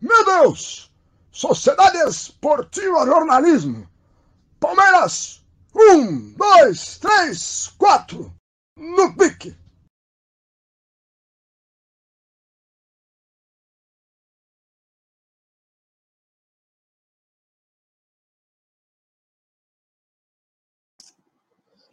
Meu Deus! Sociedade Esportiva Jornalismo. Palmeiras, um, dois, três, quatro. No pique.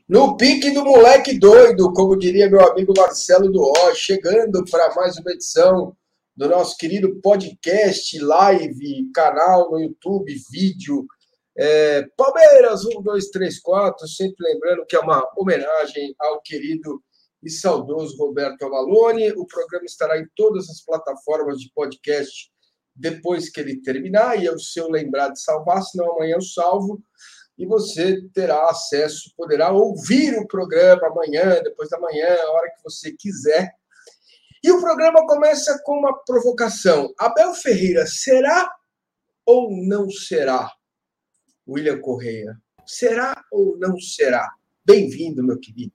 No pique do moleque doido, como diria meu amigo Marcelo O, chegando para mais uma edição do nosso querido podcast, live, canal no YouTube, vídeo. É, Palmeiras 1, 2, 3, 4, sempre lembrando que é uma homenagem ao querido e saudoso Roberto Avalone. O programa estará em todas as plataformas de podcast depois que ele terminar, e é o seu lembrar de salvar, senão amanhã eu salvo e você terá acesso, poderá ouvir o programa amanhã, depois da manhã, a hora que você quiser. E o programa começa com uma provocação. Abel Ferreira será ou não será? William Correia. Será ou não será? Bem-vindo, meu querido.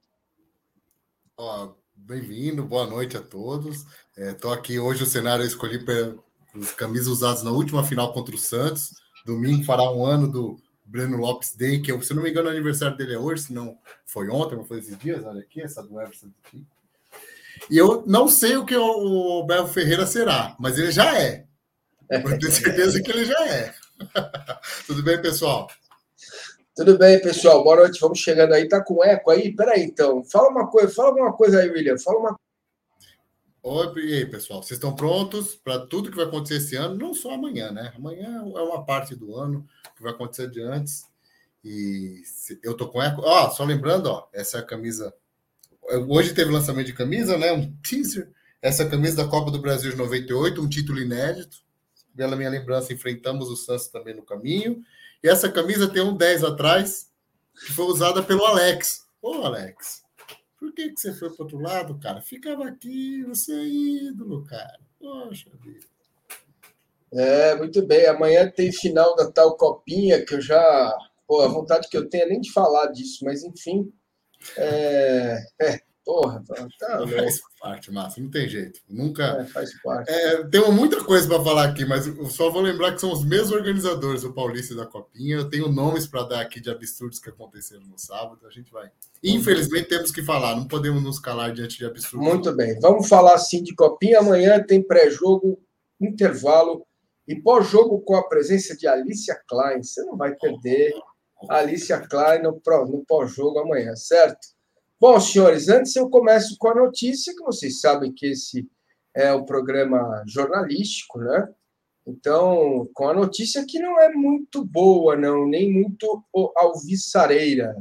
Oh, Bem-vindo, boa noite a todos. Estou é, aqui hoje, o cenário eu escolhi para os camisas usadas na última final contra o Santos. Domingo fará um ano do Breno Lopes Day, que eu, se não me engano, o aniversário dele é hoje, se não foi ontem, não foi esses dias, olha aqui, essa do Everson aqui. E eu não sei o que o Bel Ferreira será, mas ele já é. Eu tenho certeza que ele já é. Tudo bem, pessoal? Tudo bem, pessoal. Boa noite. Vamos chegando aí. Tá com eco aí? Peraí, então. Fala uma coisa, fala uma coisa aí, William. Fala uma Oi, e aí, pessoal? Vocês estão prontos para tudo que vai acontecer esse ano? Não só amanhã, né? Amanhã é uma parte do ano que vai acontecer de antes. E eu tô com eco. Ó, só lembrando, ó, essa é a camisa. Hoje teve lançamento de camisa, né? Um teaser. Essa camisa da Copa do Brasil de 98, um título inédito. Pela minha lembrança, enfrentamos o Santos também no caminho. E essa camisa tem um 10 atrás, que foi usada pelo Alex. Ô, Alex, por que, que você foi para outro lado, cara? Ficava aqui, você é ídolo, cara. Poxa vida. É, muito bem. Amanhã tem final da tal copinha que eu já. Pô, a vontade que eu tenho é nem de falar disso, mas enfim. É, é, Porra, tá, faz parte, Márcio, não tem jeito. Nunca. É, faz parte. É, tem muita coisa para falar aqui, mas eu só vou lembrar que são os mesmos organizadores do Paulista e da Copinha. Eu tenho nomes para dar aqui de absurdos que aconteceram no sábado. A gente vai. Infelizmente, temos que falar, não podemos nos calar diante de absurdos. Muito bem, vamos falar sim de Copinha. Amanhã tem pré-jogo, intervalo e pós-jogo com a presença de Alicia Klein. Você não vai perder Alicia Klein no, no pós-jogo amanhã, certo? Bom, senhores, antes eu começo com a notícia, que vocês sabem que esse é o programa jornalístico, né? Então, com a notícia que não é muito boa, não, nem muito alvissareira.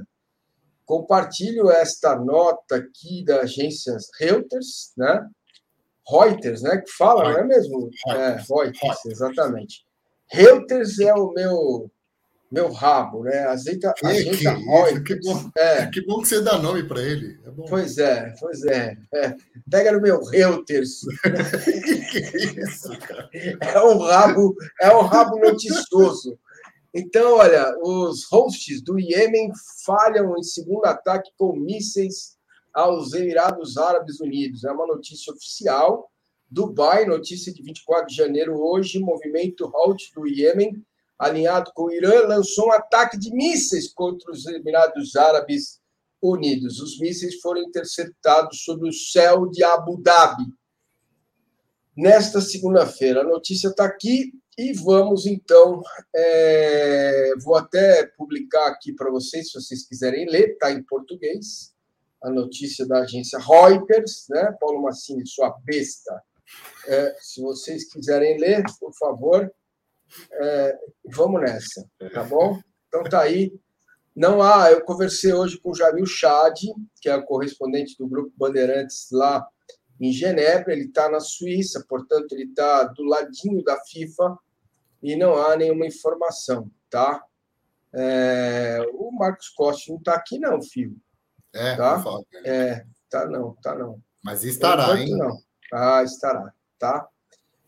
Compartilho esta nota aqui da agência Reuters, né? Reuters, né? Que fala, Reuters. não é mesmo? Reuters. É, Reuters, exatamente. Reuters é o meu meu rabo, né? Azeita, que, azeita que, Roy. Que bom, é. que bom que você dá nome para ele. É pois é, pois é, é. Pega no meu Reuters. que é isso, cara? É um rabo, é um rabo noticioso. Então, olha, os hosts do Iêmen falham em segundo ataque com mísseis aos Emirados Árabes Unidos. É uma notícia oficial. Dubai, notícia de 24 de janeiro hoje, movimento Houthi do Iêmen alinhado com o Irã, lançou um ataque de mísseis contra os Emirados Árabes Unidos. Os mísseis foram interceptados sobre o céu de Abu Dhabi nesta segunda-feira. A notícia está aqui e vamos então. É... Vou até publicar aqui para vocês, se vocês quiserem ler, está em português. A notícia da agência Reuters, né? Paulo Massini, sua besta. É, se vocês quiserem ler, por favor, é, vamos nessa, tá bom? Então tá aí. Não há, eu conversei hoje com o Jamil Chad, que é o correspondente do Grupo Bandeirantes lá em Genebra, ele está na Suíça, portanto, ele está do ladinho da FIFA e não há nenhuma informação, tá? É, o Marcos Costa não está aqui, não, filho. É, tá? É, tá não, tá não. Mas estará, hein? Não. Ah, estará, tá?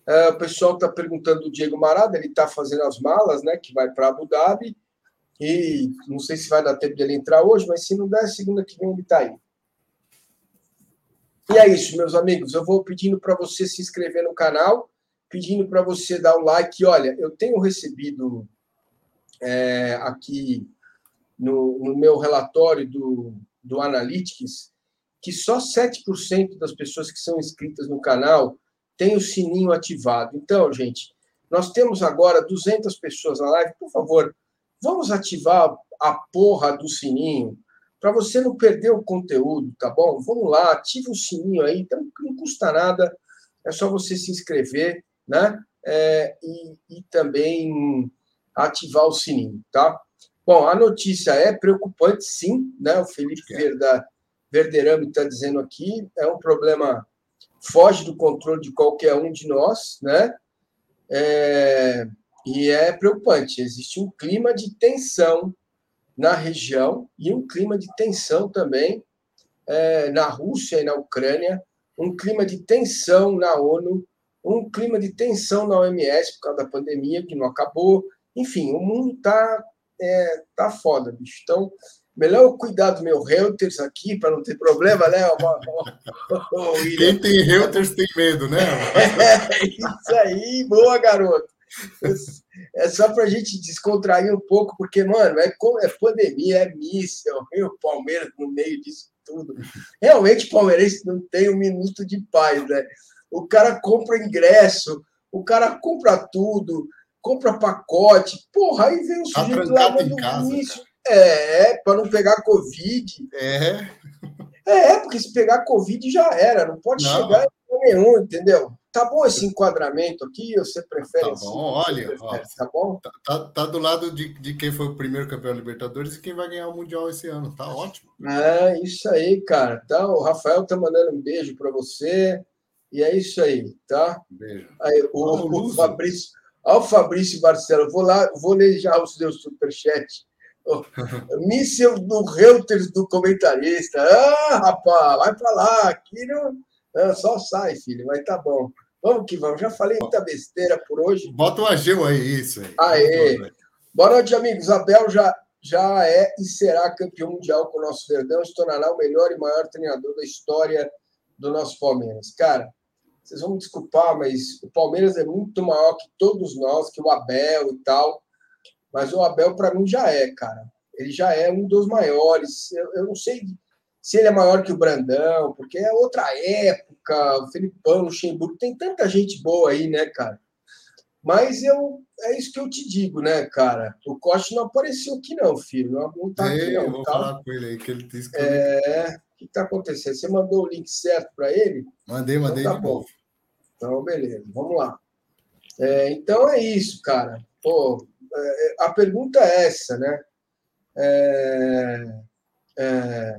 Uh, o pessoal está perguntando do Diego Marada, ele está fazendo as malas, né? Que vai para Abu Dhabi. E não sei se vai dar tempo dele entrar hoje, mas se não der, segunda que vem ele está aí. E é isso, meus amigos. Eu vou pedindo para você se inscrever no canal. pedindo para você dar o like. Olha, eu tenho recebido é, aqui no, no, meu relatório do, do Analytics que só 7% das pessoas que são inscritas no canal têm o sininho ativado. Então, gente, nós temos agora 200 pessoas na live. Por favor, vamos ativar a porra do sininho para você não perder o conteúdo, tá bom? Vamos lá, ativa o sininho aí, então não custa nada, é só você se inscrever, né? É, e, e também ativar o sininho, tá? Bom, a notícia é preocupante, sim, né? O Felipe Verda, Verderame está dizendo aqui, é um problema foge do controle de qualquer um de nós, né? É, e é preocupante. Existe um clima de tensão na região e um clima de tensão também é, na Rússia e na Ucrânia, um clima de tensão na ONU, um clima de tensão na OMS por causa da pandemia que não acabou. Enfim, o mundo tá é, tá foda, bicho. Então, melhor eu cuidar do meu Reuters aqui para não ter problema, né? Quem tem Reuters tem medo, né? É isso aí, boa, garoto. É só para a gente descontrair um pouco, porque, mano, é, é pandemia, é míssel, e o Palmeiras no meio disso tudo. Realmente, o palmeirense não tem um minuto de paz, né? O cara compra ingresso, o cara compra tudo, compra pacote, porra, aí vem o tá sujeito lá no início. É, para não pegar Covid. É. É, porque se pegar Covid já era, não pode não. chegar em nenhum, entendeu? Tá bom esse enquadramento aqui? Você prefere tá assim? Bom, olha, ó, tá bom? Tá, tá, tá, do lado de, de quem foi o primeiro campeão Libertadores e quem vai ganhar o Mundial esse ano. Tá ótimo. É, isso aí, cara. Então, o Rafael tá mandando um beijo para você. E é isso aí, tá? Beijo. Aí, o, o Fabrício, ó, o Fabrício Barcelo, vou lá, vou ler já os seus superchats. míssel do Reuters do comentarista. Ah, rapaz, vai para lá, aqui não não, só sai, filho, mas tá bom. Vamos que vamos. Já falei muita besteira por hoje. Bota o Ageu aí, isso aí. Aê. Boa noite, amigos. Abel já, já é e será campeão mundial com o nosso Verdão. Se tornará o melhor e maior treinador da história do nosso Palmeiras. Cara, vocês vão me desculpar, mas o Palmeiras é muito maior que todos nós, que o Abel e tal. Mas o Abel, para mim, já é, cara. Ele já é um dos maiores. Eu, eu não sei se ele é maior que o Brandão, porque é outra época, o Felipão, o Luxemburgo, tem tanta gente boa aí, né, cara? Mas eu, é isso que eu te digo, né, cara? O Costa não apareceu aqui, não, filho. Não, não tá aqui, não. vou tá? falar com ele aí, que ele disse que. É, o que está acontecendo? Você mandou o link certo para ele? Mandei, então mandei então, tá de bom. Novo. Então, beleza, vamos lá. É, então é isso, cara. Pô, a pergunta é essa, né? É, é,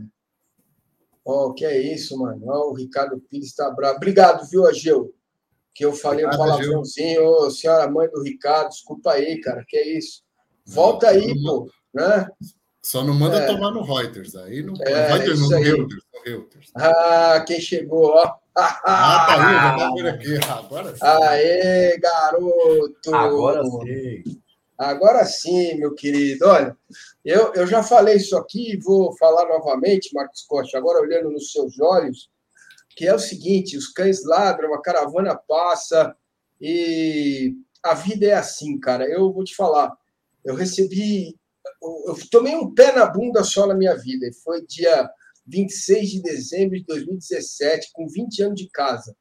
Oh, que é isso, mano. Oh, o Ricardo Pires está bravo. Obrigado, viu, Ageu? Que eu falei Obrigado, um palavrãozinho. Ô, oh, senhora mãe do Ricardo, desculpa aí, cara. Que é isso? Volta não, aí, não, pô. Né? Só não manda é. tomar no Reuters. Aí não é, Reuters, no Reuters, no Reuters. Ah, quem chegou, ó. Ah, tá aí, já tá vendo aqui. Agora sim. Aê, garoto. Agora sim. Agora sim, meu querido. Olha, eu, eu já falei isso aqui vou falar novamente, Marcos Costa, agora olhando nos seus olhos, que é o seguinte: os cães ladram, a caravana passa e a vida é assim, cara. Eu vou te falar, eu recebi, eu tomei um pé na bunda só na minha vida, e foi dia 26 de dezembro de 2017, com 20 anos de casa.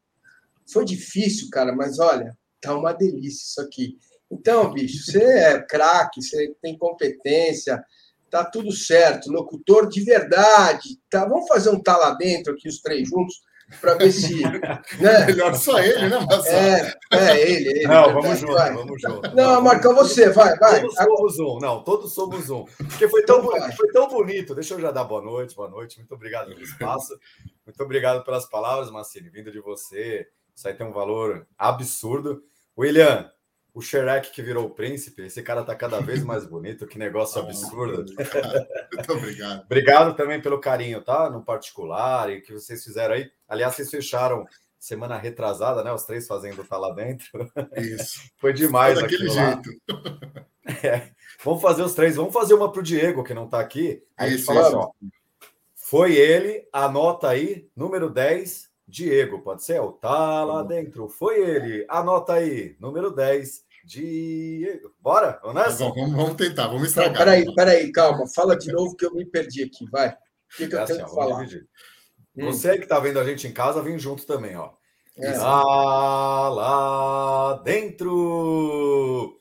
Foi difícil, cara, mas olha, tá uma delícia isso aqui. Então, bicho, você é craque, você tem competência, tá tudo certo, locutor de verdade, tá? Vamos fazer um tá lá dentro aqui os três juntos para ver se, né? Melhor só ele, né, Marcelo? É, é ele, ele. Não, vamos junto, vai. vamos junto. Não, Marcão, você, vai, vai. Todos somos um, não, todos somos um. Porque foi tão, bonito, foi tão bonito. Deixa eu já dar boa noite, boa noite. Muito obrigado pelo espaço. Muito obrigado pelas palavras, Marcelo, vindo de você. Isso aí tem um valor absurdo. William, o Shrek que virou o príncipe, esse cara tá cada vez mais bonito, que negócio absurdo. Muito obrigado. obrigado também pelo carinho, tá? No particular, e que vocês fizeram aí. Aliás, vocês fecharam semana retrasada, né? Os três fazendo tá lá dentro. Isso. Foi demais Foi daquele jeito. É. Vamos fazer os três. Vamos fazer uma para o Diego, que não está aqui. Aí isso, fala ó, Foi ele, anota aí, número 10, Diego, pode ser? O tá lá dentro. Foi ele. Anota aí. Número 10, Diego. Bora? Vamos nessa? Vamos, vamos tentar, vamos Não, estragar. peraí, peraí, calma. Fala de novo que eu me perdi aqui. Vai. O que, que eu É assim, tenho ó, que vamos falar? dividir. Hum. Você que tá vendo a gente em casa, vem junto também, ó. É. Lá, lá dentro.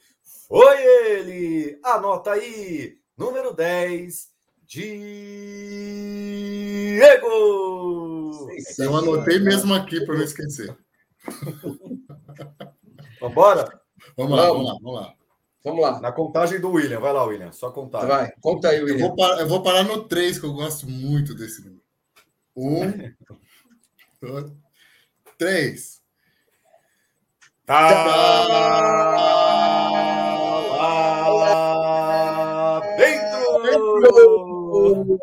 Foi ele. Anota aí. Número 10, Diego. Eu anotei mesmo aqui para não esquecer. Vambora? Vamos lá, Vamos. lá, vamos lá. Vamos lá. Na contagem do William. Vai lá, William. Só contar. Vai. Conta aí, Eu William. vou, parar, eu vou parar no 3, que eu gosto muito desse número. Um, dois, três. Tá lá, lá dentro.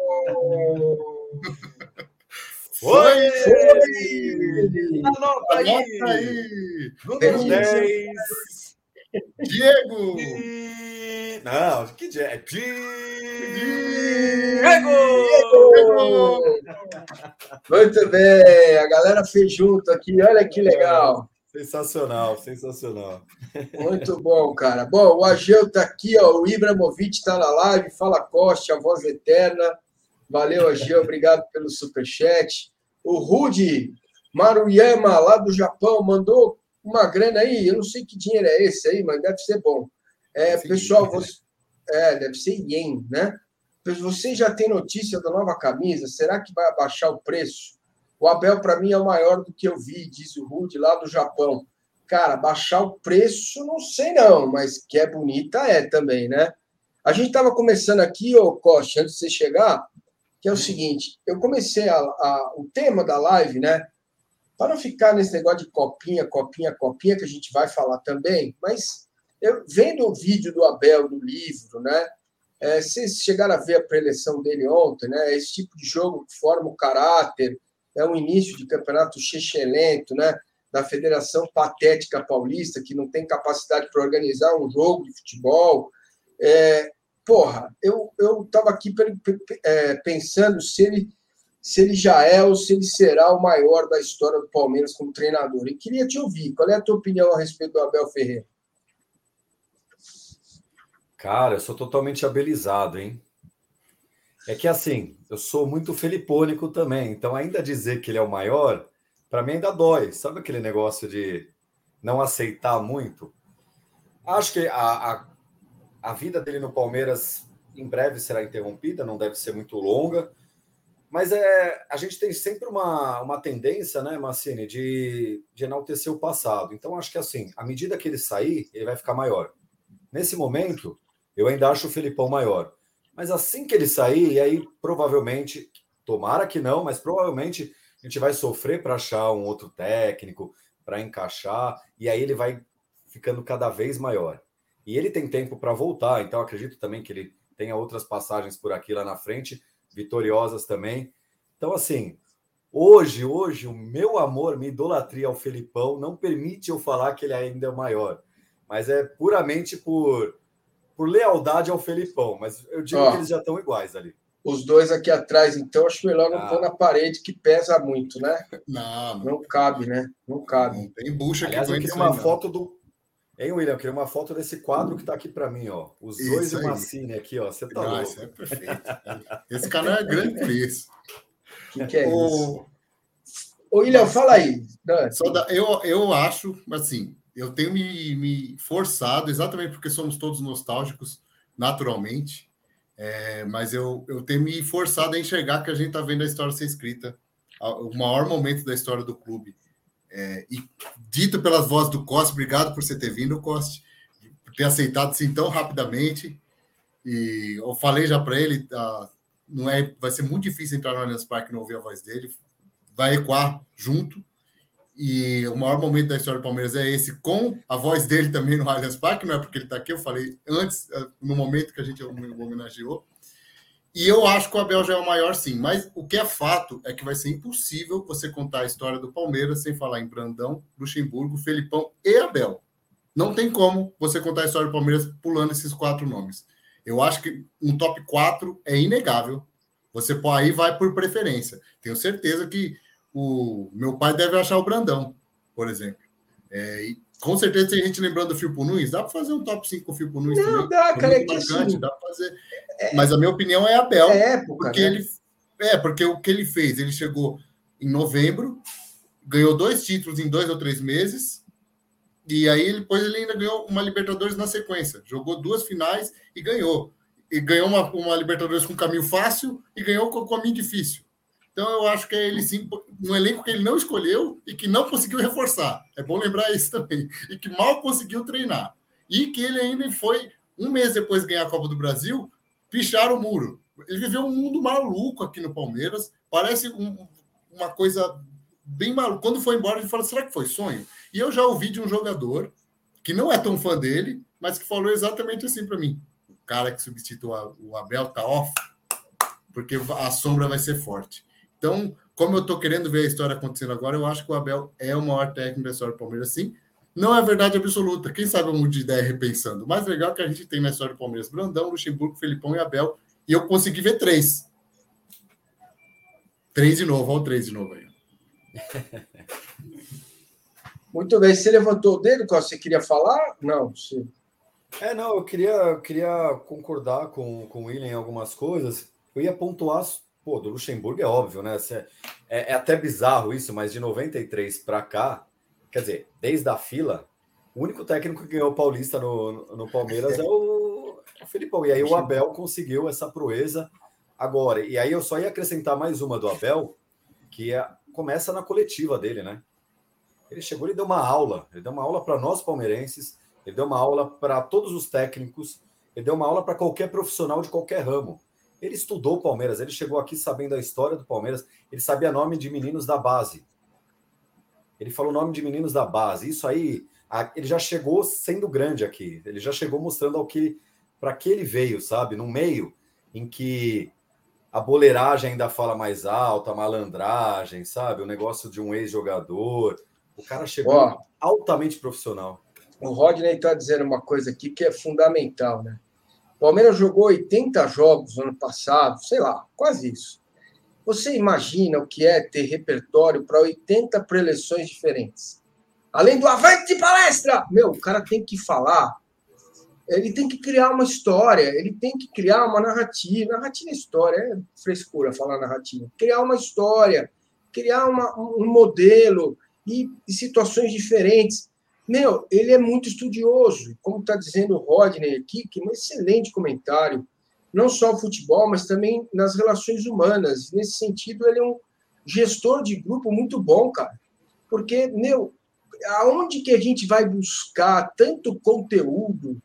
Foi ele. Anota aí. Anota aí. Número Beleza. 10. Diego! Di- Não, que dia? É Diego! Muito bem, a galera fez junto aqui, olha que legal. Sensacional, sensacional. Muito bom, cara. Bom, o Ageu tá aqui, ó, o Ibramovic tá na live, fala Costa, a voz eterna. Valeu, Ageu, obrigado pelo superchat. O Rudi Maruyama, lá do Japão, mandou uma grana aí, eu não sei que dinheiro é esse aí, mas deve ser bom. É, pessoal, você... é, deve ser ien, né? Você já tem notícia da nova camisa? Será que vai abaixar o preço? O Abel, para mim, é o maior do que eu vi, diz o Rude, lá do Japão. Cara, baixar o preço, não sei não, mas que é bonita é também, né? A gente estava começando aqui, ô Costa, antes de você chegar, que é o seguinte: eu comecei a, a- o tema da live, né? Para não ficar nesse negócio de copinha, copinha, copinha, que a gente vai falar também, mas eu vendo o vídeo do Abel, do livro, né? É, vocês chegaram a ver a preleção dele ontem, né? Esse tipo de jogo que forma o caráter, é um início de campeonato chechelento, né? Da Federação Patética Paulista, que não tem capacidade para organizar um jogo de futebol. É, porra, eu estava aqui é, pensando se ele, se ele já é ou se ele será o maior da história do Palmeiras como treinador. E queria te ouvir, qual é a tua opinião a respeito do Abel Ferreira? Cara, eu sou totalmente abelizado, hein? É que assim, eu sou muito felipônico também, então ainda dizer que ele é o maior, para mim ainda dói. Sabe aquele negócio de não aceitar muito? Acho que a, a, a vida dele no Palmeiras em breve será interrompida, não deve ser muito longa, mas é, a gente tem sempre uma, uma tendência, né, Massini, de, de enaltecer o passado. Então acho que assim, à medida que ele sair, ele vai ficar maior. Nesse momento, eu ainda acho o Felipão maior. Mas assim que ele sair, e aí provavelmente, tomara que não, mas provavelmente a gente vai sofrer para achar um outro técnico, para encaixar, e aí ele vai ficando cada vez maior. E ele tem tempo para voltar, então acredito também que ele tenha outras passagens por aqui lá na frente, vitoriosas também. Então, assim, hoje, hoje, o meu amor, minha idolatria ao Felipão não permite eu falar que ele ainda é o maior, mas é puramente por por lealdade ao Felipão, mas eu digo Ó. que eles já estão iguais ali. Os dois aqui atrás, então, acho melhor não Ah. pôr na parede, que pesa muito, né? Não, não, Não cabe, né? Não cabe. não tem bucha Aliás, que eu queria uma não. foto do. Hein, William? Eu queria uma foto desse quadro que tá aqui para mim, ó. Os Isso dois e o aí. Massini aqui, ó. Você tá Não, louco. isso é perfeito. Esse canal é grande por isso. O que, que é isso? O- Ô, William, fala aí. Só da- eu, eu acho, assim, eu tenho me, me forçado, exatamente porque somos todos nostálgicos, naturalmente, é, mas eu, eu tenho me forçado a enxergar que a gente está vendo a história ser escrita, o maior momento da história do clube. É, e dito pelas vozes do Costa, obrigado por você ter vindo, Costa, por ter aceitado assim tão rapidamente. E eu falei já para ele, ah, não é, vai ser muito difícil entrar no Allianz Parque e não ouvir a voz dele, vai ecoar junto. E o maior momento da história do Palmeiras é esse, com a voz dele também no Allianz Parque, não é porque ele está aqui, eu falei antes, eh, no momento que a gente homenageou. E eu acho que o Abel já é o maior, sim. Mas o que é fato é que vai ser impossível você contar a história do Palmeiras sem falar em Brandão, Luxemburgo, Felipão e Abel. Não tem como você contar a história do Palmeiras pulando esses quatro nomes. Eu acho que um top 4 é inegável. Você aí vai por preferência. Tenho certeza que o meu pai deve achar o Brandão, por exemplo. É, com certeza tem gente lembrando do Filipe Nunes. Dá para fazer um top 5 com o Filipe Nunes Não, também. dá, Foi cara, é que assim, dá pra fazer. Mas a minha opinião é Abel. É época, porque né? ele é porque o que ele fez, ele chegou em novembro, ganhou dois títulos em dois ou três meses, e aí depois ele ainda ganhou uma Libertadores na sequência. Jogou duas finais e ganhou. E ganhou uma, uma Libertadores com caminho fácil e ganhou com caminho difícil. Então eu acho que é ele sim, um elenco que ele não escolheu e que não conseguiu reforçar. É bom lembrar isso também. E que mal conseguiu treinar. E que ele ainda foi, um mês depois de ganhar a Copa do Brasil, pichar o muro. Ele viveu um mundo maluco aqui no Palmeiras. Parece um- uma coisa bem maluca. Quando foi embora, ele falou: será que foi sonho? E eu já ouvi de um jogador que não é tão fã dele, mas que falou exatamente assim para mim: o cara que substitui o Abel tá off, porque a sombra vai ser forte. Então, como eu estou querendo ver a história acontecendo agora, eu acho que o Abel é o maior técnico da história do Palmeiras, sim. Não é verdade absoluta. Quem sabe eu mudo de ideia repensando. O mais legal é que a gente tem na história do Palmeiras Brandão, Luxemburgo, Felipão e Abel. E eu consegui ver três. Três de novo, olha o três de novo aí. Muito bem. Você levantou o dedo, Costa? Você queria falar? Não, você... É, não, eu queria, eu queria concordar com, com o William em algumas coisas. Eu ia pontuar, pô, do Luxemburgo é óbvio, né? É, é até bizarro isso, mas de 93 para cá, quer dizer, desde a fila, o único técnico que ganhou o Paulista no, no Palmeiras é o, é o Felipão. E aí o Abel conseguiu essa proeza agora. E aí eu só ia acrescentar mais uma do Abel, que é, começa na coletiva dele, né? Ele chegou e deu uma aula. Ele deu uma aula para nós palmeirenses, ele deu uma aula para todos os técnicos, ele deu uma aula para qualquer profissional de qualquer ramo. Ele estudou o Palmeiras, ele chegou aqui sabendo a história do Palmeiras, ele sabia nome de meninos da base. Ele falou nome de meninos da base. Isso aí, ele já chegou sendo grande aqui. Ele já chegou mostrando ao que para que ele veio, sabe? Num meio em que a boleiragem ainda fala mais alta, a malandragem, sabe? O negócio de um ex-jogador. O cara chegou Ó. altamente profissional. O Rodney está dizendo uma coisa aqui que é fundamental, né? Palmeiras jogou 80 jogos no ano passado, sei lá, quase isso. Você imagina o que é ter repertório para 80 preleções diferentes? Além do avante palestra! Meu, o cara tem que falar, ele tem que criar uma história, ele tem que criar uma narrativa. Narrativa é história, é frescura falar narrativa. Criar uma história, criar uma- um modelo e, e situações diferentes. Meu, ele é muito estudioso, como está dizendo o Rodney aqui, que é um excelente comentário, não só o futebol, mas também nas relações humanas. Nesse sentido, ele é um gestor de grupo muito bom, cara. Porque, meu, aonde que a gente vai buscar tanto conteúdo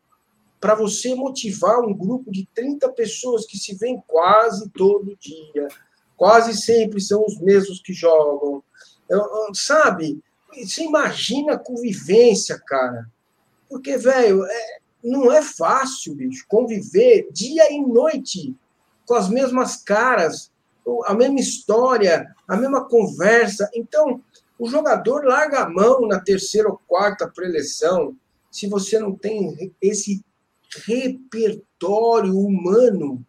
para você motivar um grupo de 30 pessoas que se veem quase todo dia, quase sempre são os mesmos que jogam, sabe? Você imagina a convivência, cara. Porque, velho, é- não é fácil, bicho, conviver dia e noite com as mesmas caras, a mesma história, a mesma conversa. Então, o jogador larga a mão na terceira ou quarta preleção se você não tem esse repertório humano,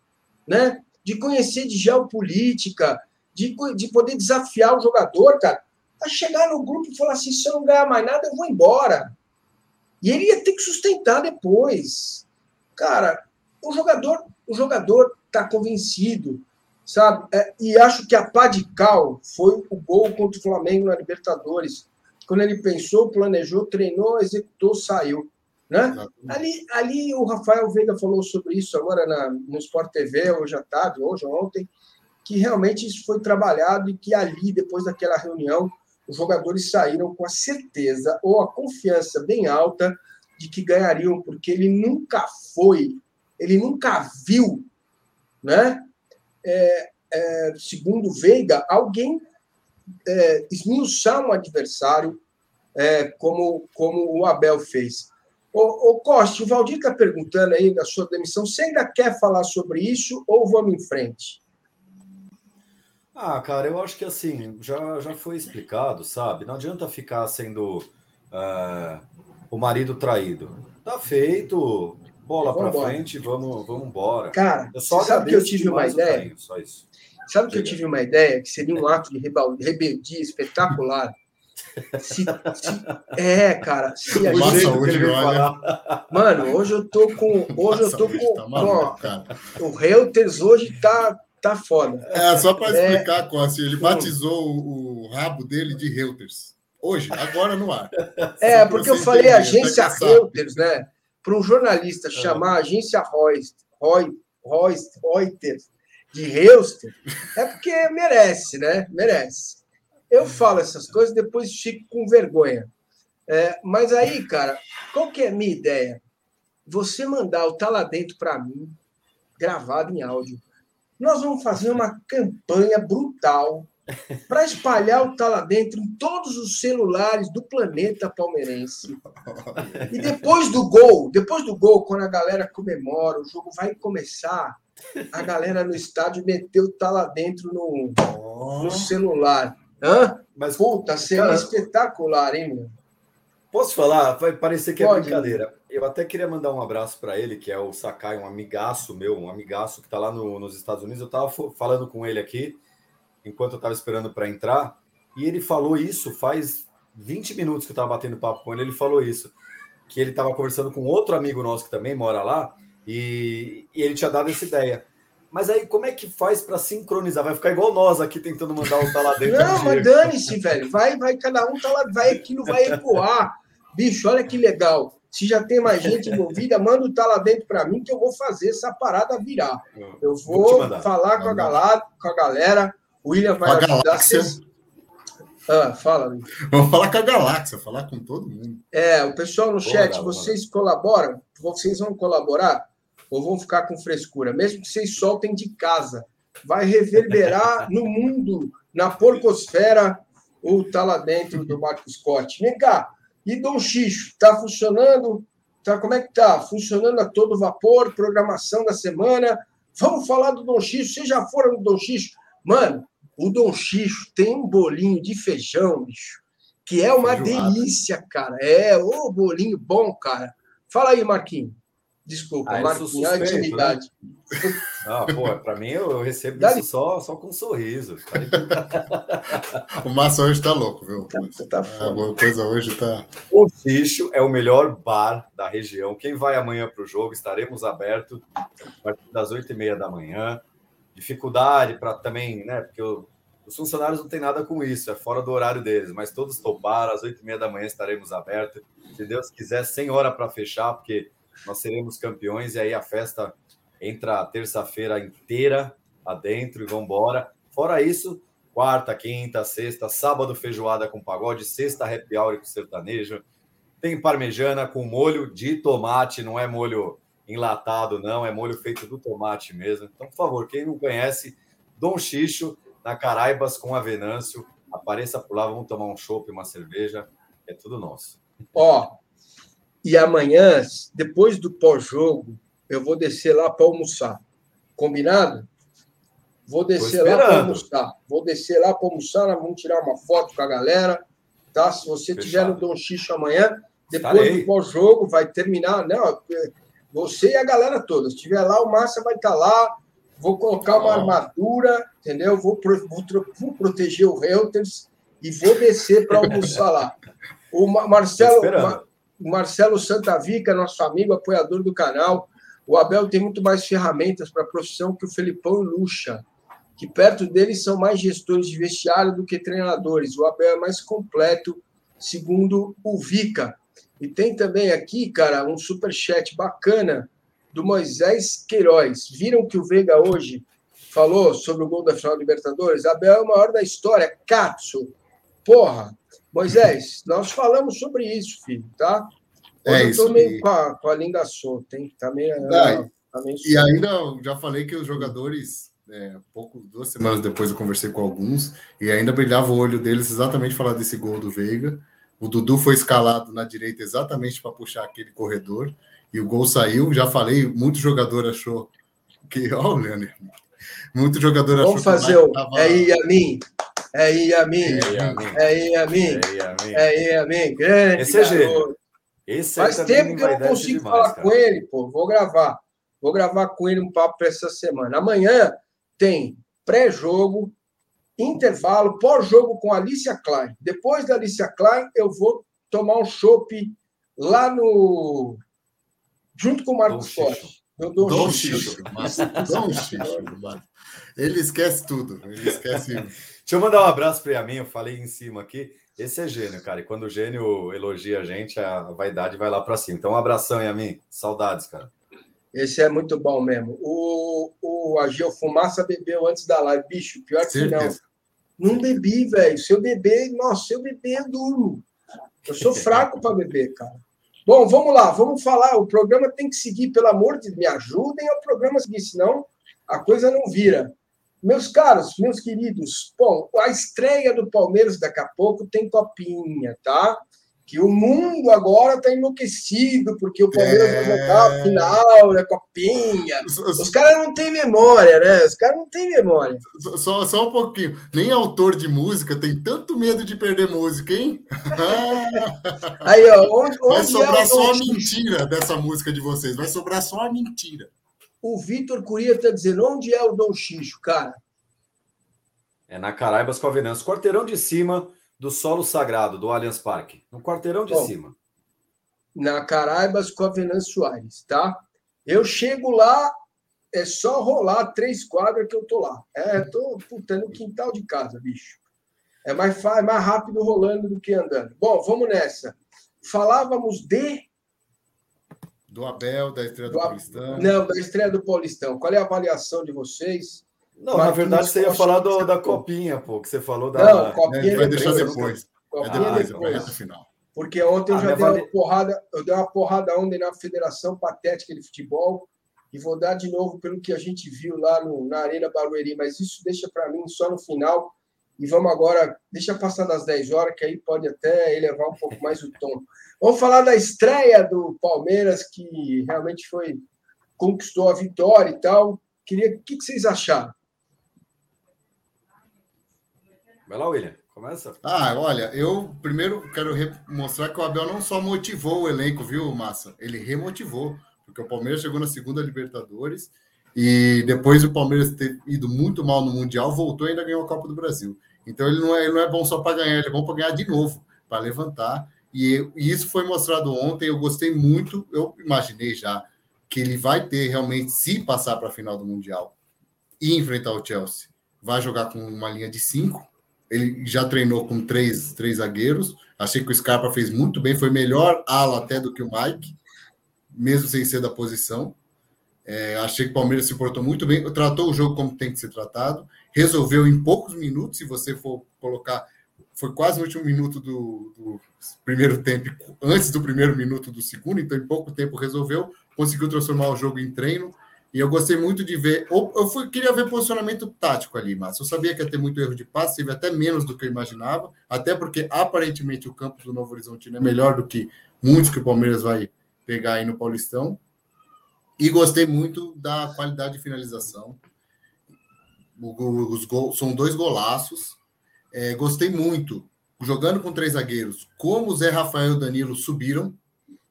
né? De conhecer de geopolítica, de, de poder desafiar o jogador, cara, a chegar no grupo e falar assim: se eu não ganhar mais nada, eu vou embora. E ele ia ter que sustentar depois. Cara, o jogador o jogador está convencido, sabe? É, e acho que a pá de cal foi o gol contra o Flamengo na Libertadores. Quando ele pensou, planejou, treinou, executou, saiu. Né? Ali, ali o Rafael Veiga falou sobre isso agora na, no Sport TV, hoje à tarde, hoje ontem, que realmente isso foi trabalhado e que ali, depois daquela reunião, os jogadores saíram com a certeza ou a confiança bem alta de que ganhariam, porque ele nunca foi, ele nunca viu, né? É, é, segundo Veiga, alguém é, esmiuçar um adversário é, como, como o Abel fez. Ô, ô Costa, o Valdir está perguntando aí da sua demissão. Você ainda quer falar sobre isso ou vamos em frente? Ah, cara, eu acho que assim, já, já foi explicado, sabe? Não adianta ficar sendo é, o marido traído. Tá feito, bola embora. frente, vamos, vamos embora. Cara, Eu só sabe que eu tive uma ideia? carinho, só isso. Sabe que eu tive uma ideia que seria um ato de rebeldia espetacular? Se, se, é, cara. Se a Nossa, gente... hoje, olha. Mano, hoje eu tô com. Hoje Nossa, eu tô hoje com. tá maluco, ó, o Reuters hoje tá, tá foda. É, só para É. explicar, Costa, ele batizou o, o rabo dele de Reuters. Hoje, agora no ar. É, porque eu falei entender, agência. Reuters, né? Para um jornalista chamar a agência Reuters, Reuters, Reuters de Reuters, é porque merece, né? Merece. Eu falo essas coisas, depois fico com vergonha. É, mas aí, cara, qual que é a minha ideia? Você mandar o Tá Lá Dentro para mim, gravado em áudio. Nós vamos fazer uma campanha brutal para espalhar o Tá Lá Dentro em todos os celulares do planeta palmeirense. E depois do gol, depois do gol, quando a galera comemora, o jogo vai começar, a galera no estádio meteu o Tá Lá Dentro no, no celular. Hã? Mas Puta, seria Cara, espetacular, hein, meu? Posso falar? Vai parecer que é Pode. brincadeira. Eu até queria mandar um abraço para ele, que é o Sakai, um amigaço meu, um amigaço que está lá no- nos Estados Unidos. Eu estava falando com ele aqui, enquanto eu estava esperando para entrar, e ele falou isso faz 20 minutos que eu estava batendo papo com ele. Ele falou isso, que ele estava conversando com outro amigo nosso que também mora lá, e, e ele tinha dado essa ideia. Mas aí, como é que faz para sincronizar? Vai ficar igual nós aqui tentando mandar o tá lá dentro. Não, mas dane-se, velho. Vai, vai, cada um tá lá, vai, aquilo vai ecoar. Bicho, olha que legal. Se já tem mais gente envolvida, manda o tá lá dentro para mim que eu vou fazer essa parada virar. Eu Vou vou falar com a, galera, com a galera. O William vai a ajudar. galáxia. Vocês... Ah, fala, William. Vamos falar com a galáxia, falar com todo mundo. É, o pessoal no Boa, chat, Galo, vocês colaboram? Vocês vão colaborar? Ou vão ficar com frescura? Mesmo que vocês soltem de casa. Vai reverberar no mundo, na porcosfera, o tá lá dentro do Marco Scott. Vem cá. E Dom Xixo, tá funcionando? Tá, como é que tá? Funcionando a todo vapor, programação da semana. Vamos falar do Dom Xixo. Vocês já foram no Dom Xixo? Mano, o Dom Xixo tem um bolinho de feijão, bicho, que é uma Feijoada. delícia, cara. É, ô bolinho bom, cara. Fala aí, Marquinhos. Desculpa, Ah, eu a suspeito, intimidade. Ah, pô, pra mim eu, eu recebo Dá isso só, só com um sorriso. O Massa hoje tá louco, viu? Você tá A foda. coisa hoje tá. O Xixo é o melhor bar da região. Quem vai amanhã para o jogo, estaremos abertos a partir das oito e meia da manhã. Dificuldade para também, né? Porque o- os funcionários não têm nada com isso, é fora do horário deles, mas todos toparam, às oito e meia da manhã estaremos abertos. Se Deus quiser, sem hora para fechar, porque nós seremos campeões e aí a festa entra terça-feira inteira adentro e vamos embora. Fora isso, quarta, quinta, sexta, sábado feijoada com pagode, sexta happy hour com sertanejo. Tem parmejana com molho de tomate, não é molho enlatado, não, é molho feito do tomate mesmo. Então, por favor, quem não conhece, Dom Xixo, na Caraibas com a Venâncio, apareça por lá, vamos tomar um chopp, uma cerveja, é tudo nosso. Ó, e amanhã, depois do pós-jogo, eu vou descer lá para almoçar. Combinado? Vou descer lá para almoçar. Vou descer lá para almoçar, vamos tirar uma foto com a galera. Tá? Se você estiver no Fechado. Dom Xixo amanhã, depois Estarei. do pós-jogo, vai terminar. Não, você e a galera toda. Se estiver lá, o Márcia vai estar lá. Vou colocar uma armadura, entendeu? Vou, pro- vou, vou proteger o Reuters e vou descer para almoçar lá. O Marcelo, Marcelo Santavica, nosso amigo, apoiador do canal. O Abel tem muito mais ferramentas para a profissão que o Felipão e Lucha, que perto dele são mais gestores de vestiário do que treinadores. O Abel é mais completo, segundo o Vica. E tem também aqui, cara, um superchat bacana do Moisés Queiroz. Viram que o Veiga hoje falou sobre o gol da final da Libertadores? Abel é o maior da história. Katsu. Porra. Moisés, nós falamos sobre isso, filho, tá? É eu isso tô meio com a, com a língua solta, hein? Tá meio. Vai. tá meio E ainda eu já falei que os jogadores, é, pouco, duas semanas depois eu conversei com alguns, e ainda brilhava o olho deles exatamente falar desse gol do Veiga. O Dudu foi escalado na direita exatamente para puxar aquele corredor, e o gol saiu. Já falei, muito jogador achou que. Ó, o Leandro. Muito jogador achou Vamos que o fazer Mike o. tava- É Yamin. É Yamin. É, Yamin. É Yamin. É. É. Grande. Esse é gênio. Esse Faz tempo que eu não consigo demais, falar cara. com ele, pô. Vou gravar. Vou gravar com ele um papo para essa semana. Amanhã tem pré-jogo, intervalo, pós-jogo com a Alicia Klein. Depois da Alicia Klein, eu vou tomar um chopp lá no. junto com o Marcos Forte. Eu dou um xixo. Dom Ele esquece tudo. Ele esquece. Deixa eu mandar um abraço para mim. Eu falei em cima aqui. Esse é gênio, cara. E quando o gênio elogia a gente, a vaidade vai lá para cima. Então, um abração, Yamin. Saudades, cara. Esse é muito bom mesmo. O, o Agil Fumaça bebeu antes da live. Bicho, pior que não. Não bebi, velho. Se eu beber, nossa, se eu beber, eu durmo. Eu sou fraco para beber, cara. Bom, vamos lá, vamos falar. O programa tem que seguir, pelo amor de Deus, me ajudem ao programa seguir, senão a coisa não vira. Meus caros, meus queridos, bom, a estreia do Palmeiras daqui a pouco tem copinha, tá? que o mundo agora está enlouquecido, porque o Palmeiras é... vai jogar a final, né, Copinha. Os caras não têm memória, né? Os caras não têm memória. Só, só um pouquinho. Nem autor de música tem tanto medo de perder música, hein? Aí, ó, onde, onde vai sobrar é só a mentira dessa música de vocês. Vai sobrar só a mentira. O Vitor Curia está dizendo, onde é o Dom Xixo, cara? É na Caraibas com a Venâncio. Quarteirão de cima do solo sagrado do Allianz Parque, no quarteirão de Bom, cima. Na Caraibas com a Venâncio Soares, tá? Eu chego lá, é só rolar três quadras que eu tô lá. É, tô puta, no quintal de casa, bicho. É mais, é mais rápido rolando do que andando. Bom, vamos nessa. Falávamos de. Do Abel, da estreia do, do Paulistão. Não, da estreia do Paulistão. Qual é a avaliação de vocês? Não, na verdade você ia falar do, da copinha, pô, que você falou da. Não, copinha é, vai deixar depois. É depois, é depois. final. Porque ontem eu já dei uma porrada, eu dei uma porrada ontem na Federação Patética de Futebol e vou dar de novo pelo que a gente viu lá no, na Arena Barueri, mas isso deixa para mim só no final. E vamos agora, deixa passar das 10 horas, que aí pode até elevar um pouco mais o tom. Vamos falar da estreia do Palmeiras, que realmente foi conquistou a vitória e tal. Queria, o que, que vocês acharam? Vai lá, William. Começa. Ah, olha, eu primeiro quero mostrar que o Abel não só motivou o elenco, viu, Massa? Ele remotivou, porque o Palmeiras chegou na segunda Libertadores e depois o Palmeiras ter ido muito mal no Mundial, voltou e ainda ganhou a Copa do Brasil. Então ele não é, ele não é bom só para ganhar, ele é bom para ganhar de novo, para levantar. E, e, isso foi mostrado ontem, eu gostei muito, eu imaginei já que ele vai ter realmente, se passar para a final do Mundial e enfrentar o Chelsea, vai jogar com uma linha de cinco, ele já treinou com três, três zagueiros. Achei que o Scarpa fez muito bem, foi melhor ala até do que o Mike, mesmo sem ser da posição. É, achei que o Palmeiras se portou muito bem, tratou o jogo como tem que ser tratado, resolveu em poucos minutos. Se você for colocar, foi quase no último minuto do, do primeiro tempo, antes do primeiro minuto do segundo, então em pouco tempo resolveu, conseguiu transformar o jogo em treino. E eu gostei muito de ver. Eu fui, queria ver posicionamento tático ali, mas eu sabia que ia ter muito erro de passe, teve até menos do que eu imaginava, até porque aparentemente o campo do Novo Horizontino é melhor do que muitos que o Palmeiras vai pegar aí no Paulistão. E gostei muito da qualidade de finalização. Os gols são dois golaços. É, gostei muito, jogando com três zagueiros, como o Zé Rafael e o Danilo subiram,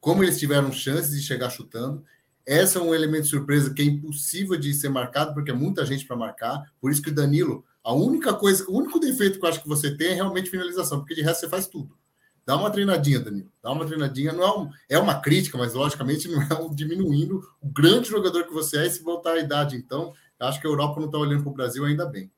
como eles tiveram chances de chegar chutando. Essa é um elemento de surpresa que é impossível de ser marcado, porque é muita gente para marcar. Por isso que o Danilo, a única coisa, o único defeito que eu acho que você tem é realmente finalização, porque de resto você faz tudo. Dá uma treinadinha, Danilo. Dá uma treinadinha. Não é, um, é uma crítica, mas logicamente não é um diminuindo o grande jogador que você é. E se voltar à idade, então, acho que a Europa não está olhando para o Brasil ainda bem.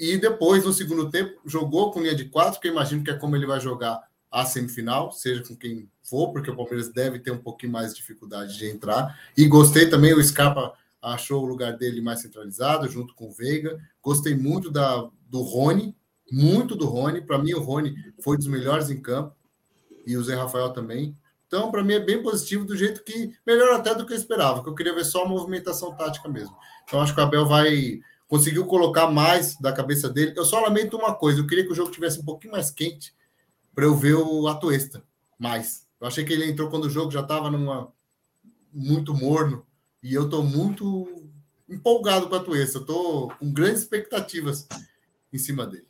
E depois, no segundo tempo, jogou com linha de quatro, que eu imagino que é como ele vai jogar a semifinal, seja com quem for, porque o Palmeiras deve ter um pouquinho mais de dificuldade de entrar. E gostei também, o Scarpa achou o lugar dele mais centralizado, junto com o Veiga. Gostei muito da, do Rony, muito do Rony. Para mim, o Rony foi dos melhores em campo, e o Zé Rafael também. Então, para mim, é bem positivo, do jeito que melhor até do que eu esperava, que eu queria ver só a movimentação tática mesmo. Então, acho que o Abel vai conseguiu colocar mais da cabeça dele. Eu só lamento uma coisa, eu queria que o jogo tivesse um pouquinho mais quente para eu ver o Atuesta mais. Eu achei que ele entrou quando o jogo já estava numa muito morno e eu estou muito empolgado com a Atuesta. Estou com grandes expectativas em cima dele.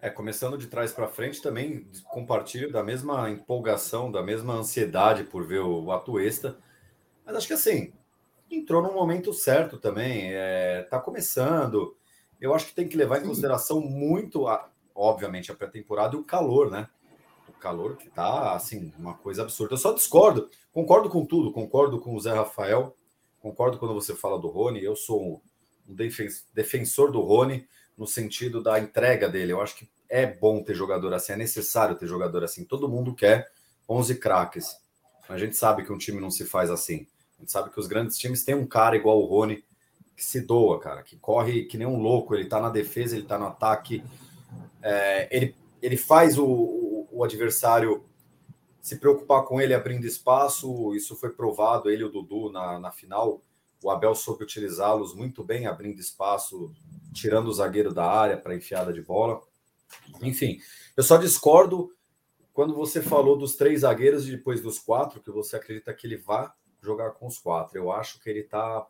É, começando de trás para frente, também compartilho da mesma empolgação, da mesma ansiedade por ver o Atuesta. Mas acho que assim, entrou no momento certo também. Está é, começando. Eu acho que tem que levar em consideração muito, a, obviamente, a pré-temporada e o calor, né? O calor que tá, assim, uma coisa absurda. Eu só discordo. Concordo com tudo. Concordo com o Zé Rafael. Concordo quando você fala do Rony. Eu sou um defensor do Rony no sentido da entrega dele. Eu acho que é bom ter jogador assim, é necessário ter jogador assim. Todo mundo quer 11 craques. A gente sabe que um time não se faz assim. A gente sabe que os grandes times têm um cara igual o Rony que se doa, cara, que corre que nem um louco. Ele tá na defesa, ele tá no ataque. É, ele, ele faz o, o, o, adversário se preocupar com ele abrindo espaço. Isso foi provado, ele e o Dudu na, na final. O Abel soube utilizá-los muito bem, abrindo espaço, tirando o zagueiro da área para enfiada de bola. Enfim, eu só discordo quando você falou dos três zagueiros e depois dos quatro, que você acredita que ele vá jogar com os quatro. Eu acho que ele está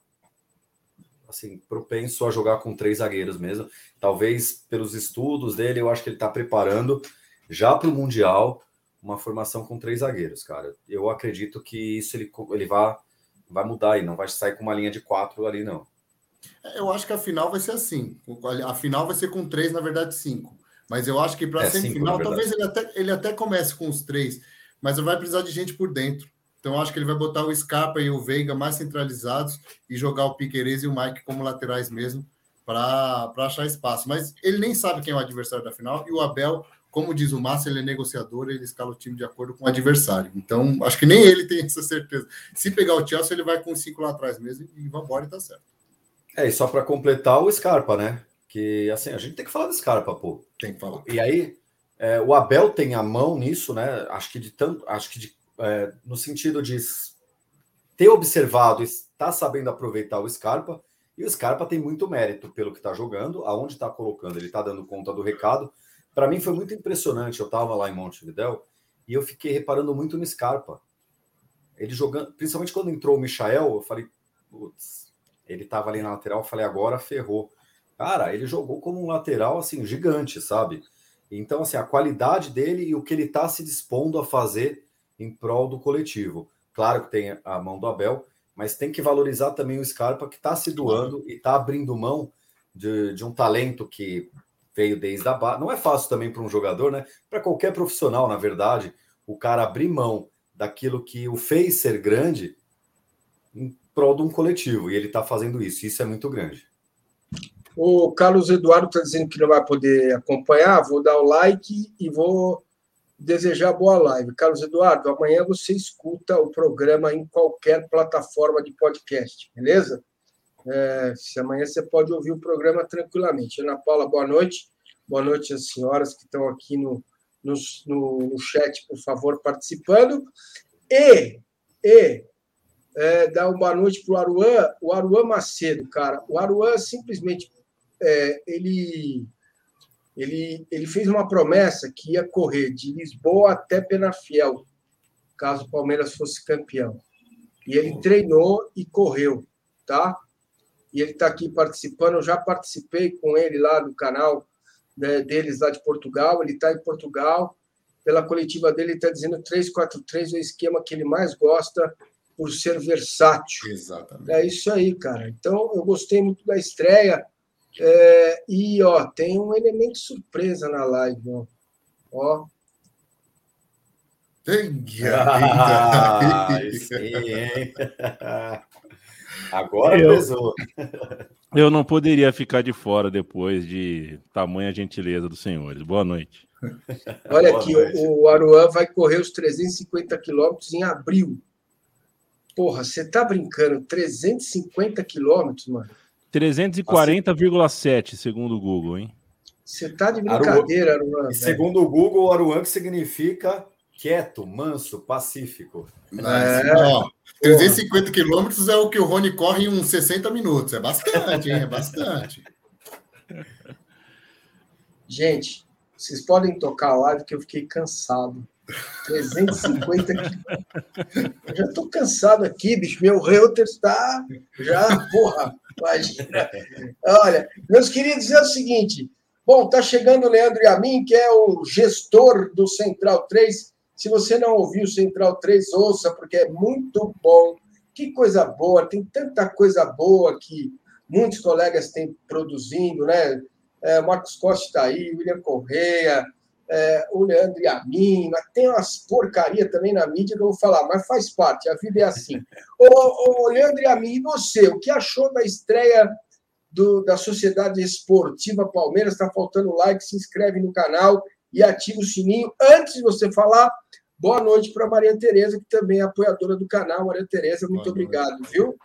assim, propenso a jogar com três zagueiros mesmo. Talvez pelos estudos dele, eu acho que ele está preparando já para o Mundial uma formação com três zagueiros, cara. Eu acredito que isso ele, ele vai, vai mudar e não vai sair com uma linha de quatro ali, não. Eu acho que a final vai ser assim. A final vai ser com três, na verdade, cinco. Mas eu acho que para a é, semifinal, talvez ele até, ele até comece com os três, mas vai precisar de gente por dentro. Então, acho que ele vai botar o Scarpa e o Veiga mais centralizados e jogar o Piqueires e o Mike como laterais mesmo para achar espaço. Mas ele nem sabe quem é o adversário da final e o Abel, como diz o Márcio, ele é negociador, ele escala o time de acordo com o adversário. Então, acho que nem ele tem essa certeza. Se pegar o Chelsea, ele vai com cinco lá atrás mesmo e vamos embora e tá certo. É, e só para completar o Scarpa, né? Que assim, a gente tem que falar do Scarpa, pô. Tem que falar. E aí, é, o Abel tem a mão nisso, né? Acho que de tanto, acho que de, é, no sentido de ter observado, estar sabendo aproveitar o Scarpa. E o Scarpa tem muito mérito pelo que está jogando, aonde está colocando, ele está dando conta do recado. Para mim foi muito impressionante. Eu estava lá em Montevidéu e eu fiquei reparando muito no Scarpa. Ele jogando, principalmente quando entrou o Michael, eu falei, putz, ele estava ali na lateral, eu falei, agora ferrou. Cara, ele jogou como um lateral assim gigante, sabe? Então, assim, a qualidade dele e o que ele está se dispondo a fazer em prol do coletivo. Claro que tem a mão do Abel, mas tem que valorizar também o Scarpa que está se doando e está abrindo mão de, de um talento que veio desde a base. Não é fácil também para um jogador, né? Para qualquer profissional, na verdade, o cara abrir mão daquilo que o fez ser grande prol de um coletivo, e ele está fazendo isso, isso é muito grande. O Carlos Eduardo está dizendo que não vai poder acompanhar, vou dar o like e vou desejar boa live. Carlos Eduardo, amanhã você escuta o programa em qualquer plataforma de podcast, beleza? É, se amanhã você pode ouvir o programa tranquilamente. Ana Paula, boa noite. Boa noite às senhoras que estão aqui no, no, no, chat, por favor, participando. E, e é, dar uma boa noite para o Aruan, o Aruan Macedo, cara. O Aruan simplesmente é, ele, ele, ele fez uma promessa que ia correr de Lisboa até Penafiel, caso o Palmeiras fosse campeão. E ele treinou e correu, tá? E ele está aqui participando. Eu já participei com ele lá no canal né, deles lá de Portugal. Ele está em Portugal. Pela coletiva dele, ele está dizendo 3-4-3 é o esquema que ele mais gosta por ser versátil. Exatamente. É isso aí, cara. Então, eu gostei muito da estreia. É, e, ó, tem um elemento surpresa na live, ó. ó. Ah, sim, Agora eu, pesou. Eu não poderia ficar de fora depois de tamanha gentileza dos senhores. Boa noite. Olha Boa aqui, noite. o Aruan vai correr os 350 quilômetros em abril. Porra, você tá brincando? 350 quilômetros, mano? 340,7, segundo o Google, hein? Você tá de brincadeira, Aruan. segundo o Google, Aruan que significa quieto, manso, pacífico. É, ó, 350 quilômetros é o que o Rony corre em uns 60 minutos. É bastante, hein? É bastante. Gente, vocês podem tocar a live que eu fiquei cansado. 350 Eu já estou cansado aqui, bicho. Meu Reuters está já, porra, imagina. Olha, meus queridos, é o seguinte. Bom, tá chegando o Leandro a mim, que é o gestor do Central 3. Se você não ouviu o Central 3, ouça, porque é muito bom. Que coisa boa, tem tanta coisa boa que muitos colegas têm produzindo, né? É, Marcos Costa está aí, William Correia, é, o Leandro Yamin, tem umas porcaria também na mídia que eu vou falar, mas faz parte, a vida é assim. ô, ô Leandro Yamin, e você, o que achou da estreia do, da Sociedade Esportiva Palmeiras? Está faltando like, se inscreve no canal e ativa o sininho. Antes de você falar, boa noite para Maria Tereza, que também é apoiadora do canal. Maria Tereza, muito boa obrigado, noite. viu?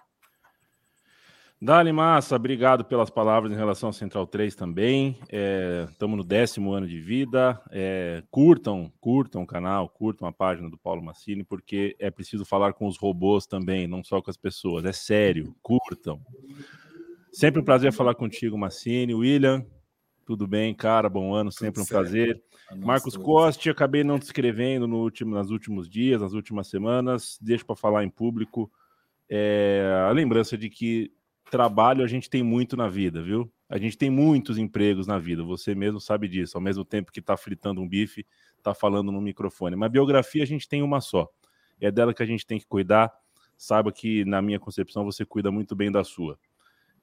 Dali Massa, obrigado pelas palavras em relação ao Central 3 também. Estamos é, no décimo ano de vida. É, curtam, curtam o canal, curtam a página do Paulo Massini, porque é preciso falar com os robôs também, não só com as pessoas. É sério, curtam. Sempre um prazer falar contigo, Massini. William, tudo bem, cara? Bom ano, sempre um prazer. Marcos Costa, acabei não te escrevendo no último, nos últimos dias, nas últimas semanas. Deixo para falar em público. É, a lembrança de que trabalho a gente tem muito na vida, viu? A gente tem muitos empregos na vida, você mesmo sabe disso. Ao mesmo tempo que está fritando um bife, está falando no microfone. Mas biografia a gente tem uma só. É dela que a gente tem que cuidar. Saiba que, na minha concepção, você cuida muito bem da sua.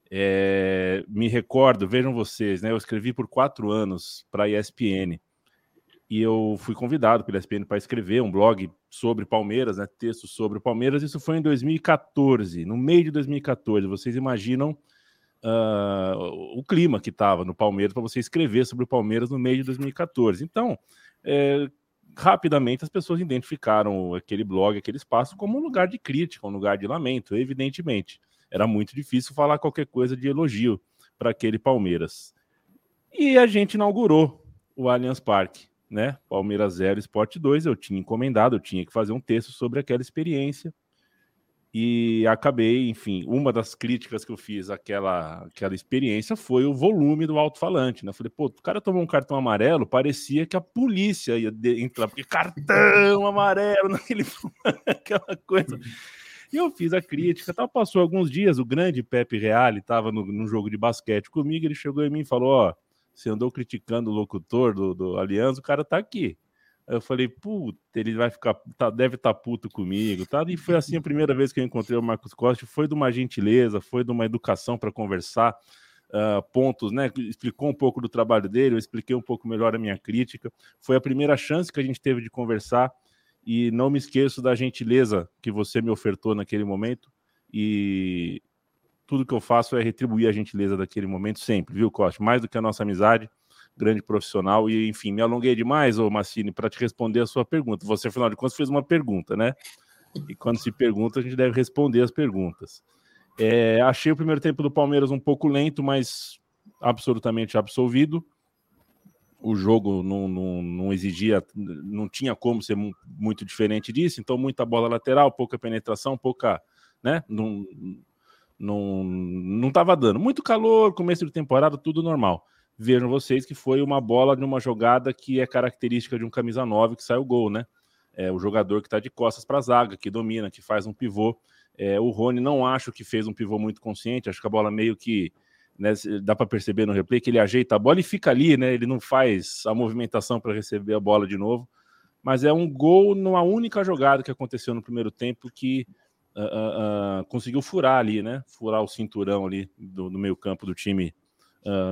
É, me recordo, vejam vocês, né? Eu escrevi por quatro anos para a ESPN e eu fui convidado pela ESPN para escrever um blog sobre Palmeiras, né? Texto sobre Palmeiras. Isso foi em 2014, no meio de 2014. Vocês imaginam uh, o clima que estava no Palmeiras para você escrever sobre o Palmeiras no meio de 2014. Então, é, rapidamente as pessoas identificaram aquele blog, aquele espaço, como um lugar de crítica, um lugar de lamento, evidentemente era muito difícil falar qualquer coisa de elogio para aquele Palmeiras. E a gente inaugurou o Allianz Parque, né? Palmeiras 0, Sport 2. Eu tinha encomendado, eu tinha que fazer um texto sobre aquela experiência. E acabei, enfim, uma das críticas que eu fiz àquela, àquela experiência foi o volume do alto-falante, né? Falei, pô, o cara tomou um cartão amarelo, parecia que a polícia ia entrar, porque cartão amarelo naquele aquela coisa. E eu fiz a crítica, tal. Passou alguns dias, o grande Pepe Reale estava no, no, jogo de basquete comigo, ele chegou em mim e falou: Ó, você andou criticando o locutor do, do Aliança, o cara tá aqui. Aí eu falei, puta, ele vai ficar, tá, deve estar tá puto comigo, tá? E foi assim a primeira vez que eu encontrei o Marcos Costa, foi de uma gentileza, foi de uma educação para conversar, uh, pontos, né? Explicou um pouco do trabalho dele, eu expliquei um pouco melhor a minha crítica. Foi a primeira chance que a gente teve de conversar e não me esqueço da gentileza que você me ofertou naquele momento e tudo que eu faço é retribuir a gentileza daquele momento sempre, viu, Costa? Mais do que a nossa amizade, grande profissional e enfim, me alonguei demais, ô Massini, para te responder a sua pergunta. Você, afinal de contas, fez uma pergunta, né? E quando se pergunta, a gente deve responder as perguntas. É, achei o primeiro tempo do Palmeiras um pouco lento, mas absolutamente absolvido o jogo não, não, não, exigia, não tinha como ser muito diferente disso, então muita bola lateral, pouca penetração, pouca, né? Não não não estava dando muito calor, começo de temporada, tudo normal. Vejam vocês que foi uma bola de uma jogada que é característica de um camisa 9 que sai o gol, né? É o jogador que está de costas para a zaga, que domina, que faz um pivô. É, o Rony não acho que fez um pivô muito consciente, acho que a bola meio que né, dá para perceber no replay que ele ajeita a bola e fica ali, né? Ele não faz a movimentação para receber a bola de novo. Mas é um gol numa única jogada que aconteceu no primeiro tempo que uh, uh, uh, conseguiu furar ali, né? Furar o cinturão ali do, do meio campo do time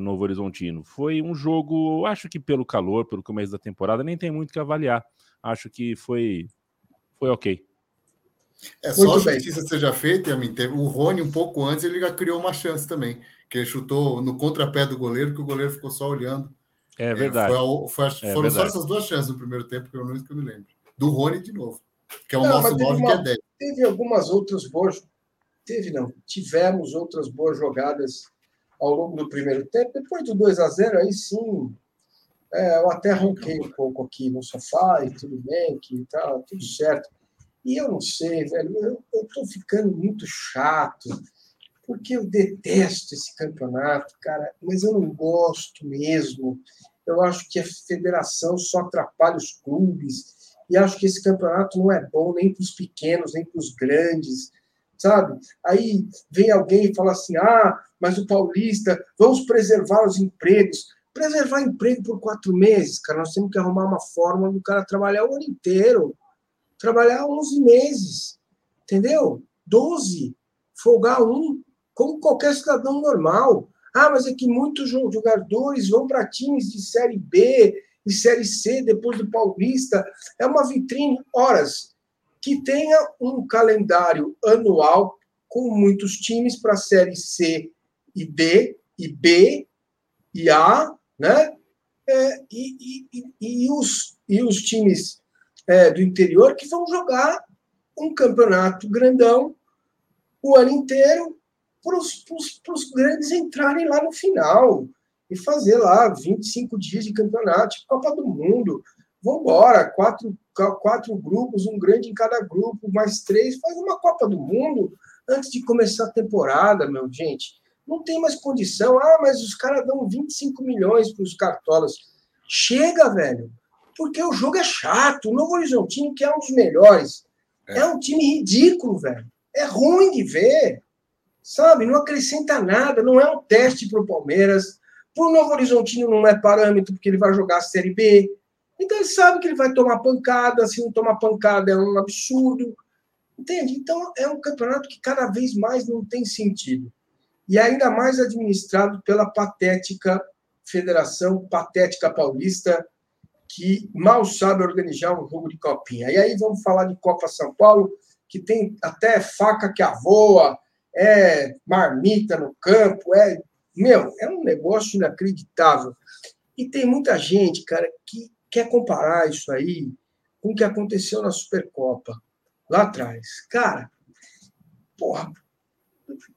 Novo Horizontino. Foi um jogo, acho que pelo calor, pelo começo da temporada, nem tem muito que avaliar. Acho que foi, foi ok. É só a justiça seja feita, o Rony, um pouco antes, ele já criou uma chance também que ele chutou no contrapé do goleiro, que o goleiro ficou só olhando. É verdade. É, foi, foi, é foram verdade. só essas duas chances no primeiro tempo, pelo menos que eu me lembro. Do Rony de novo, que é o não, nosso 9 que é 10. Teve algumas outras boas. Teve, não. Tivemos outras boas jogadas ao longo do primeiro tempo. Depois do 2 a 0 aí sim. É, eu até ronquei um pouco aqui no sofá e tudo bem, que tá tudo certo. E eu não sei, velho, eu, eu tô ficando muito chato porque eu detesto esse campeonato, cara, mas eu não gosto mesmo. Eu acho que a federação só atrapalha os clubes, e acho que esse campeonato não é bom nem para os pequenos, nem para os grandes, sabe? Aí vem alguém e fala assim: ah, mas o Paulista, vamos preservar os empregos. Preservar emprego por quatro meses, cara, nós temos que arrumar uma forma do cara trabalhar o ano inteiro, trabalhar 11 meses, entendeu? 12, folgar um, como qualquer cidadão normal. Ah, mas é que muitos jogadores vão para times de Série B e Série C depois do Paulista. É uma vitrine. Horas, que tenha um calendário anual com muitos times para Série C e D, e B, e A, né? É, e, e, e, os, e os times é, do interior que vão jogar um campeonato grandão o ano inteiro para os grandes entrarem lá no final e fazer lá 25 dias de campeonato, tipo Copa do Mundo. Vamos embora, quatro, quatro grupos, um grande em cada grupo, mais três, faz uma Copa do Mundo antes de começar a temporada, meu gente. Não tem mais condição. Ah, mas os caras dão 25 milhões para os cartolas. Chega, velho. Porque o jogo é chato. O Novo Horizontino, que é um dos melhores, é, é um time ridículo, velho. É ruim de ver. Sabe? Não acrescenta nada. Não é um teste para o Palmeiras. Para o Novo Horizontino não é parâmetro, porque ele vai jogar a Série B. Então ele sabe que ele vai tomar pancada. Se não tomar pancada é um absurdo. Entende? Então é um campeonato que cada vez mais não tem sentido e ainda mais administrado pela patética Federação Patética Paulista, que mal sabe organizar um jogo de copinha. E aí vamos falar de Copa São Paulo, que tem até faca que avoa, é marmita no campo, é meu, é um negócio inacreditável. E tem muita gente, cara, que quer comparar isso aí com o que aconteceu na Supercopa lá atrás. Cara, porra,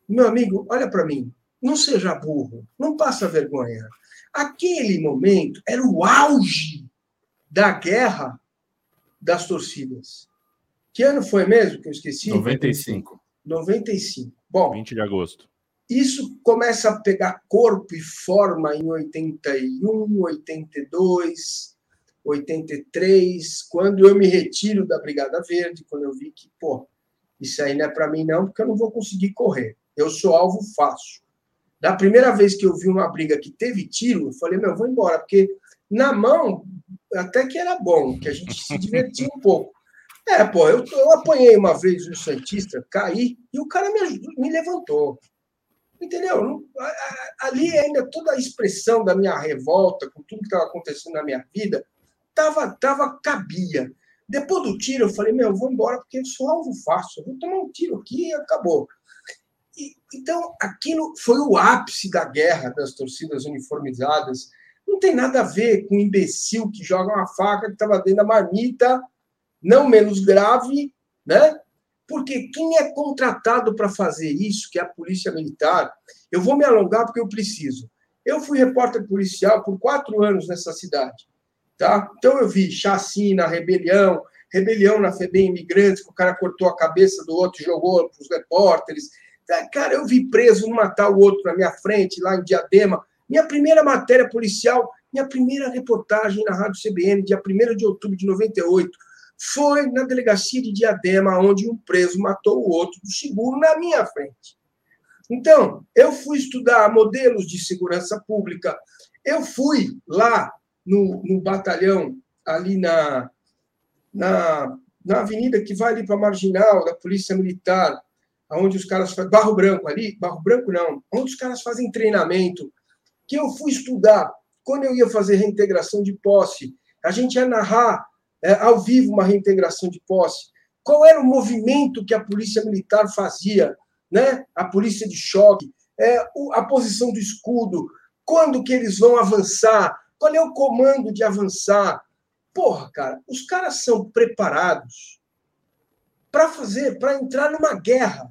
meu amigo, olha para mim. Não seja burro. Não passa vergonha. Aquele momento era o auge da guerra das torcidas. Que ano foi mesmo que eu esqueci? 95. 95. Bom, 20 de agosto. Isso começa a pegar corpo e forma em 81, 82, 83, quando eu me retiro da Brigada Verde, quando eu vi que, pô, isso aí não é para mim, não, porque eu não vou conseguir correr. Eu sou alvo fácil. Da primeira vez que eu vi uma briga que teve tiro, eu falei, meu, vou embora, porque na mão até que era bom, que a gente se divertia um pouco. É, pô, eu, eu apanhei uma vez um Santista, caí, e o cara me, ajudou, me levantou. Entendeu? Ali ainda toda a expressão da minha revolta, com tudo que estava acontecendo na minha vida, tava, tava cabia. Depois do tiro, eu falei, meu, eu vou embora porque eu sou alvo fácil, vou tomar um tiro aqui e acabou. E, então, aquilo foi o ápice da guerra das torcidas uniformizadas. Não tem nada a ver com um imbecil que joga uma faca que estava dentro da marmita, não menos grave, né? Porque quem é contratado para fazer isso, que é a polícia militar, eu vou me alongar porque eu preciso. Eu fui repórter policial por quatro anos nessa cidade. Tá? Então eu vi chacina, rebelião, rebelião na FEBEM Imigrantes, que o cara cortou a cabeça do outro e jogou para os repórteres. Cara, eu vi preso um matar o outro na minha frente, lá em Diadema. Minha primeira matéria policial, minha primeira reportagem na Rádio CBN, dia 1 de outubro de 98, foi na delegacia de Diadema, onde um preso matou o outro do seguro na minha frente. Então, eu fui estudar modelos de segurança pública, eu fui lá no, no batalhão, ali na, na, na avenida que vai ali para a Marginal, da Polícia Militar, onde os caras fazem. Barro Branco ali, Barro Branco não, onde os caras fazem treinamento, que eu fui estudar. Quando eu ia fazer reintegração de posse, a gente ia narrar é, ao vivo uma reintegração de posse. Qual era o movimento que a Polícia Militar fazia, né? a polícia de choque, é, a posição do escudo, quando que eles vão avançar, qual é o comando de avançar? Porra, cara, os caras são preparados para fazer, para entrar numa guerra.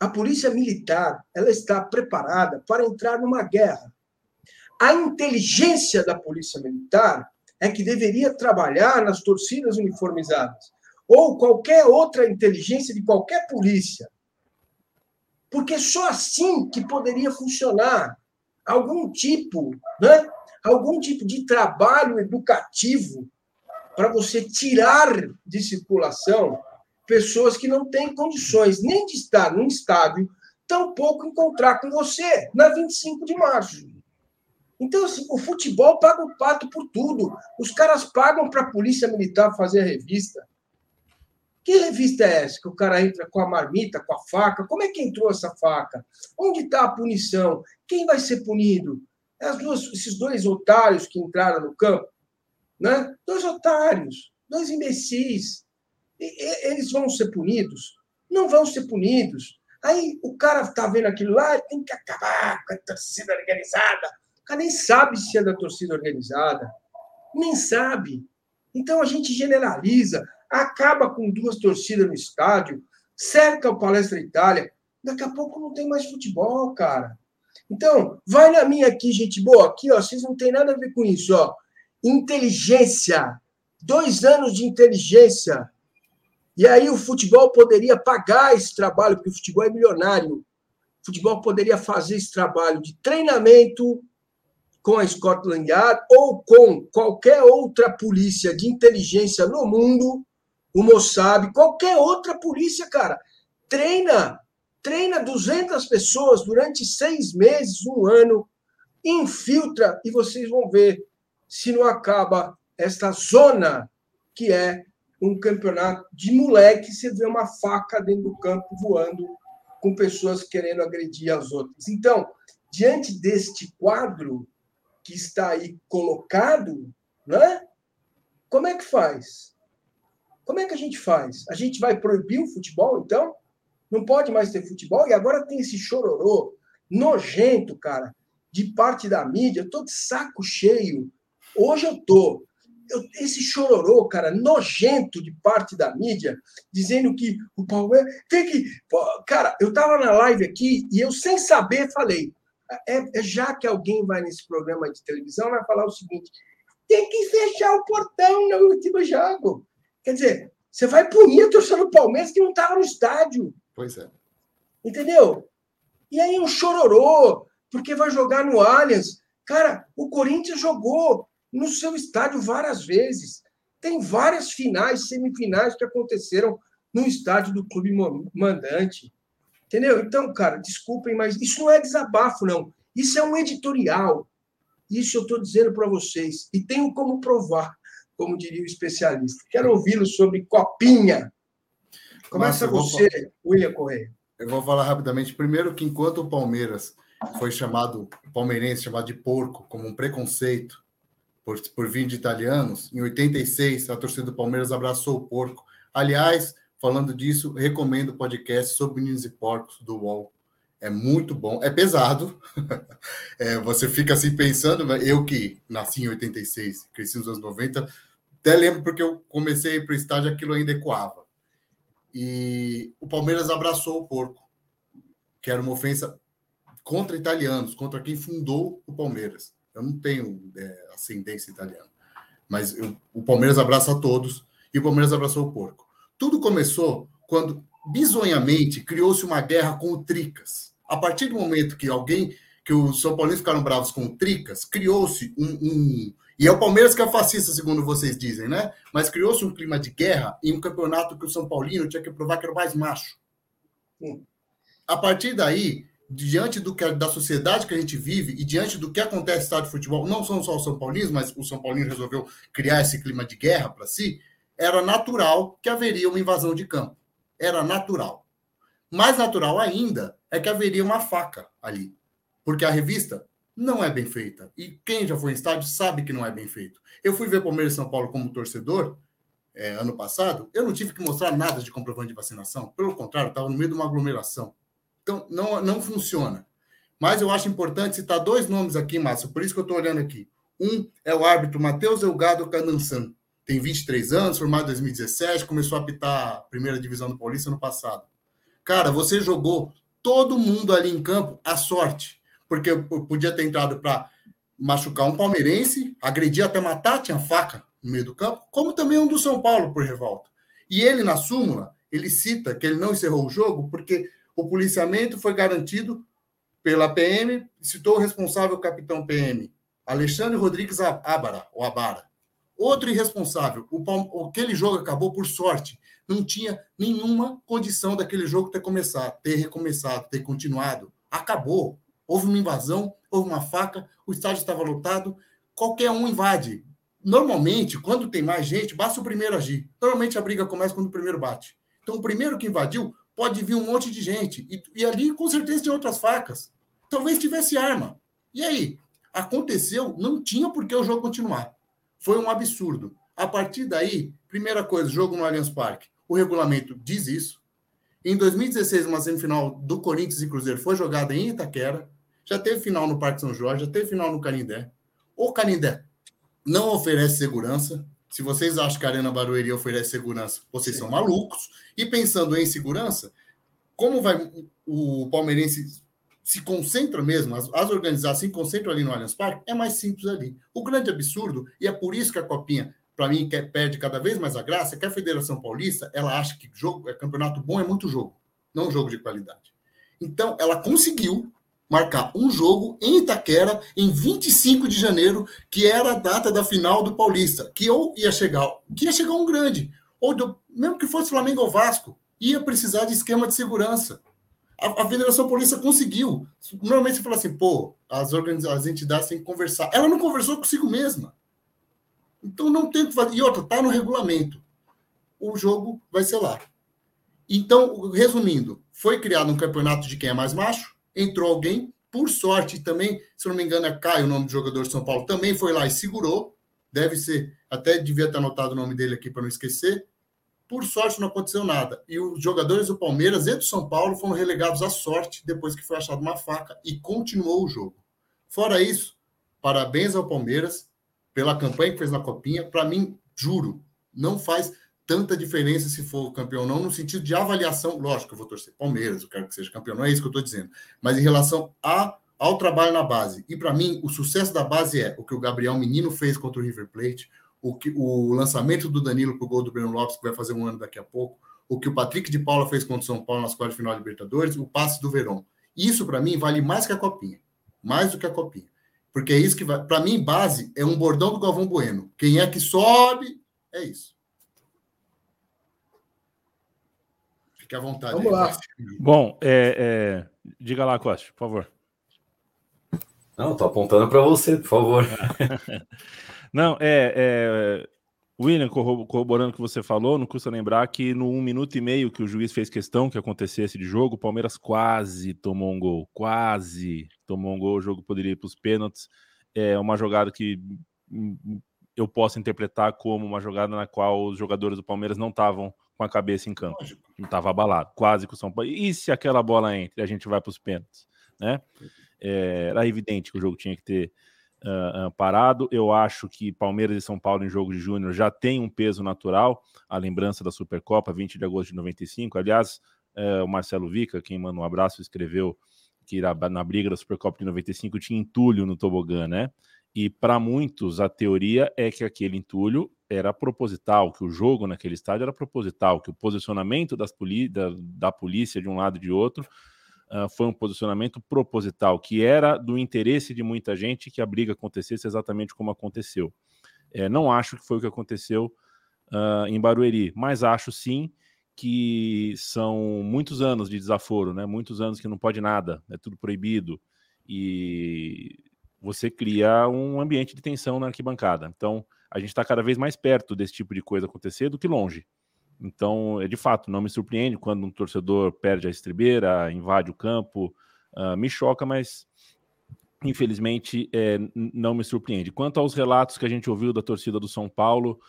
A polícia militar, ela está preparada para entrar numa guerra. A inteligência da polícia militar é que deveria trabalhar nas torcidas uniformizadas ou qualquer outra inteligência de qualquer polícia. Porque só assim que poderia funcionar algum tipo né, algum tipo de trabalho educativo para você tirar de circulação pessoas que não têm condições nem de estar num estádio, tampouco encontrar com você na 25 de março. Então, assim, o futebol paga o pato por tudo. Os caras pagam para a polícia militar fazer a revista. Que revista é essa que o cara entra com a marmita, com a faca? Como é que entrou essa faca? Onde está a punição? Quem vai ser punido? As duas, esses dois otários que entraram no campo, né? Dois otários, dois imbecis. Eles vão ser punidos? Não vão ser punidos. Aí o cara está vendo aquilo lá, tem que acabar com a torcida organizada. Cara nem sabe se é da torcida organizada. Nem sabe. Então a gente generaliza, acaba com duas torcidas no estádio, cerca o Palestra Itália. Daqui a pouco não tem mais futebol, cara. Então, vai na minha aqui, gente boa. Aqui, ó, vocês não tem nada a ver com isso, ó. Inteligência. Dois anos de inteligência. E aí o futebol poderia pagar esse trabalho, porque o futebol é milionário. O futebol poderia fazer esse trabalho de treinamento com a Scotland Yard ou com qualquer outra polícia de inteligência no mundo, o Mossad, qualquer outra polícia, cara. Treina, treina 200 pessoas durante seis meses, um ano, infiltra e vocês vão ver se não acaba esta zona que é um campeonato de moleque, você vê uma faca dentro do campo voando com pessoas querendo agredir as outras. Então, diante deste quadro que está aí colocado, né? Como é que faz? Como é que a gente faz? A gente vai proibir o futebol, então? Não pode mais ter futebol? E agora tem esse chororô nojento, cara, de parte da mídia. De saco cheio. Hoje eu tô eu, esse chororô, cara, nojento de parte da mídia, dizendo que o Palmeiras tem que. Cara, eu tava na live aqui e eu, sem saber, falei. É, é, já que alguém vai nesse programa de televisão, vai falar o seguinte: tem que fechar o portão no último jogo. Quer dizer, você vai punir a torcida do Palmeiras que não estava no estádio. Pois é. Entendeu? E aí um chororô, porque vai jogar no Allianz. Cara, o Corinthians jogou no seu estádio várias vezes. Tem várias finais, semifinais que aconteceram no estádio do clube mandante. Entendeu? Então, cara, desculpem, mas isso não é desabafo, não. Isso é um editorial. Isso eu estou dizendo para vocês. E tenho como provar, como diria o especialista. Quero ouvi-lo sobre Copinha. Começa Nossa, você, vou... William Correia. Eu vou falar rapidamente. Primeiro, que enquanto o Palmeiras foi chamado, palmeirense chamado de porco, como um preconceito, por, por vir de italianos. Em 86, a torcida do Palmeiras abraçou o porco. Aliás, falando disso, recomendo o podcast sobre meninos e porcos do UOL. É muito bom, é pesado. é, você fica assim pensando, eu que nasci em 86, cresci nos anos 90, até lembro porque eu comecei para o estádio, aquilo ainda ecoava. E o Palmeiras abraçou o porco, que era uma ofensa contra italianos, contra quem fundou o Palmeiras. Eu não tenho é, ascendência italiana. Mas eu, o Palmeiras abraça a todos e o Palmeiras abraçou o porco. Tudo começou quando, bizonhamente, criou-se uma guerra com o Tricas. A partir do momento que alguém, que os São Paulinos ficaram bravos com o Tricas, criou-se um, um, E é o Palmeiras que é fascista, segundo vocês dizem, né? Mas criou-se um clima de guerra em um campeonato que o São Paulino tinha que provar que era o mais macho. A partir daí, diante do que, da sociedade que a gente vive e diante do que acontece no estádio de futebol, não são só os São Paulinos, mas o São Paulino resolveu criar esse clima de guerra para si, era natural que haveria uma invasão de campo. Era natural. Mais natural ainda é que haveria uma faca ali. Porque a revista não é bem feita. E quem já foi em estádio sabe que não é bem feito. Eu fui ver Palmeiras e São Paulo como torcedor é, ano passado, eu não tive que mostrar nada de comprovante de vacinação. Pelo contrário, estava no meio de uma aglomeração. Então, não, não funciona. Mas eu acho importante citar dois nomes aqui, Márcio, por isso que eu estou olhando aqui. Um é o árbitro Matheus Elgado Canansan. Tem 23 anos, formado em 2017, começou a apitar a primeira divisão do Paulista no passado. Cara, você jogou todo mundo ali em campo à sorte, porque podia ter entrado para machucar um palmeirense, agredir até matar, tinha faca no meio do campo, como também um do São Paulo por revolta. E ele, na súmula, ele cita que ele não encerrou o jogo porque o policiamento foi garantido pela PM, citou o responsável, capitão PM, Alexandre Rodrigues Abara, ou Abara. Outro irresponsável, o, aquele jogo acabou por sorte, não tinha nenhuma condição daquele jogo ter começado, ter recomeçado, ter continuado. Acabou. Houve uma invasão, houve uma faca, o estádio estava lotado, qualquer um invade. normalmente, quando tem mais gente, basta o primeiro agir. Normalmente a briga começa quando o primeiro bate. Então, o primeiro que invadiu pode vir um monte de gente. E, e ali, com certeza, tem outras facas. Talvez tivesse arma. E aí? Aconteceu, não tinha por que o jogo continuar. Foi um absurdo. A partir daí, primeira coisa, jogo no Allianz Parque. O regulamento diz isso. Em 2016, uma semifinal do Corinthians e Cruzeiro foi jogada em Itaquera. Já teve final no Parque São Jorge, já teve final no Canindé. O Canindé não oferece segurança. Se vocês acham que a Arena Barueri oferece segurança, vocês Sim. são malucos. E pensando em segurança, como vai o palmeirense se concentra mesmo, as, as organizações se concentram ali no Allianz Parque, é mais simples ali. O grande absurdo, e é por isso que a Copinha, para mim, quer, perde cada vez mais a graça, é que a Federação Paulista, ela acha que jogo, é campeonato bom é muito jogo, não jogo de qualidade. Então, ela conseguiu marcar um jogo em Itaquera em 25 de janeiro, que era a data da final do Paulista, que ou ia chegar, que ia chegar um grande, ou do, mesmo que fosse Flamengo ou Vasco, ia precisar de esquema de segurança. A, a Federação Paulista conseguiu. Normalmente você fala assim, pô, as, as entidades têm que conversar. Ela não conversou consigo mesma. Então não tem que fazer. E outra, está no regulamento. O jogo vai ser lá. Então, resumindo, foi criado um campeonato de quem é mais macho, entrou alguém, por sorte também, se não me engano, é Caio, o nome do jogador de São Paulo, também foi lá e segurou. Deve ser, até devia ter anotado o nome dele aqui para não esquecer. Por sorte, não aconteceu nada. E os jogadores do Palmeiras e do São Paulo foram relegados à sorte depois que foi achada uma faca e continuou o jogo. Fora isso, parabéns ao Palmeiras pela campanha que fez na Copinha. Para mim, juro, não faz tanta diferença se for campeão ou não, no sentido de avaliação. Lógico, eu vou torcer Palmeiras, eu quero que seja campeão, não é isso que eu estou dizendo. Mas em relação a, ao trabalho na base. E para mim, o sucesso da base é o que o Gabriel Menino fez contra o River Plate, o, que, o lançamento do Danilo para o gol do Breno Lopes, que vai fazer um ano daqui a pouco, o que o Patrick de Paula fez contra o São Paulo nas quartas de final da Libertadores, o passe do Verão. Isso, para mim, vale mais que a Copinha. Mais do que a Copinha. Porque é isso que vai. Para mim, base é um bordão do Galvão Bueno. Quem é que sobe, é isso. Fique à vontade. Vamos aí, lá. Bom, é, é... diga lá, Costa, por favor. Não, tô apontando para você, por favor. Não, é, é... William, corroborando o que você falou, não custa lembrar que no um minuto e meio que o juiz fez questão que acontecesse de jogo, o Palmeiras quase tomou um gol, quase tomou um gol, o jogo poderia ir para os pênaltis. É uma jogada que hum, eu posso interpretar como uma jogada na qual os jogadores do Palmeiras não estavam com a cabeça em campo. Não estava abalado, quase com o São Paulo. E se aquela bola entra e a gente vai para os pênaltis? Né? É, era evidente que o jogo tinha que ter uh, parado. Eu acho que Palmeiras e São Paulo em jogo de júnior já tem um peso natural, a lembrança da Supercopa, 20 de agosto de 95. Aliás, uh, o Marcelo Vica, quem manda um abraço, escreveu que na briga da Supercopa de 95 tinha entulho no tobogã, né? E para muitos a teoria é que aquele entulho era proposital, que o jogo naquele estádio era proposital, que o posicionamento das da, da polícia de um lado e de outro uh, foi um posicionamento proposital, que era do interesse de muita gente que a briga acontecesse exatamente como aconteceu. É, não acho que foi o que aconteceu uh, em Barueri, mas acho sim que são muitos anos de desaforo, né? muitos anos que não pode nada, é tudo proibido, e você cria um ambiente de tensão na arquibancada. Então, a gente está cada vez mais perto desse tipo de coisa acontecer do que longe. Então, é de fato, não me surpreende quando um torcedor perde a estribeira, invade o campo, uh, me choca, mas infelizmente é, não me surpreende. Quanto aos relatos que a gente ouviu da torcida do São Paulo,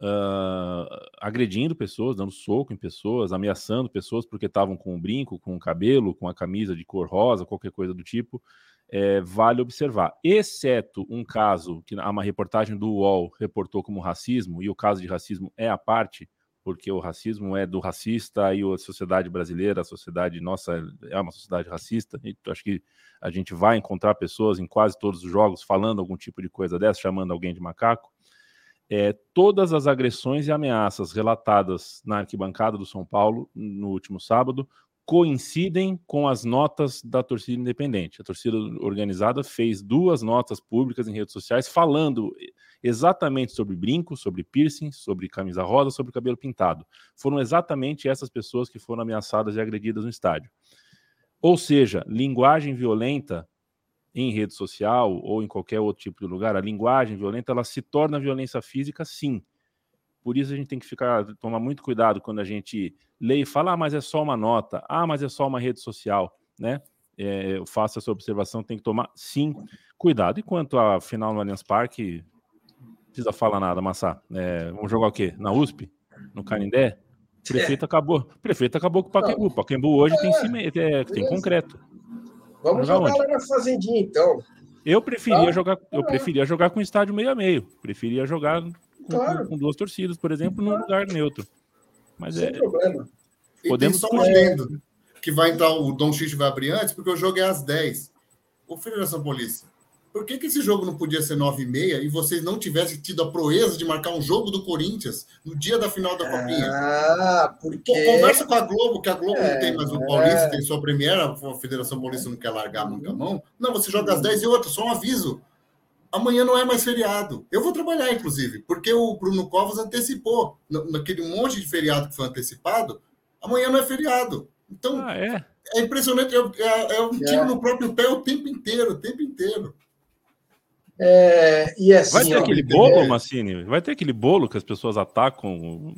uh, agredindo pessoas, dando soco em pessoas, ameaçando pessoas porque estavam com o brinco, com o cabelo, com a camisa de cor rosa, qualquer coisa do tipo, é, vale observar. Exceto um caso que uma reportagem do UOL reportou como racismo, e o caso de racismo é a parte, porque o racismo é do racista e a sociedade brasileira, a sociedade nossa é uma sociedade racista. E acho que a gente vai encontrar pessoas em quase todos os jogos falando algum tipo de coisa dessa, chamando alguém de macaco. É, todas as agressões e ameaças relatadas na arquibancada do São Paulo no último sábado coincidem com as notas da torcida independente. A torcida organizada fez duas notas públicas em redes sociais falando exatamente sobre brinco, sobre piercing, sobre camisa rosa, sobre cabelo pintado. Foram exatamente essas pessoas que foram ameaçadas e agredidas no estádio. Ou seja, linguagem violenta em rede social ou em qualquer outro tipo de lugar, a linguagem violenta ela se torna violência física, sim. Por isso a gente tem que ficar tomar muito cuidado quando a gente lê e fala, ah, mas é só uma nota, ah, mas é só uma rede social, né? É, eu faço essa observação, tem que tomar sim cuidado. E quanto à final no Allianz Parque, não precisa falar nada, Massá. É, vamos jogar o quê? Na USP? No Canindé? O prefeito é. acabou. Prefeito acabou com o Pacaembu. O Pacaembu hoje é, tem, cima, é, tem concreto. Vamos jogar, jogar lá na fazendinha, então. Eu preferia tá? jogar, eu preferia jogar com estádio meio a meio. Preferia jogar claro. com, com duas torcidas, por exemplo, num lugar neutro. Mas Sem é. problema. Podemos e tem só um que vai entrar o Dom Xixi vai abrir antes, porque o jogo é às 10. Ô, Federação Polícia, por que, que esse jogo não podia ser 9 e meia e vocês não tivessem tido a proeza de marcar um jogo do Corinthians no dia da final da Copinha? Ah, porque... Pô, conversa com a Globo, que a Globo é, não tem mais o Paulista, é. tem sua primeira, a Federação Paulista não quer largar muito a mão. Não, você joga às 10 e outra, só um aviso. Amanhã não é mais feriado. Eu vou trabalhar, inclusive, porque o Bruno Covas antecipou. Naquele monte de feriado que foi antecipado, amanhã não é feriado. Então, ah, é? é? impressionante. É, é, é um tiro é. no próprio pé o tempo inteiro, o tempo inteiro. É, e assim, Vai ter ó, aquele bolo, é... Massini? Vai ter aquele bolo que as pessoas atacam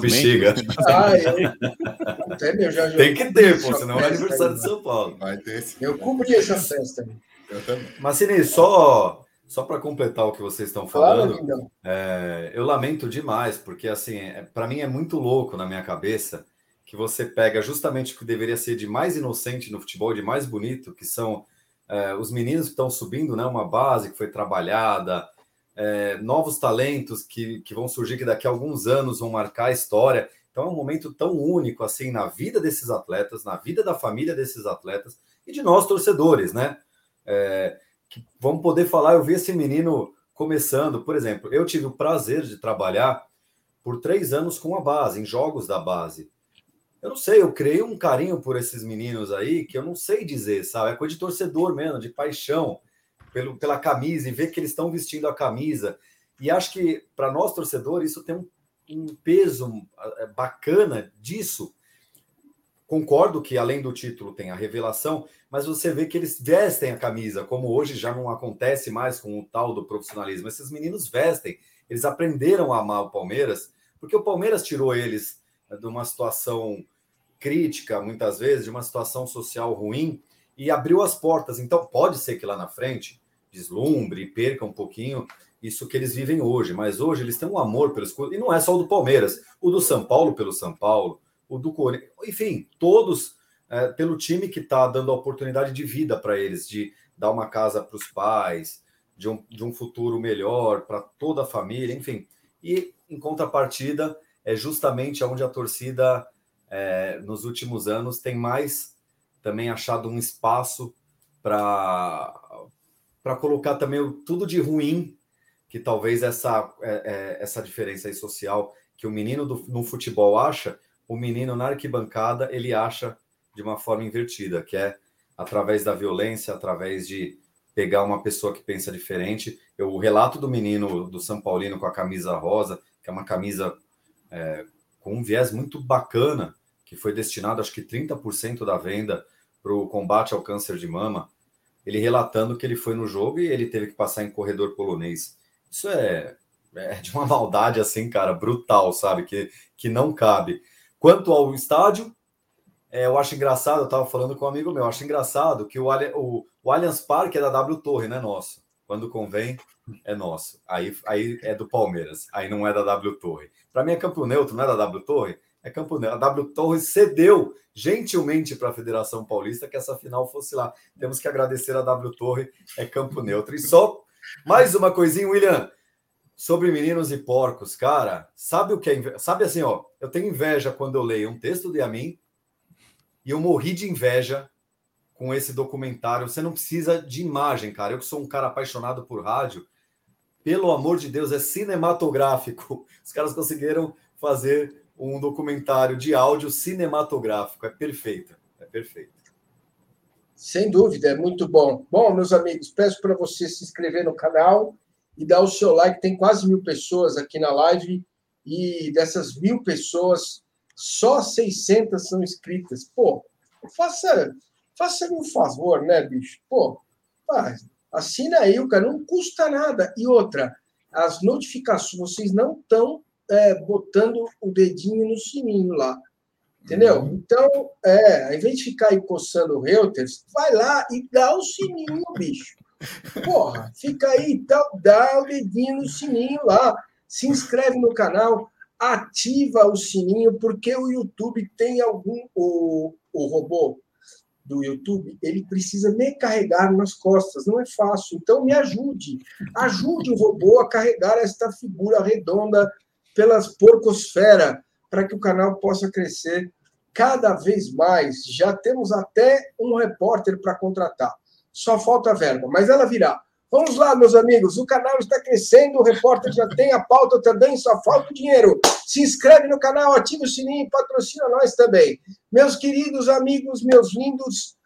bexiga. Ah, eu... Até meu, já, Tem que ter, pô, senão é aniversário de São Paulo. Vai ter sim. Eu cobri essa festa. Eu também. Massini, só, só para completar o que vocês estão falando, claro, é, eu lamento demais, porque assim, é, para mim é muito louco na minha cabeça que você pega justamente o que deveria ser de mais inocente no futebol, de mais bonito, que são é, os meninos que estão subindo, né, uma base que foi trabalhada, é, novos talentos que, que vão surgir que daqui a alguns anos vão marcar a história. Então é um momento tão único assim na vida desses atletas, na vida da família desses atletas e de nós torcedores, né? É, que vamos poder falar. Eu vi esse menino começando, por exemplo, eu tive o prazer de trabalhar por três anos com a base, em jogos da base eu não sei, eu criei um carinho por esses meninos aí que eu não sei dizer, sabe? É coisa de torcedor mesmo, de paixão pelo, pela camisa e ver que eles estão vestindo a camisa. E acho que para nós torcedores isso tem um, um peso é, bacana disso. Concordo que além do título tem a revelação, mas você vê que eles vestem a camisa, como hoje já não acontece mais com o tal do profissionalismo. Esses meninos vestem, eles aprenderam a amar o Palmeiras, porque o Palmeiras tirou eles de uma situação crítica, muitas vezes, de uma situação social ruim e abriu as portas. Então, pode ser que lá na frente deslumbre, perca um pouquinho isso que eles vivem hoje, mas hoje eles têm um amor pelo escudo, e não é só o do Palmeiras, o do São Paulo pelo São Paulo, o do Corinthians, enfim, todos é, pelo time que está dando a oportunidade de vida para eles, de dar uma casa para os pais, de um, de um futuro melhor para toda a família, enfim. E em contrapartida, é justamente onde a torcida é, nos últimos anos tem mais também achado um espaço para para colocar também tudo de ruim que talvez essa é, é, essa diferença social que o menino do, no futebol acha, o menino na arquibancada ele acha de uma forma invertida, que é através da violência, através de pegar uma pessoa que pensa diferente. Eu, o relato do menino do São Paulino com a camisa rosa, que é uma camisa é, com um viés muito bacana, que foi destinado, acho que 30% da venda para o combate ao câncer de mama, ele relatando que ele foi no jogo e ele teve que passar em corredor polonês. Isso é, é de uma maldade assim, cara, brutal, sabe? Que, que não cabe. Quanto ao estádio, é, eu acho engraçado, eu estava falando com um amigo meu, eu acho engraçado que o, o, o Allianz Parque é da W Torre, não é nosso. Quando convém, é nosso. Aí, aí é do Palmeiras, aí não é da W Torre. Para mim é campo neutro, não é da W Torre? é Campo Neutro. A W Torres cedeu gentilmente para a Federação Paulista que essa final fosse lá. Temos que agradecer a W Torre, é Campo Neutro. E só mais uma coisinha, William, sobre meninos e porcos, cara. Sabe o que é? Sabe assim, ó, eu tenho inveja quando eu leio um texto de Amin e eu morri de inveja com esse documentário. Você não precisa de imagem, cara. Eu que sou um cara apaixonado por rádio, pelo amor de Deus, é cinematográfico. Os caras conseguiram fazer um documentário de áudio cinematográfico. É perfeito, é perfeito. Sem dúvida, é muito bom. Bom, meus amigos, peço para você se inscrever no canal e dar o seu like. Tem quase mil pessoas aqui na live e dessas mil pessoas, só 600 são inscritas. Pô, faça, faça um favor, né, bicho? Pô, Ah, assina aí, o cara não custa nada. E outra, as notificações, vocês não estão é, botando o dedinho no sininho lá. Entendeu? Uhum. Então, é, ao invés de ficar aí coçando o Reuters, vai lá e dá o sininho, bicho. Porra, fica aí, dá, dá o dedinho no sininho lá. Se inscreve no canal, ativa o sininho, porque o YouTube tem algum. O, o robô do YouTube, ele precisa me carregar nas costas, não é fácil. Então, me ajude. Ajude o robô a carregar esta figura redonda pelas porcosfera para que o canal possa crescer cada vez mais. Já temos até um repórter para contratar. Só falta verba, mas ela virá. Vamos lá, meus amigos. O canal está crescendo, o repórter já tem a pauta também, só falta dinheiro. Se inscreve no canal, ativa o sininho patrocina nós também. Meus queridos amigos, meus lindos,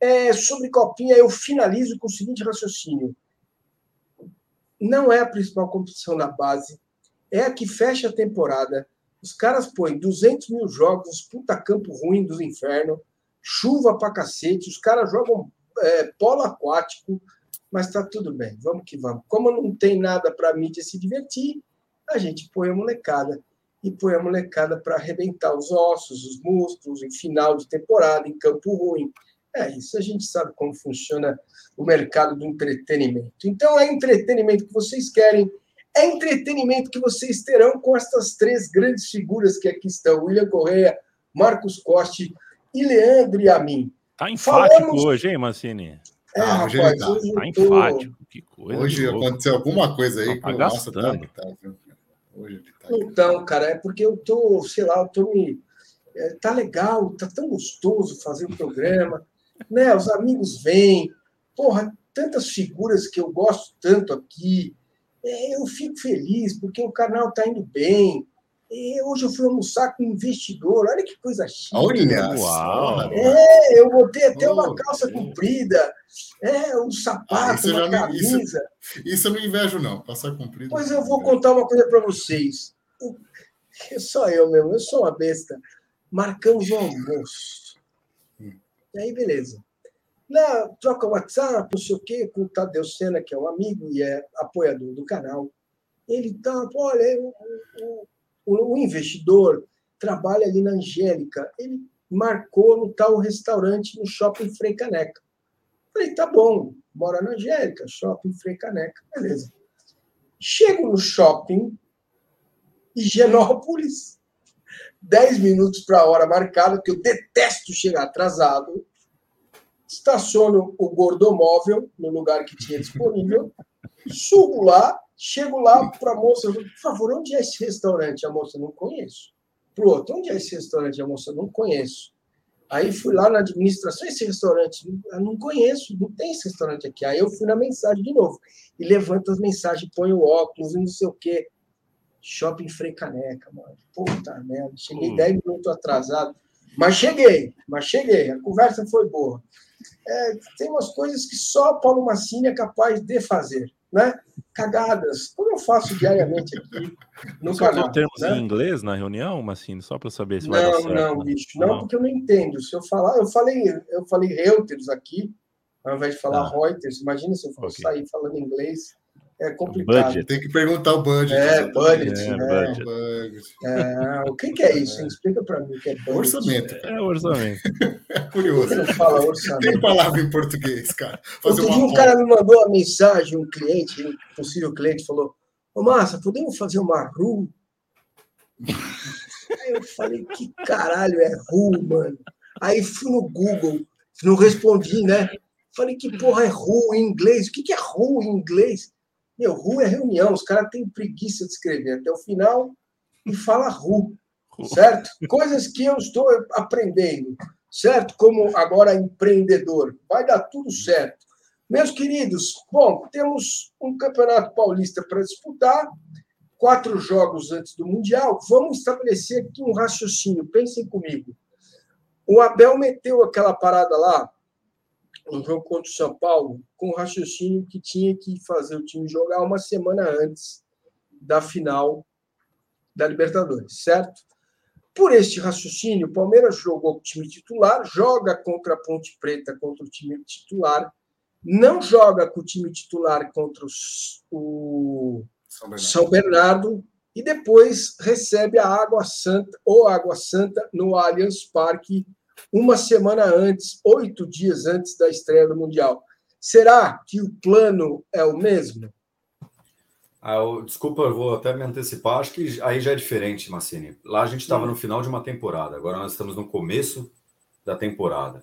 é, sobre Copinha, eu finalizo com o seguinte raciocínio. Não é a principal competição da base, é a que fecha a temporada os caras põem 200 mil jogos, puta campo ruim dos infernos, chuva pra cacete, os caras jogam é, polo aquático, mas tá tudo bem, vamos que vamos. Como não tem nada para mídia se divertir, a gente põe a molecada e põe a molecada para arrebentar os ossos, os músculos, em final de temporada, em campo ruim. É isso, a gente sabe como funciona o mercado do entretenimento. Então, é entretenimento que vocês querem é entretenimento que vocês terão com estas três grandes figuras que aqui estão: William Correia, Marcos Coste e Leandro a mim. Tá enfático Falamos... hoje, hein, Mancini? É, ah, hoje rapaz, tá. hoje tá enfático. Que coisa. Hoje aconteceu alguma coisa aí tá que nossa, tá, tá, hoje tá Então, cara, é porque eu tô, sei lá, eu tô me. É, tá legal, tá tão gostoso fazer o programa, né? Os amigos vêm, porra, tantas figuras que eu gosto tanto aqui é, eu fico feliz porque o canal está indo bem. E hoje eu fui almoçar com um investidor, olha que coisa chique. Olha, uau! É, eu botei até uma calça comprida, é, um sapato, ah, uma camisa. Isso, isso, eu não invejo, não, calça comprida. Pois eu vou contar uma coisa para vocês. Só eu mesmo, eu sou uma besta. Marcamos um almoço. Hum. E aí, beleza. Lá, troca WhatsApp, não sei o quê, com o Tadeu Sena, que é um amigo e é apoiador do canal. Ele tá, olha, o, o, o investidor trabalha ali na Angélica. Ele marcou no tal restaurante no Shopping Frei Caneca. Falei, tá bom, mora na Angélica, Shopping Frei Caneca, beleza. Chego no shopping, Higienópolis, 10 minutos para a hora marcada, que eu detesto chegar atrasado estaciono o gordomóvel no lugar que tinha disponível, subo lá, chego lá para a moça, por favor, onde é esse restaurante? A moça, não conheço. Para o outro, onde é esse restaurante? A moça, não conheço. Aí fui lá na administração, esse restaurante, eu não conheço, não tem esse restaurante aqui. Aí eu fui na mensagem de novo, e levanto as mensagens, ponho óculos e não sei o quê. Shopping Frei Caneca, mano. Puta merda, cheguei hum. 10 minutos atrasado. Mas cheguei, mas cheguei. A conversa foi boa é, tem umas coisas que só Paulo Massini é capaz de fazer, né? Cagadas, como eu faço diariamente aqui no Você canal. termos né? em inglês na reunião, Massini, só para saber se não, vai dar certo. Não, né? bicho, não, não, porque eu não entendo. Se eu falar, eu falei, eu falei Reuters aqui, ao invés de falar ah. Reuters, imagina se eu okay. sair falando inglês é complicado. Budget. Tem que perguntar o budget. É, budget. É, né? budget. É, o que, que é isso? É. Explica para mim o que é budget. Orçamento. É orçamento. É curioso. Não fala orçamento. Tem palavra em português, cara. Fazer Outro dia um cara me mandou uma mensagem, um cliente, um possível cliente, falou: Ô, Massa, podemos fazer uma RU? Aí eu falei: que caralho é RU, mano? Aí fui no Google, não respondi, né? Falei: que porra é RU em inglês? O que é RU em inglês? Meu, RU é reunião, os caras têm preguiça de escrever até o final e fala RU, certo? Coisas que eu estou aprendendo, certo? Como agora empreendedor. Vai dar tudo certo. Meus queridos, bom, temos um Campeonato Paulista para disputar, quatro jogos antes do Mundial. Vamos estabelecer aqui um raciocínio, pensem comigo. O Abel meteu aquela parada lá, um jogo contra o São Paulo com o raciocínio que tinha que fazer o time jogar uma semana antes da final da Libertadores, certo? Por este raciocínio, o Palmeiras jogou com o time titular, joga contra a Ponte Preta contra o time titular não joga com o time titular contra os, o São Bernardo. São Bernardo e depois recebe a Água Santa ou Água Santa no Allianz Parque uma semana antes, oito dias antes da estreia do Mundial. Será que o plano é o mesmo? Ah, eu, desculpa, eu vou até me antecipar. Acho que aí já é diferente, Massini. Lá a gente estava no final de uma temporada, agora nós estamos no começo da temporada.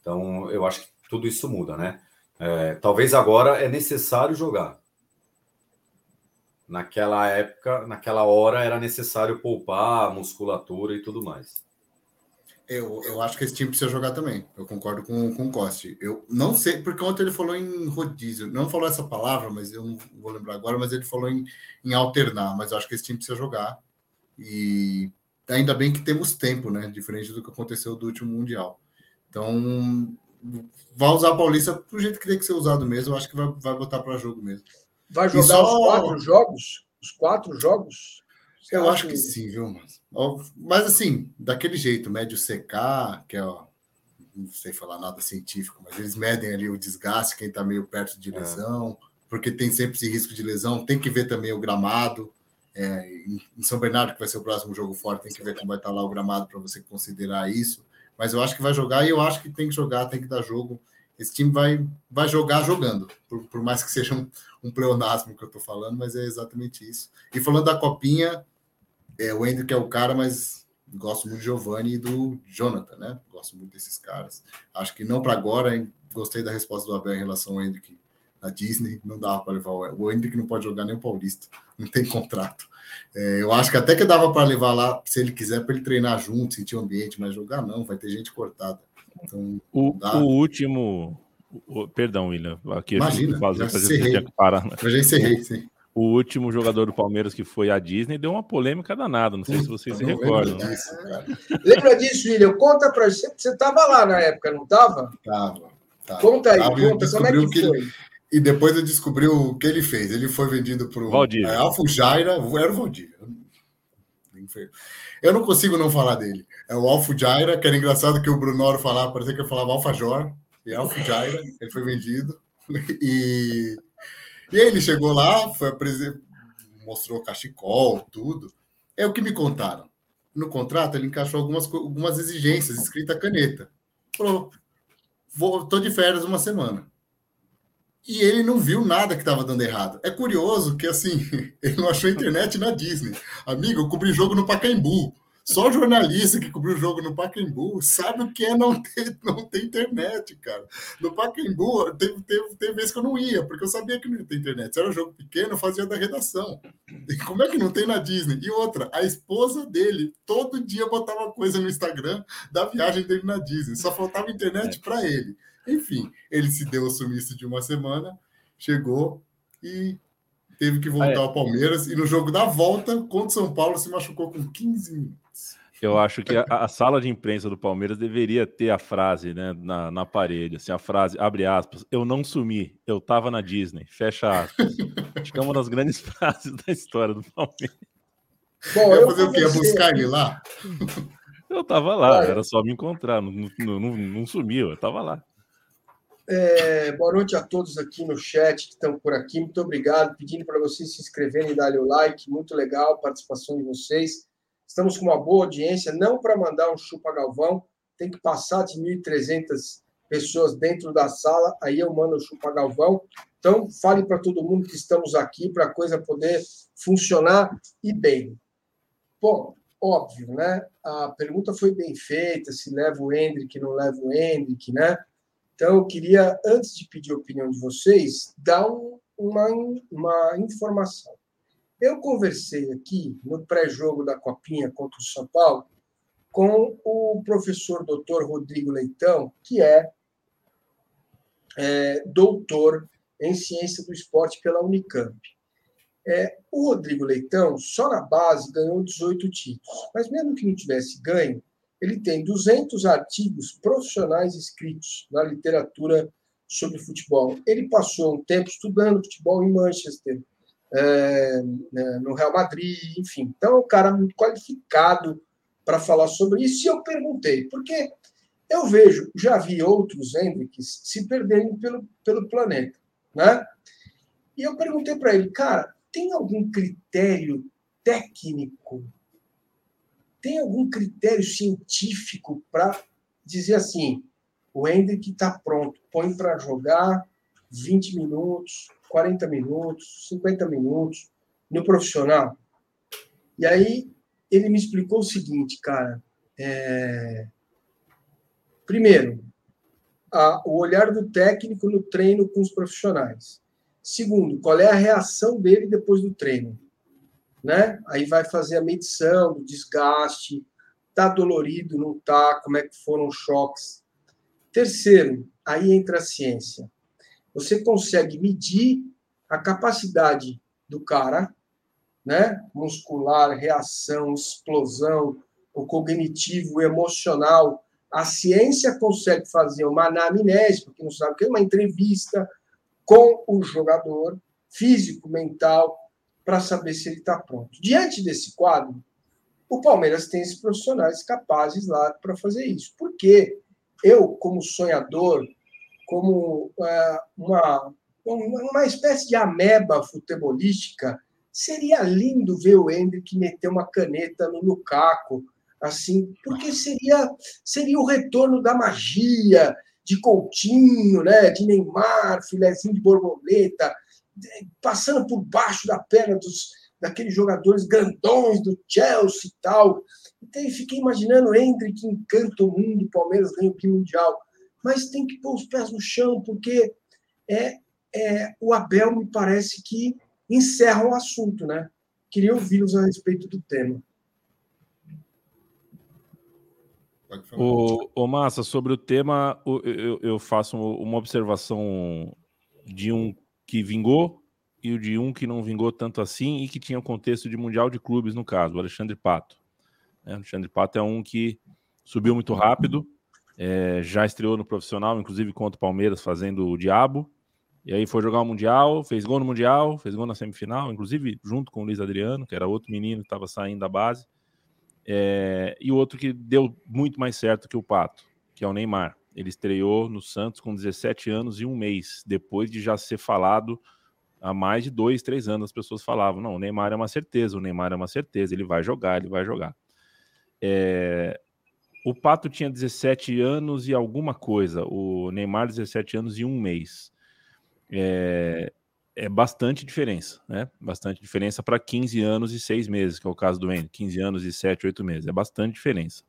Então, eu acho que tudo isso muda, né? É, talvez agora é necessário jogar. Naquela época, naquela hora, era necessário poupar a musculatura e tudo mais. Eu, eu acho que esse time precisa jogar também. Eu concordo com, com o Coste. Eu não sei, porque ontem ele falou em rodízio. Não falou essa palavra, mas eu não vou lembrar agora, mas ele falou em, em alternar. Mas eu acho que esse time precisa jogar. E ainda bem que temos tempo, né? Diferente do que aconteceu do último Mundial. Então, vai usar a Paulista do jeito que tem que ser usado mesmo. Eu acho que vai, vai botar para jogo mesmo. Vai jogar só... os quatro jogos? Os quatro jogos? Eu acho que... sim, viu, mas, mas assim, daquele jeito, médio CK, que é, ó, não sei falar nada científico, mas eles medem ali o desgaste, quem está meio perto de é. lesão, é. porque tem sempre esse risco de lesão, tem que ver também o gramado. É, em São Bernardo, que vai ser o próximo jogo forte, tem que ver como vai estar tá lá o gramado para você considerar isso mas eu acho que vai jogar e eu acho que tem que jogar, tem que dar jogo. Esse time vai, vai jogar jogando, por, por mais que seja um, um pleonasmo que eu estou falando, mas é exatamente isso. E falando da copinha, é, o Hendrick é o cara, mas gosto muito do Giovanni e do Jonathan, né? Gosto muito desses caras. Acho que não para agora, hein? gostei da resposta do Abel em relação ao Hendrick na Disney, não dava para levar o, o Hendrick não pode jogar nem o Paulista, não tem contrato. É, eu acho que até que dava para levar lá, se ele quiser, para ele treinar junto, sentir o ambiente, mas jogar não, vai ter gente cortada. Então, o, o último. O, perdão, William. Aqui Imagina, fazer, já encerrei. Parar, né? Já encerrei, sim. O último jogador do Palmeiras que foi à Disney deu uma polêmica danada. Não sei se vocês se recordam. Né? Disso, Lembra disso, William? Conta para você. Você estava lá na época, não estava? Estava. Conta aí, tava, conta como é que, que foi. Ele, e depois eu descobri o que ele fez. Ele foi vendido para o é, Alfo Jaira. Era o Valdir. Eu não consigo não falar dele. É o Alfo Jaira, que era engraçado que o Brunoro falava, parecia que eu falava Alfajor. E Alfo Jaira, ele foi vendido. E, e ele chegou lá, foi mostrou cachecol, tudo. É o que me contaram. No contrato, ele encaixou algumas, algumas exigências, escrita a caneta. Falou: vou, tô de férias uma semana e ele não viu nada que estava dando errado. É curioso que, assim, ele não achou internet na Disney. Amigo, eu cobri jogo no Pacaembu. Só jornalista que cobriu o jogo no Pacaembu sabe o que é não ter, não ter internet, cara. No Pacaembu, teve, teve, teve vezes que eu não ia, porque eu sabia que não ia ter internet. Se era um jogo pequeno, eu fazia da redação. E como é que não tem na Disney? E outra, a esposa dele todo dia botava coisa no Instagram da viagem dele na Disney. Só faltava internet para ele. Enfim, ele se deu o sumiço de uma semana, chegou e teve que voltar ah, é. ao Palmeiras. E no jogo da volta contra o São Paulo se machucou com 15 minutos. Eu acho que a, a, sala de imprensa do Palmeiras deveria ter a frase né, na, na parede, assim, a frase, abre aspas, eu não sumi, eu tava na Disney, fecha aspas. acho que é uma das grandes frases da história do Palmeiras. Bom, eu fazer o quê? Ia buscar ele lá? Eu tava lá, era só me encontrar, não, não, não, não sumiu, eu tava lá. É, boa noite a todos aqui no chat que estão por aqui. Muito obrigado. Pedindo para vocês se inscreverem e darem o like. Muito legal a participação de vocês. Estamos com uma boa audiência. Não para mandar um chupa Galvão, tem que passar de 1.300 pessoas dentro da sala. Aí eu mando o chupa Galvão. Então, fale para todo mundo que estamos aqui para a coisa poder funcionar e bem. Bom, óbvio, né? A pergunta foi bem feita: se leva o Hendrick, não leva o Hendrick, né? Então, eu queria, antes de pedir a opinião de vocês, dar um, uma, uma informação. Eu conversei aqui no pré-jogo da Copinha contra o São Paulo com o professor doutor Rodrigo Leitão, que é, é doutor em ciência do esporte pela Unicamp. É, o Rodrigo Leitão, só na base, ganhou 18 títulos. Mas mesmo que não tivesse ganho, ele tem 200 artigos profissionais escritos na literatura sobre futebol. Ele passou um tempo estudando futebol em Manchester, é, né, no Real Madrid, enfim. Então, é um cara muito qualificado para falar sobre isso. E eu perguntei, porque eu vejo, já vi outros Hendricks se perderem pelo, pelo planeta, né? E eu perguntei para ele, cara, tem algum critério técnico? Tem algum critério científico para dizer assim, o Hendrick está pronto, põe para jogar 20 minutos, 40 minutos, 50 minutos no profissional? E aí ele me explicou o seguinte, cara. É... Primeiro, a, o olhar do técnico no treino com os profissionais. Segundo, qual é a reação dele depois do treino? Né? Aí vai fazer a medição do desgaste, tá dolorido, não tá, como é que foram os choques. Terceiro, aí entra a ciência. Você consegue medir a capacidade do cara, né? Muscular, reação, explosão, o cognitivo, o emocional. A ciência consegue fazer uma anamnese, porque não sabe o que é uma entrevista, com o jogador, físico, mental, para saber se ele está pronto. Diante desse quadro, o Palmeiras tem esses profissionais capazes lá para fazer isso. Porque eu, como sonhador, como é, uma, uma espécie de ameba futebolística, seria lindo ver o Hendrick meter uma caneta no Lukaku, assim, porque seria, seria o retorno da magia, de Coutinho, né, de Neymar, filezinho de borboleta, passando por baixo da perna dos, daqueles jogadores grandões do Chelsea e tal. Então, eu fiquei imaginando Hendrick encanta o mundo, Palmeiras ganha o Mundial. Mas tem que pôr os pés no chão, porque é, é, o Abel me parece que encerra o assunto, né? Queria ouvi-los a respeito do tema. O, o Massa, sobre o tema, eu, eu faço uma observação de um que vingou e o de um que não vingou tanto assim e que tinha o contexto de Mundial de Clubes, no caso, o Alexandre Pato. O é, Alexandre Pato é um que subiu muito rápido, é, já estreou no profissional, inclusive contra o Palmeiras, fazendo o Diabo. E aí foi jogar o Mundial, fez gol no Mundial, fez gol na semifinal, inclusive junto com o Luiz Adriano, que era outro menino que estava saindo da base. É, e outro que deu muito mais certo que o Pato, que é o Neymar. Ele estreou no Santos com 17 anos e um mês, depois de já ser falado há mais de dois, três anos. As pessoas falavam: não, o Neymar é uma certeza, o Neymar é uma certeza, ele vai jogar, ele vai jogar. É, o Pato tinha 17 anos e alguma coisa, o Neymar 17 anos e um mês. É, é bastante diferença, né? Bastante diferença para 15 anos e 6 meses, que é o caso do N, 15 anos e 7, 8 meses. É bastante diferença.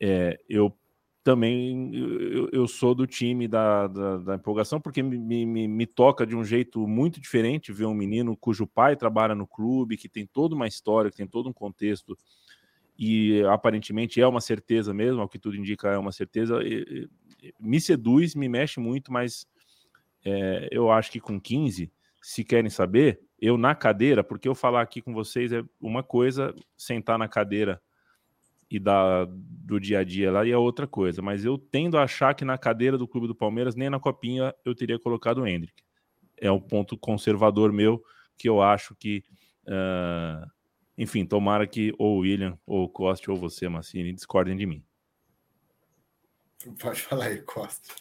É, eu também eu, eu, sou do time da, da, da empolgação, porque me, me, me, toca de um jeito muito diferente ver um menino cujo pai trabalha no clube, que tem toda uma história, que tem todo um contexto, e aparentemente é uma certeza mesmo, ao que tudo indica é uma certeza, e, e, me seduz, me mexe muito, mas é, eu acho que com 15, se querem saber, eu na cadeira, porque eu falar aqui com vocês é uma coisa, sentar na cadeira e da, do dia a dia lá e é outra coisa, mas eu tendo a achar que na cadeira do Clube do Palmeiras, nem na copinha, eu teria colocado o Hendrick. É um ponto conservador meu que eu acho que. Uh, enfim, tomara que ou o William, ou o Costa, ou você, Massini, discordem de mim. Pode falar aí, Costa.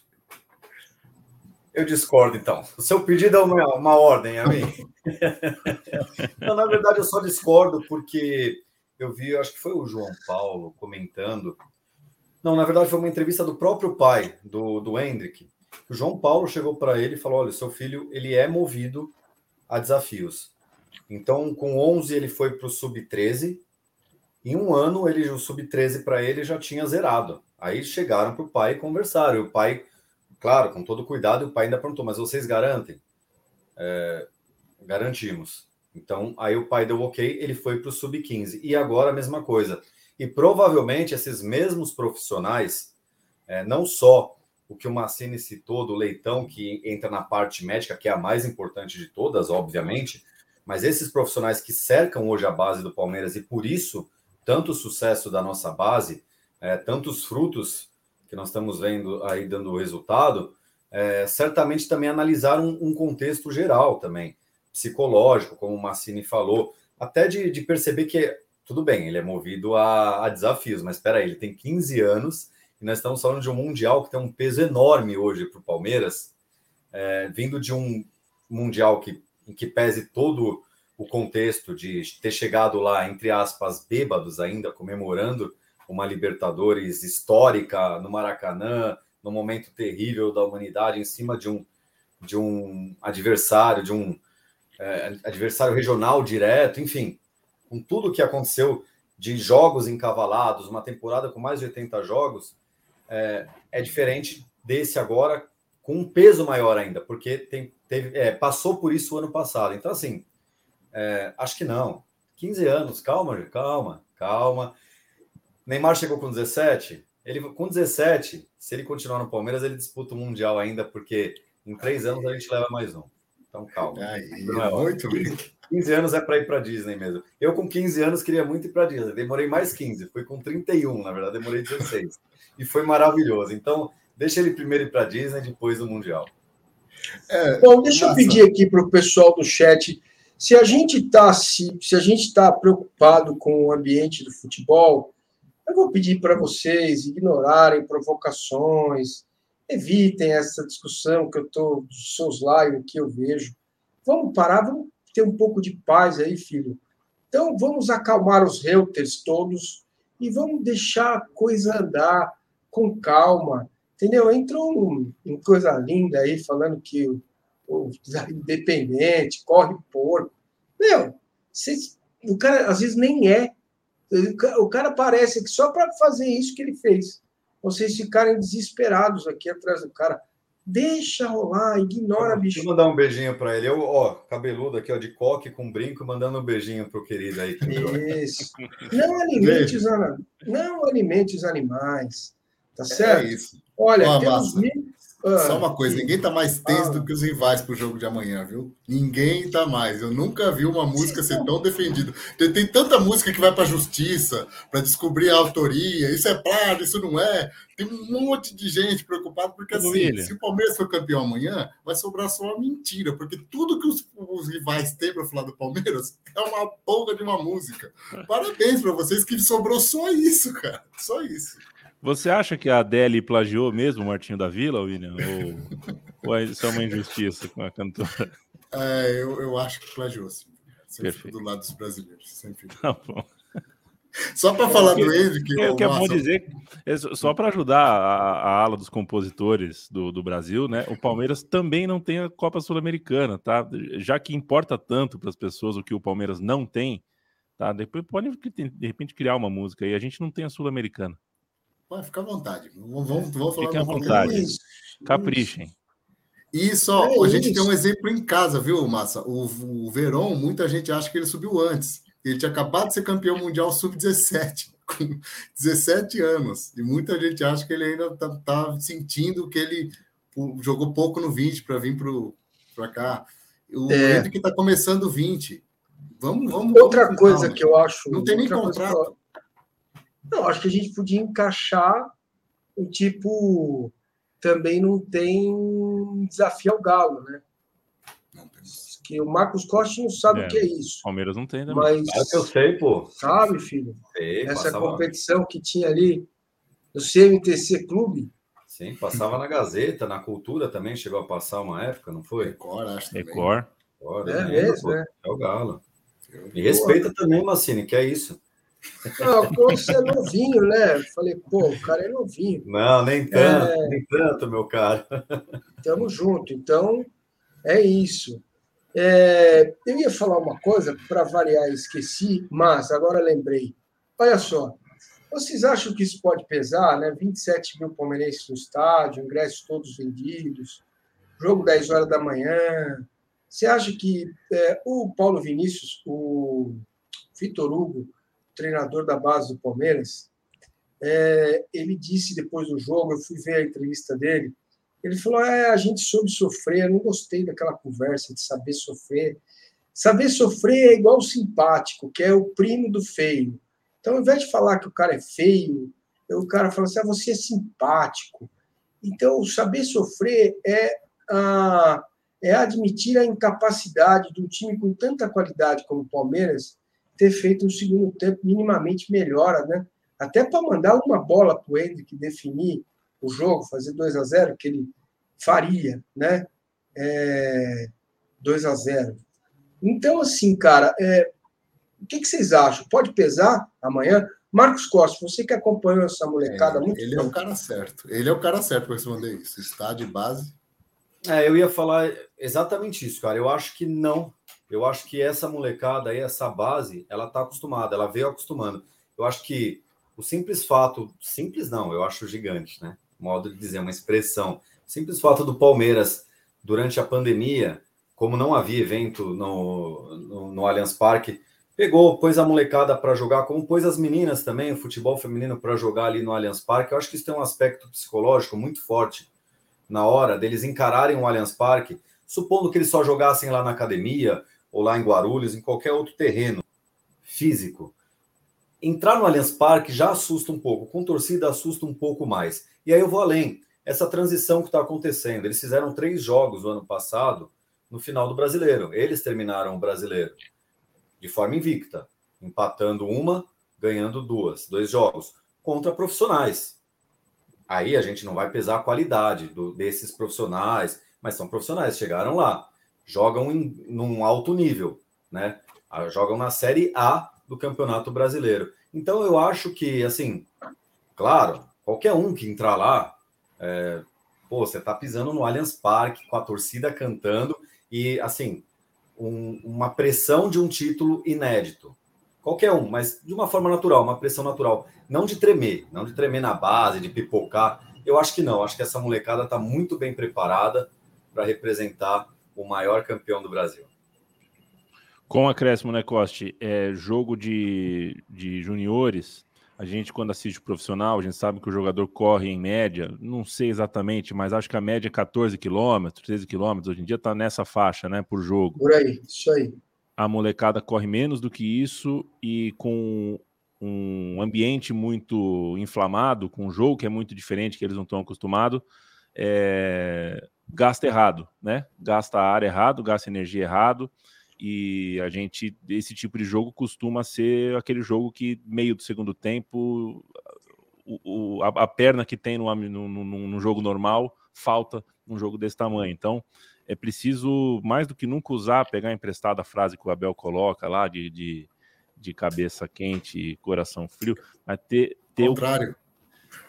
Eu discordo, então. O seu pedido é uma, uma ordem a mim. Não, na verdade, eu só discordo porque eu vi, acho que foi o João Paulo comentando. Não, na verdade, foi uma entrevista do próprio pai, do, do Hendrick. O João Paulo chegou para ele e falou: Olha, seu filho ele é movido a desafios. Então, com 11, ele foi para o sub-13. Em um ano, ele o sub-13 para ele já tinha zerado. Aí chegaram para o pai e conversaram. E o pai claro, com todo cuidado, o pai ainda perguntou, mas vocês garantem? É, garantimos. Então, aí o pai deu ok, ele foi para o sub-15. E agora a mesma coisa. E provavelmente esses mesmos profissionais, é, não só o que o Massini citou do leitão, que entra na parte médica, que é a mais importante de todas, obviamente, mas esses profissionais que cercam hoje a base do Palmeiras e por isso tanto sucesso da nossa base, é, tantos frutos que nós estamos vendo aí dando resultado, é, certamente também analisar um, um, contexto geral também, psicológico, como o Massini falou, até de, de perceber que, tudo bem, ele é movido a, a, desafios, mas espera aí, ele tem 15 anos E nós estamos falando de um Mundial que tem um peso enorme hoje para o Palmeiras, é, vindo de um Mundial que, em que pese todo o contexto de ter chegado lá, entre aspas, bêbados ainda, comemorando uma Libertadores histórica no Maracanã, no momento terrível da humanidade, em cima de um, de um adversário, de um é, adversário regional direto, enfim, com tudo o que aconteceu de jogos encavalados, uma temporada com mais de 80 jogos, é, é diferente desse agora, com um peso maior ainda, porque tem, teve, é, passou por isso o ano passado. Então, assim, é, acho que não. 15 anos, calma, calma, calma. Neymar chegou com 17. Ele com 17, se ele continuar no Palmeiras, ele disputa o Mundial ainda, porque em três anos a gente leva mais um. Então, calma. Aí, é muito bem. 15 anos é para ir para Disney mesmo. Eu, com 15 anos, queria muito ir para Disney. Demorei mais 15. Fui com 31, na verdade, demorei 16. E foi maravilhoso. Então, deixa ele primeiro ir para Disney, depois o Mundial. É, Bom, deixa nossa. eu pedir aqui para o pessoal do chat. Se a gente está se, se a gente está preocupado com o ambiente do futebol, eu vou pedir para vocês ignorarem provocações, evitem essa discussão que eu estou dos seus lives que eu vejo. Vamos parar, vamos ter um pouco de paz aí, filho. Então, vamos acalmar os reuters todos e vamos deixar a coisa andar com calma, entendeu? Entrou uma coisa linda aí, falando que o, o independente, corre porco. Meu, vocês, o cara às vezes nem é. O cara parece que só para fazer isso que ele fez vocês ficarem desesperados aqui atrás do cara. Deixa rolar, ignora, bicho. Deixa eu mandar um beijinho para ele. Eu, ó, cabeludo aqui, ó, de coque com brinco, mandando um beijinho pro querido aí. Isso. Não alimente, os, não alimente os animais. Tá é certo? É isso. Olha, temos mil, ah, Só uma coisa, ninguém tá mais tenso ah, do que os rivais pro jogo de amanhã, viu? Ninguém tá mais. Eu nunca vi uma música ser tão defendida. Tem, tem tanta música que vai pra justiça para descobrir a autoria. Isso é claro, isso não é. Tem um monte de gente preocupada porque assim, se o Palmeiras for campeão amanhã, vai sobrar só uma mentira, porque tudo que os, os rivais têm para falar do Palmeiras é uma polga de uma música. Parabéns para vocês que sobrou só isso, cara. Só isso. Você acha que a Adele plagiou mesmo o Martinho da Vila, William? Ou, ou isso é uma injustiça com a cantora? É, eu, eu acho que plagiou, sim. Sempre Perfeito. do lado dos brasileiros. Sempre. Tá bom. Só para falar do Hendrick. É o que é bom dizer, é só para ajudar a, a, ala dos compositores do, do Brasil, né? O Palmeiras também não tem a Copa Sul-Americana, tá? Já que importa tanto para as pessoas o que o Palmeiras não tem, tá? Depois pode de repente criar uma música aí. A gente não tem a Sul-Americana. Pode ficar à vontade. Vamos, vamos, vamos falar Fiquem à vontade. Isso, Caprichem. Isso, ó, é a gente tem um exemplo em casa, viu, Massa? O, o Verón, muita gente acha que ele subiu antes. Ele tinha acabado de ser campeão mundial sub-17, com 17 anos. E muita gente acha que ele ainda está tá sentindo que ele jogou pouco no 20 para vir para cá. O é. que está começando 20. Vamos, vamos. Outra vamos coisa que eu acho. Não tem nem contrato. Não, acho que a gente podia encaixar o tipo. Também não tem desafio ao Galo, né? Que o Marcos Costa não sabe é, o que é isso. Palmeiras não tem também. Mas, claro que eu sei, pô. Sabe, filho? Sei, Essa competição que tinha ali no CMTC Clube. Sim, passava na Gazeta, na Cultura também chegou a passar uma época, não foi? Record, acho também. Record. Record é, mesmo, é. É o Galo. E respeita também, Massini, que é isso. Não, você é novinho, né? Falei, pô, o cara é novinho. Não, nem tanto, é... nem tanto, meu cara. Tamo junto. Então, é isso. É... eu ia falar uma coisa, para variar, esqueci, mas agora lembrei. Olha só, vocês acham que isso pode pesar, né? 27 mil palmeirenses no estádio, ingressos todos vendidos, jogo 10 horas da manhã. Você acha que é, o Paulo Vinícius, o Vitor Hugo, treinador da base do Palmeiras, é, ele disse depois do jogo, eu fui ver a entrevista dele, ele falou: é, a gente soube sofrer, eu não gostei daquela conversa de saber sofrer. Saber sofrer é igual o simpático, que é o primo do feio. Então, ao invés de falar que o cara é feio, o cara fala assim: ah, você é simpático. Então, saber sofrer é, a, é admitir a incapacidade de um time com tanta qualidade como o Palmeiras ter feito um segundo tempo minimamente melhor, né? até para mandar uma bola para o Hendrick definir o jogo, fazer 2 a 0 que ele faria, né? É, 2 a 0 Então, assim, cara, é, o que, que, vocês acham? Pode pesar amanhã? Marcos Costa, você que acompanhou essa molecada é, muito Ele tempo. é o cara certo. Ele é o cara certo para responder isso. Está de base. É, eu ia falar exatamente isso, cara. Eu acho que não. Eu acho que essa molecada aí, essa base, ela tá acostumada, ela veio acostumando. Eu acho que o simples fato, simples não, eu acho gigante, né? Modo de dizer, uma expressão. O simples fato do Palmeiras, durante a pandemia, como não havia evento no, no, no Allianz Parque, pegou, pôs a molecada para jogar, como pôs as meninas também, o futebol feminino para jogar ali no Allianz Parque. Eu acho que isso tem um aspecto psicológico muito forte na hora deles encararem o Allianz Parque, supondo que eles só jogassem lá na academia ou lá em Guarulhos, em qualquer outro terreno físico entrar no Allianz Parque já assusta um pouco, com torcida assusta um pouco mais. E aí eu vou além. Essa transição que está acontecendo. Eles fizeram três jogos no ano passado, no final do brasileiro. Eles terminaram o brasileiro de forma invicta, empatando uma, ganhando duas, dois jogos, contra profissionais. Aí a gente não vai pesar a qualidade do, desses profissionais, mas são profissionais, chegaram lá, jogam em num alto nível, né? Ah, jogam na Série A do Campeonato Brasileiro. Então eu acho que, assim, claro, qualquer um que entrar lá, é, pô, você tá pisando no Allianz Parque com a torcida cantando e, assim, um, uma pressão de um título inédito. Qualquer um, mas de uma forma natural, uma pressão natural. Não de tremer, não de tremer na base, de pipocar. Eu acho que não, acho que essa molecada está muito bem preparada para representar o maior campeão do Brasil. Com acréscimo, né, Coste? É, jogo de, de juniores, a gente, quando assiste o profissional, a gente sabe que o jogador corre em média, não sei exatamente, mas acho que a média é 14 quilômetros, 13 quilômetros. Hoje em dia está nessa faixa, né, por jogo. Por aí, isso aí. A molecada corre menos do que isso e com um ambiente muito inflamado, com um jogo que é muito diferente, que eles não estão acostumados, é... gasta errado, né? Gasta a área errado, gasta energia errado e a gente, esse tipo de jogo costuma ser aquele jogo que, meio do segundo tempo, o, o a, a, perna que tem no, no, no, no, jogo normal falta num jogo desse tamanho. Então, é preciso, mais do que nunca, usar, pegar emprestada a frase que o Abel coloca lá, de, de, de cabeça quente e coração frio, mas ter. ter contrário.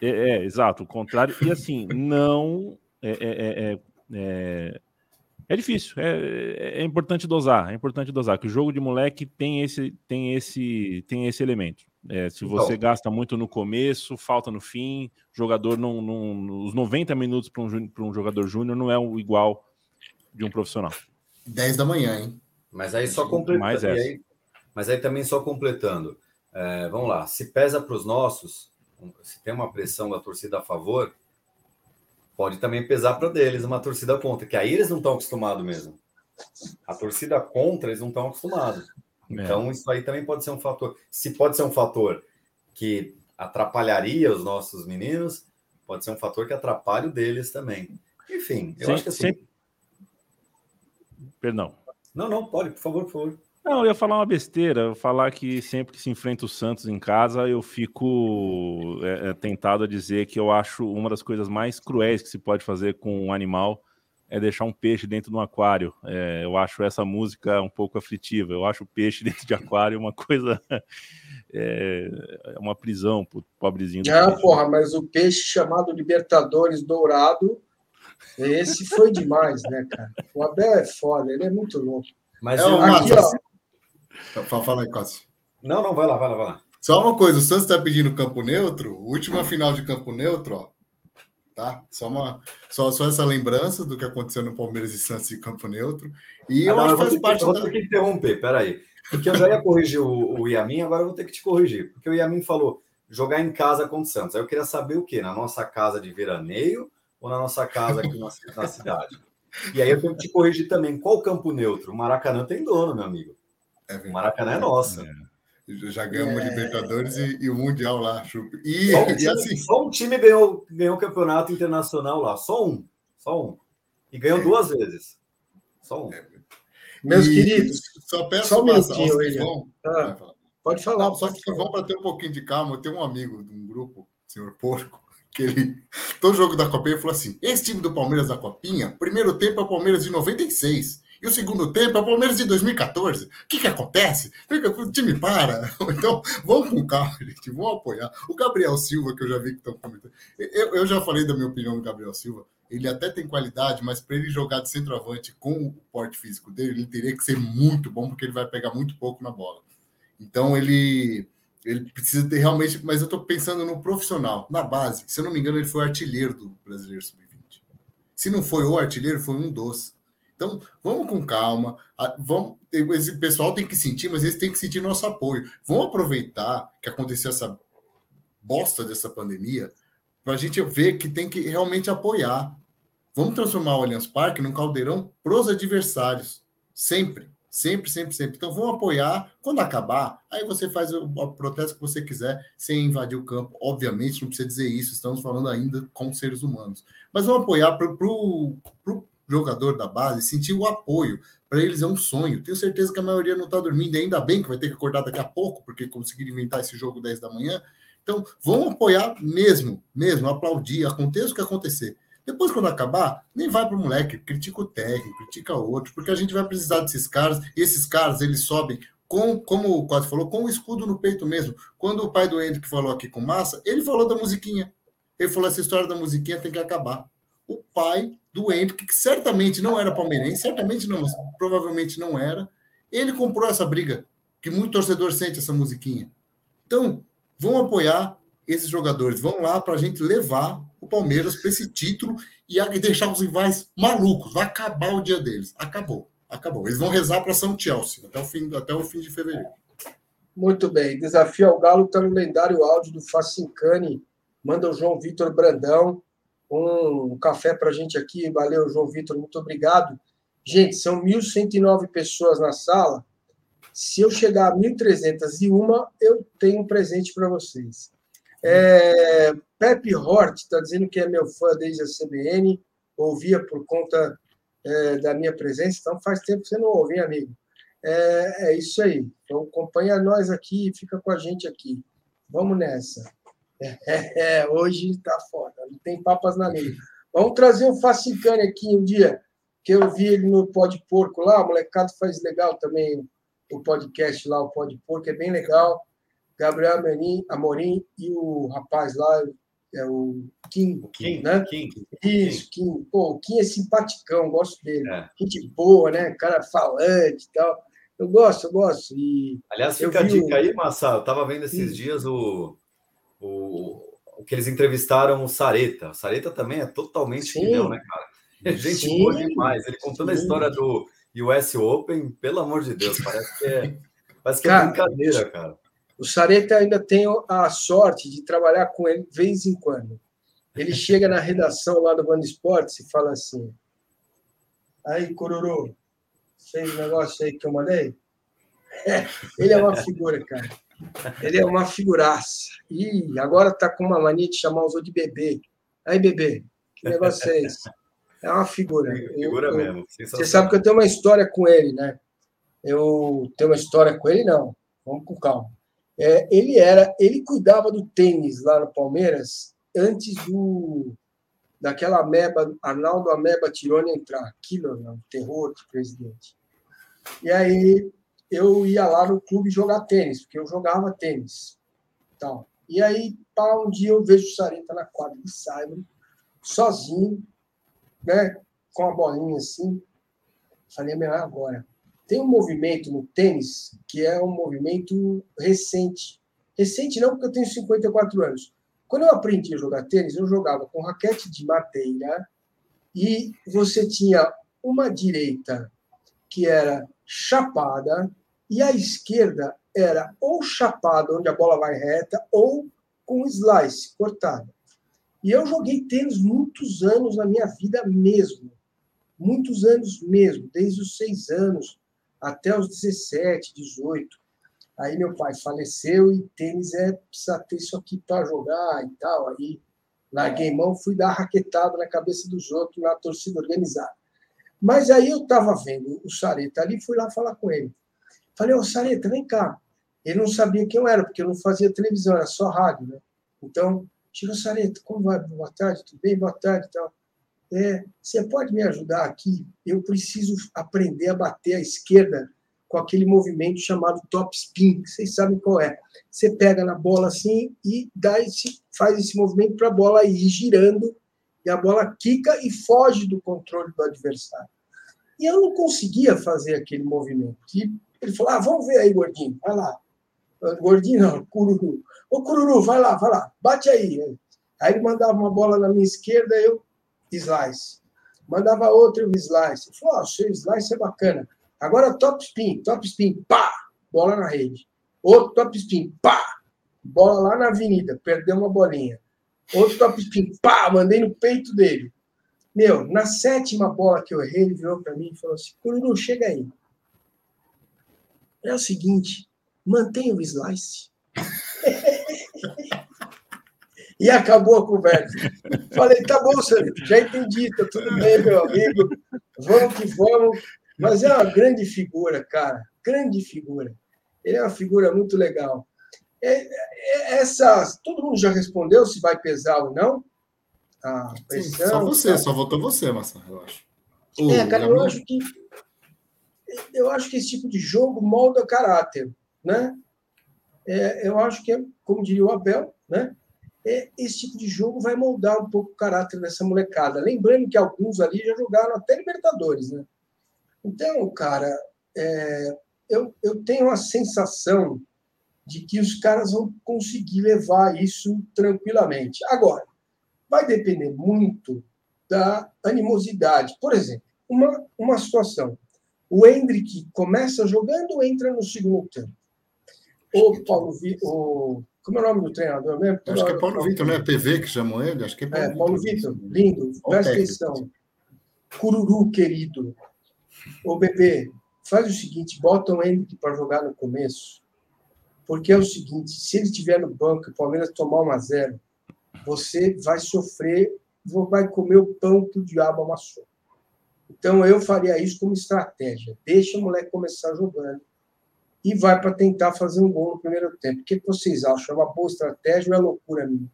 O, é, é, exato, o contrário. E assim, não. É, é, é, é é difícil, é, é, importante dosar, é importante dosar, que o jogo de moleque tem esse, tem esse, tem esse elemento. É, se então. você gasta muito no começo, falta no fim, jogador não, não os 90 minutos para um, um jogador júnior não é o igual de um profissional. 10 da manhã, hein? Mas aí só completando. Aí, mas aí também só completando. É, vamos lá, se pesa para os nossos, se tem uma pressão da torcida a favor, pode também pesar para deles uma torcida contra, que aí eles não estão acostumados mesmo. A torcida contra eles não estão acostumados. É. Então, é. isso aí também pode ser um fator. Se pode ser um fator que atrapalharia os nossos meninos, pode ser um fator que atrapalha o deles também. Enfim, eu acho que assim. Perdão. Não, não, pode, por favor, por favor. Não, eu ia falar uma besteira, eu falar que sempre que se enfrenta o Santos em casa, eu fico é, é, tentado a dizer que eu acho uma das coisas mais cruéis que se pode fazer com um animal é deixar um peixe dentro de um aquário. É, eu acho essa música um pouco aflitiva. Eu acho o peixe dentro de aquário uma coisa. É, é uma prisão pro pobrezinho. Ah, porra, mas o peixe chamado Libertadores Dourado, esse foi demais, né, cara? O Abel é foda, ele é muito louco. Mas é uma... aqui, ó, Fala aí, Cássio. Não, não, vai lá, vai lá, vai lá. Só uma coisa, o Santos está pedindo campo neutro, última final de campo neutro, ó. Tá? Só, uma, só, só essa lembrança do que aconteceu no Palmeiras e Santos de campo neutro. E eu acho que faz parte. Eu vou ter que interromper, peraí. Porque eu já ia corrigir o, o Yamin, agora eu vou ter que te corrigir. Porque o Yamin falou jogar em casa contra o Santos. Aí eu queria saber o quê? Na nossa casa de veraneio ou na nossa casa aqui na, na cidade? E aí eu tenho que te corrigir também. Qual campo neutro? O Maracanã tem dono, meu amigo. É o Maracanã é nosso. É. Já ganhamos é. Libertadores e, e, o Mundial lá, E, só um time, assim... só um time ganhou, ganhou o campeonato internacional lá, só um. Só um. E ganhou é. duas vezes. Só um. É. Meus e, queridos, só peço só um minutinho, ah. Pode falar. Só que vamos para ter um pouquinho de calma. Eu tenho um amigo de um grupo, senhor Porco, que ele, todo jogo da Copinha, ele falou assim: esse time do Palmeiras da Copinha, primeiro tempo é o Palmeiras de 96. E o segundo tempo é o Palmeiras de 2014. O que, que acontece? O time para. Então, vamos com calma, gente. Vamos apoiar. O Gabriel Silva, que eu já vi que estão comentando. Eu, eu já falei da minha opinião do Gabriel Silva. Ele até tem qualidade, mas para ele jogar de centroavante com o porte físico dele, ele teria que ser muito bom, porque ele vai pegar muito pouco na bola. Então, ele ele precisa ter realmente, mas eu estou pensando no profissional, na base. Se eu não me engano, ele foi artilheiro do Brasileiro Sub-20. Se não foi o artilheiro, foi um dos. Então, vamos com calma. Vamos, esse pessoal tem que sentir, mas eles têm que sentir nosso apoio. Vamos aproveitar que aconteceu essa bosta dessa pandemia para a gente ver que tem que realmente apoiar. Vamos transformar o Allianz Parque num caldeirão para os adversários. Sempre. Sempre, sempre, sempre. Então, vão apoiar. Quando acabar, aí você faz o, o protesto que você quiser, sem invadir o campo. Obviamente, não precisa dizer isso, estamos falando ainda com seres humanos. Mas vão apoiar para o jogador da base sentir o apoio. Para eles é um sonho. Tenho certeza que a maioria não está dormindo, ainda bem que vai ter que acordar daqui a pouco, porque conseguiram inventar esse jogo 10 da manhã. Então, vão apoiar mesmo, mesmo, aplaudir, aconteça o que acontecer. Depois, quando acabar, nem vai para o moleque, critica o técnico, critica outro, porque a gente vai precisar desses caras, esses caras, eles sobem com, como o Quase falou, com o escudo no peito mesmo. Quando o pai do Hendrick falou aqui com massa, ele falou da musiquinha. Ele falou: essa história da musiquinha tem que acabar. O pai do Hendrick, que certamente não era palmeirense, certamente não, mas provavelmente não era, ele comprou essa briga, que muito torcedor sente essa musiquinha. Então, vão apoiar esses jogadores, vão lá para a gente levar o Palmeiras para esse título e deixar os rivais malucos. Vai acabar o dia deles. Acabou, acabou. Eles vão rezar para São Chelsea até o fim, até o fim de fevereiro. Muito bem. Desafio ao Galo está no lendário áudio do Facincani. Manda o João Vitor Brandão um café para a gente aqui. Valeu, João Vitor, muito obrigado. Gente, são 1.109 pessoas na sala. Se eu chegar a 1.301, eu tenho um presente para vocês. É, Pepe Hort está dizendo que é meu fã desde a CBN, ouvia por conta é, da minha presença, então faz tempo que você não ouve, hein, amigo? É, é isso aí. Então acompanha nós aqui, fica com a gente aqui. Vamos nessa. É, hoje tá foda, não tem papas na língua. Vamos trazer um Facicane aqui um dia, que eu vi ele no Pode Porco lá, o molecado faz legal também o podcast lá, o Pode Porco, é bem legal. Gabriel Amorim, Amorim e o rapaz lá, é o Kim, Kim né? Kim. Isso, Kim. Pô, o Kim é simpaticão, gosto dele. É. Gente boa, né? Cara falante e tal. Eu gosto, eu gosto. E Aliás, fica a dica o... aí, Massa. Eu tava vendo esses dias o o, o que eles entrevistaram o Sareta. O Sareta também é totalmente fiel, né, cara? É gente sim, boa demais. Ele contando sim. a história do US Open, pelo amor de Deus, parece que é, parece que é cara, é brincadeira, cara. O Sareta ainda tem a sorte de trabalhar com ele de vez em quando. Ele chega na redação lá do Band Esportes e fala assim: Aí, Cororô, fez o negócio aí que eu mandei? É, ele é uma figura, cara. Ele é uma figuraça. E agora está com uma mania de chamar os outros de bebê. Aí, bebê, que negócio é esse? É uma figura. Figura eu, mesmo. Você sabe que eu tenho uma história com ele, né? Eu tenho uma história com ele, não. Vamos com calma. É, ele era, ele cuidava do tênis lá no Palmeiras antes do daquela ameba, Arnaldo Ameba Tironi entrar. Aquilo, né? um terror de presidente. E aí eu ia lá no clube jogar tênis, porque eu jogava tênis. Então, e aí, pá, um dia eu vejo o Sareta na quadra de Saibro, sozinho, né, com a bolinha assim. Falei, meu, agora. Tem um movimento no tênis que é um movimento recente. Recente não, porque eu tenho 54 anos. Quando eu aprendi a jogar tênis, eu jogava com raquete de madeira e você tinha uma direita que era chapada, e a esquerda era ou chapada, onde a bola vai reta, ou com slice, cortada. E eu joguei tênis muitos anos na minha vida mesmo. Muitos anos mesmo, desde os seis anos até os 17, 18. Aí meu pai faleceu e tênis é precisa ter isso aqui para jogar e tal. Aí larguei mão, fui dar raquetada na cabeça dos outros na torcida organizada. Mas aí eu estava vendo o Sareta ali, fui lá falar com ele. Falei, ô Sareta, vem cá. Ele não sabia quem eu era, porque eu não fazia televisão, era só rádio, né? Então, Chico Sareto, como vai? Boa tarde, tudo bem? Boa tarde tal. É, você pode me ajudar aqui? Eu preciso aprender a bater à esquerda com aquele movimento chamado top spin, vocês sabem qual é. Você pega na bola assim e dá esse, faz esse movimento para a bola ir girando e a bola quica e foge do controle do adversário. E eu não conseguia fazer aquele movimento. E ele falou: ah, vamos ver aí, gordinho, vai lá. Gordinho não, cururu. Ô, cururu, vai lá, vai lá, bate aí. Aí ele mandava uma bola na minha esquerda, eu slice. Mandava outra, eu slice. Ele falou: oh, seu slice é bacana. Agora top spin, top spin, pá, bola na rede. Outro top spin, pá, bola lá na avenida, perdeu uma bolinha. Outro top spin, pá, mandei no peito dele. Meu, na sétima bola que eu errei, ele virou para mim e falou assim: Cururu, chega aí. É o seguinte, mantenha o slice. e acabou a conversa. Falei, tá bom, senhor, já entendi, tá tudo bem, meu amigo. Vamos que vamos. Mas é uma grande figura, cara. Grande figura. Ele é uma figura muito legal. É, é, essa, todo mundo já respondeu se vai pesar ou não? A pressão, Sim, só você, tá? só votou você, Massa, eu acho. é, cara, eu acho que eu acho que esse tipo de jogo molda caráter, né? É, eu acho que, como diria o Abel, né? É, esse tipo de jogo vai moldar um pouco o caráter dessa molecada. Lembrando que alguns ali já jogaram até Libertadores, né? Então, cara, é, eu, eu tenho a sensação de que os caras vão conseguir levar isso tranquilamente. Agora, vai depender muito da animosidade. Por exemplo, uma, uma situação. O Hendrick começa jogando ou entra no segundo tempo? O Paulo Vitor. Como é o nome do treinador mesmo? Acho que é Paulo Vitor, não é PV que chamam ele? Acho que é Paulo, é, Paulo Vitor. Lindo. Presta atenção. Cururu, querido. Ô, bebê, faz o seguinte, bota o Henrique para jogar no começo, porque é o seguinte, se ele estiver no banco e o Palmeiras tomar uma zero, você vai sofrer, vai comer o pão que o diabo amassou. Então, eu faria isso como estratégia. Deixa o moleque começar jogando e vai para tentar fazer um gol no primeiro tempo. O que vocês acham? É uma boa estratégia ou é loucura minha?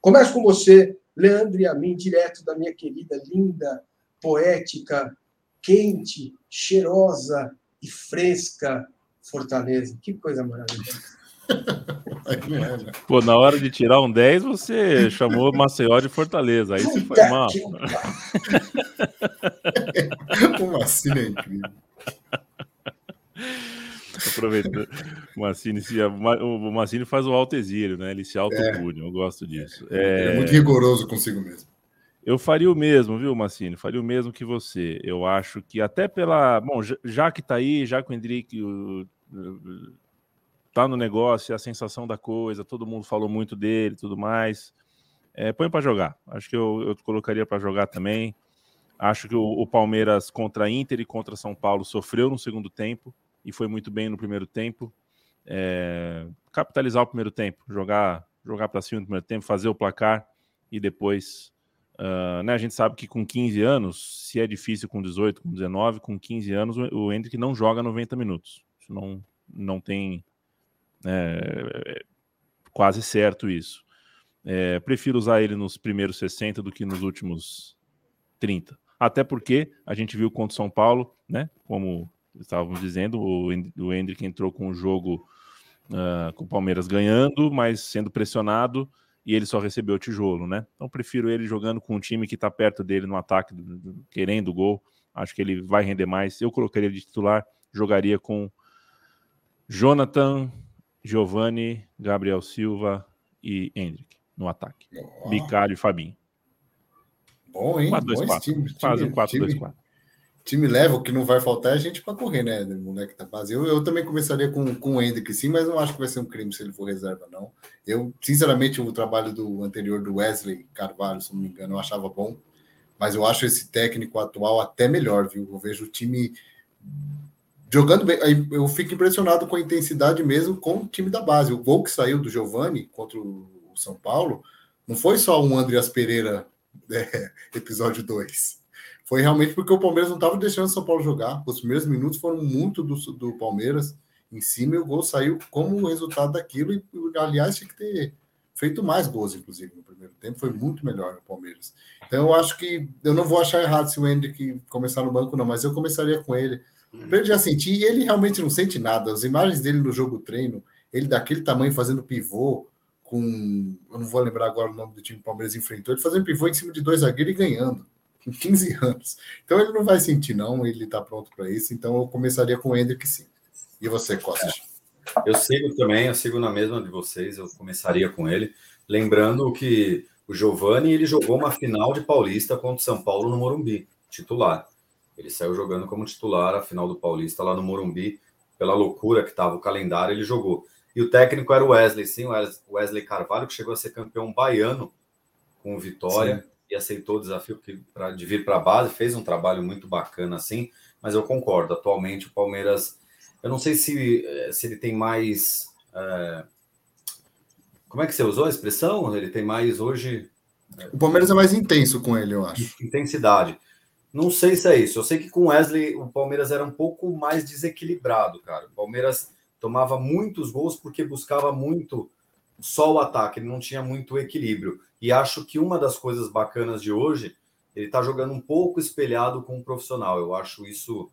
Começo com você, Leandro e a mim, direto da minha querida, linda, poética, quente, cheirosa e fresca Fortaleza. Que coisa maravilhosa. Pô, na hora de tirar um 10, você chamou Maceió de Fortaleza. Aí você foi mal. o Massini é incrível. Aproveitando, o Massini, se, o Massini faz o alto exílio, né? Ele se autopune, é. eu gosto disso. É... é muito rigoroso consigo mesmo. Eu faria o mesmo, viu, Massini? Faria o mesmo que você. Eu acho que até pela. Bom, já que tá aí, já que o Hendrick tá no negócio, a sensação da coisa, todo mundo falou muito dele tudo mais. É, põe para jogar. Acho que eu, eu colocaria para jogar também. Acho que o, o, Palmeiras contra Inter e contra São Paulo sofreu no segundo tempo e foi muito bem no primeiro tempo. É, capitalizar o primeiro tempo, jogar, jogar para cima no primeiro tempo, fazer o placar e depois Uh, né, a gente sabe que com 15 anos, se é difícil com 18, com 19, com 15 anos, o Hendrick não joga 90 minutos. Isso não, não tem é, é quase certo isso. É, prefiro usar ele nos primeiros 60 do que nos últimos 30. Até porque a gente viu contra o São Paulo, né? Como estávamos dizendo, o, o Hendrick entrou com o jogo uh, com o Palmeiras ganhando, mas sendo pressionado e ele só recebeu o tijolo, né? Então prefiro ele jogando com um time que está perto dele no ataque, querendo o gol. Acho que ele vai render mais. Eu colocaria de titular, jogaria com Jonathan, Giovanni, Gabriel Silva e Hendrick no ataque. Oh. Bicário e Fabinho. Bom, hein? 4-2-4. Faz um 4-2-4 time leva, o que não vai faltar é a gente para correr, né? O moleque tá base. Eu, eu também começaria com, com o Hendrick, sim, mas não acho que vai ser um crime se ele for reserva, não. Eu, sinceramente, o trabalho do anterior do Wesley Carvalho, se não me engano, eu achava bom, mas eu acho esse técnico atual até melhor, viu? Eu vejo o time jogando bem. Eu fico impressionado com a intensidade mesmo com o time da base. O gol que saiu do Giovani contra o São Paulo não foi só um Andreas Pereira é, episódio 2 foi realmente porque o Palmeiras não estava deixando o São Paulo jogar. Os primeiros minutos foram muito do, do Palmeiras. em cima e o gol saiu como resultado daquilo. E, aliás, tinha que ter feito mais gols, inclusive, no primeiro tempo. Foi muito melhor no Palmeiras. Então, eu acho que eu não vou achar errado se o Hendrick começar no banco, não, mas eu começaria com ele. Ele já sentir, e ele realmente não sente nada. As imagens dele no jogo treino, ele daquele tamanho fazendo pivô, com. Eu não vou lembrar agora o nome do time que o Palmeiras enfrentou, ele fazendo pivô em cima de dois zagueiros e ganhando. Com 15 anos. Então ele não vai sentir, não, ele está pronto para isso. Então eu começaria com o Hendrick sim. E você, Costa? Eu sigo também, eu sigo na mesma de vocês, eu começaria com ele. Lembrando que o Giovani ele jogou uma final de Paulista contra o São Paulo no Morumbi, titular. Ele saiu jogando como titular a final do Paulista lá no Morumbi, pela loucura que estava o calendário, ele jogou. E o técnico era o Wesley, sim, o Wesley Carvalho, que chegou a ser campeão baiano com o Vitória sim. e aceitou o desafio de vir para a base, fez um trabalho muito bacana assim, mas eu concordo, atualmente o Palmeiras eu não sei se, eh, se ele tem mais. É... Como é que você usou a expressão? Ele tem mais hoje. O Palmeiras é mais intenso com ele, eu acho. Intensidade. Não sei se é isso. Eu sei que com Wesley o Palmeiras era um pouco mais desequilibrado, cara. O Palmeiras tomava muitos gols porque buscava muito só o ataque, ele não tinha muito equilíbrio. E acho que uma das coisas bacanas de hoje, ele tá jogando um pouco espelhado com o profissional. Eu acho isso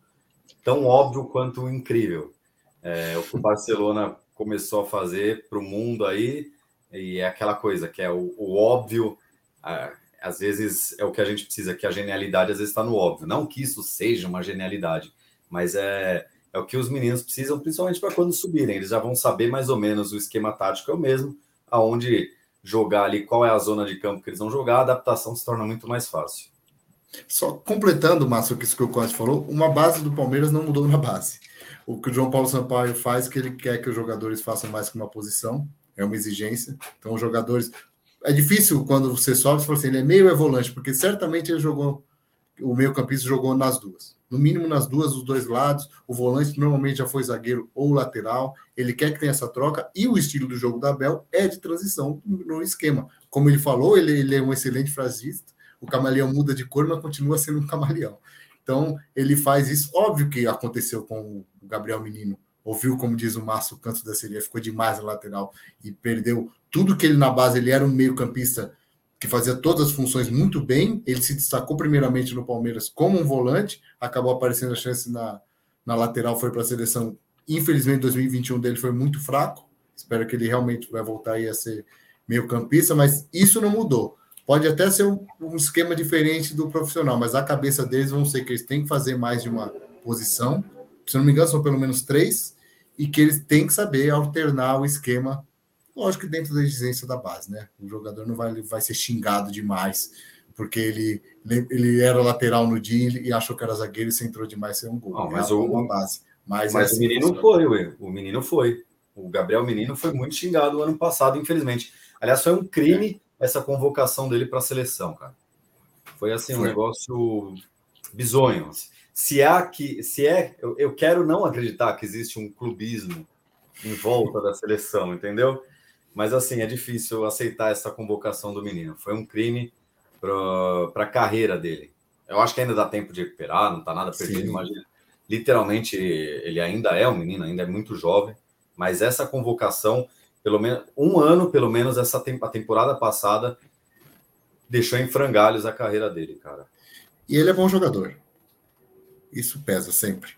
tão óbvio quanto incrível. É, o que o Barcelona começou a fazer para o mundo aí, e é aquela coisa que é o, o óbvio, às vezes é o que a gente precisa, que a genialidade às vezes está no óbvio. Não que isso seja uma genialidade, mas é, é o que os meninos precisam, principalmente para quando subirem. Eles já vão saber mais ou menos o esquema tático é o mesmo, aonde jogar ali, qual é a zona de campo que eles vão jogar, a adaptação se torna muito mais fácil. Só completando, Márcio, o que o Costa falou, uma base do Palmeiras não mudou na base. O que o João Paulo Sampaio faz, que ele quer que os jogadores façam mais que uma posição, é uma exigência. Então, os jogadores. É difícil quando você sobe, você fala assim, ele é meio é volante, porque certamente ele jogou, o meio campista jogou nas duas. No mínimo nas duas, os dois lados. O volante normalmente já foi zagueiro ou lateral. Ele quer que tenha essa troca. E o estilo do jogo da Bel é de transição no esquema. Como ele falou, ele, ele é um excelente frasista o camaleão muda de cor, mas continua sendo um camaleão. Então, ele faz isso. Óbvio que aconteceu com o Gabriel Menino. Ouviu, como diz o Márcio, o canto da seria, ficou demais na lateral e perdeu tudo que ele na base. Ele era um meio-campista que fazia todas as funções muito bem. Ele se destacou primeiramente no Palmeiras como um volante, acabou aparecendo a chance na, na lateral, foi para a seleção. Infelizmente, 2021 dele foi muito fraco. Espero que ele realmente vai voltar aí a ser meio-campista, mas isso não mudou. Pode até ser um, um, esquema diferente do profissional, mas a cabeça deles vão ser que eles têm que fazer mais de uma posição. Se não me engano, são pelo menos três, e que eles têm que saber alternar o esquema, lógico que dentro da exigência da base, né? O jogador não vai, vai ser xingado demais, porque ele, ele era lateral no dia e achou que era zagueiro e se entrou demais sem um gol. Não, mas é o, base. Mas, mas é assim, o menino foi, ué. o menino foi. O Gabriel Menino foi muito xingado no ano passado, infelizmente. Aliás, foi um crime essa convocação dele para a seleção, cara. Foi assim Foi. um negócio bizonho. Se há que, se é, eu, eu quero não acreditar que existe um clubismo em volta da seleção, entendeu? Mas assim, é difícil aceitar essa convocação do menino. Foi um crime para a carreira dele. Eu acho que ainda dá tempo de recuperar, não está nada perdido, Sim. imagina. Literalmente, ele ainda é um menino, ainda é muito jovem, mas essa convocação pelo menos um ano, pelo menos essa a temporada passada deixou em frangalhos a carreira dele, cara. E ele é bom jogador. Isso pesa sempre.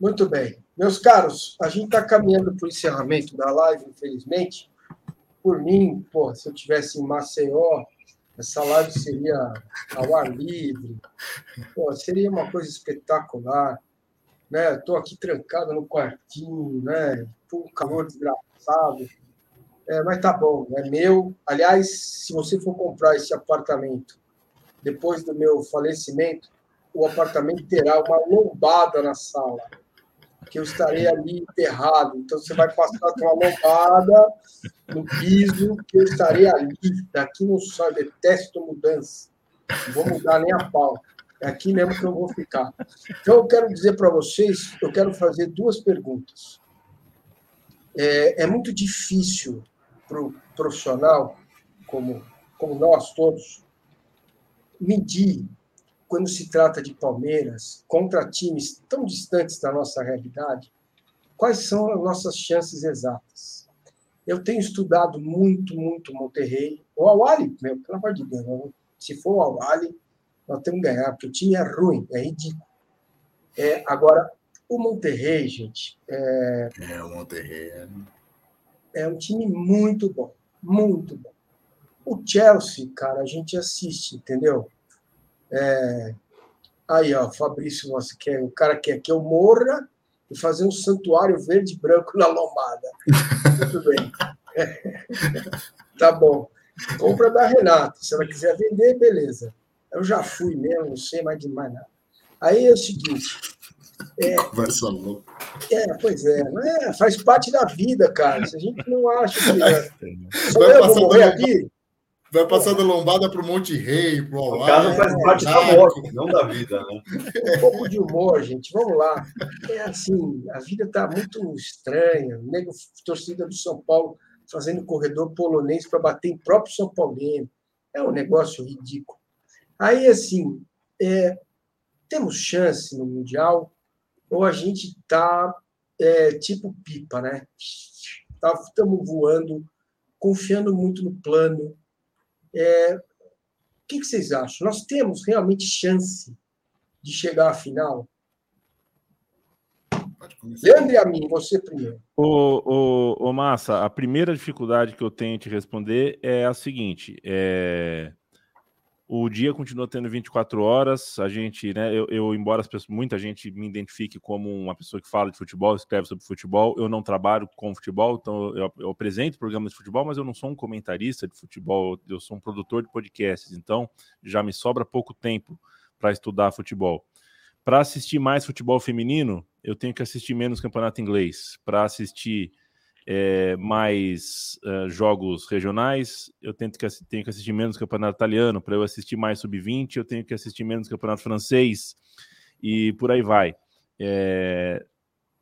Muito bem. Meus caros, a gente está caminhando para o encerramento da live, infelizmente. Por mim, pô, se eu tivesse em Maceió, essa live seria ao ar livre. Pô, seria uma coisa espetacular né? Estou aqui trancado no quartinho, né? Um calor desgraçado. É, mas tá bom, é meu. Aliás, se você for comprar esse apartamento depois do meu falecimento, o apartamento terá uma lombada na sala, que eu estarei ali enterrado. Então você vai passar com uma lombada no piso, que eu estarei ali. Daqui não sai, detesto mudança. Não vou mudar nem a pau. É aqui mesmo que eu vou ficar. Então, eu quero dizer para vocês, eu quero fazer duas perguntas. É, é muito difícil para o profissional, como, como nós todos, medir quando se trata de Palmeiras contra times tão distantes da nossa realidade, quais são as nossas chances exatas. Eu tenho estudado muito, muito Monterrey. O Awali, meu, pelo amor de Deus, se for o Awali, nós temos que ganhar, porque o time é ruim, é ridículo. É, agora, o Monterrey, gente. É, é o Monterrey. É... é um time muito bom, muito bom. O Chelsea, cara, a gente assiste, entendeu? É... Aí, ó, Fabrício, você quer, o cara quer que eu morra e fazer um santuário verde e branco na lombada. Muito bem. tá bom. Compra da Renata. Se ela quiser vender, beleza. Eu já fui mesmo, não sei mais de mais nada. Aí é o seguinte. É, Conversa louca. É, pois é, é, faz parte da vida, cara. Se a gente não acha que. Só vai eu vou morrer aqui. Vai passar da lombada para o Monte Rei, para o O caso faz parte da morte, não da vida, né? Um pouco de humor, gente. Vamos lá. É assim, a vida está muito estranha. O nego, torcida do São Paulo, fazendo corredor polonês para bater em próprio São Paulino. É um negócio ridículo. Aí, assim, é, temos chance no Mundial ou a gente está é, tipo pipa, né? Estamos tá, voando, confiando muito no plano. É, o que, que vocês acham? Nós temos realmente chance de chegar à final? Leandro a mim, você primeiro. Ô, ô, ô, Massa, a primeira dificuldade que eu tenho de responder é a seguinte: é... O dia continua tendo 24 horas. A gente, né? Eu, eu, embora as pessoas, muita gente me identifique como uma pessoa que fala de futebol, escreve sobre futebol, eu não trabalho com futebol, então eu, eu apresento programas de futebol, mas eu não sou um comentarista de futebol, eu sou um produtor de podcasts, então já me sobra pouco tempo para estudar futebol. Para assistir mais futebol feminino, eu tenho que assistir menos campeonato inglês. Para assistir é, mais uh, jogos regionais, eu tento que, tenho que assistir menos campeonato italiano, para eu assistir mais sub-20, eu tenho que assistir menos campeonato francês, e por aí vai. É,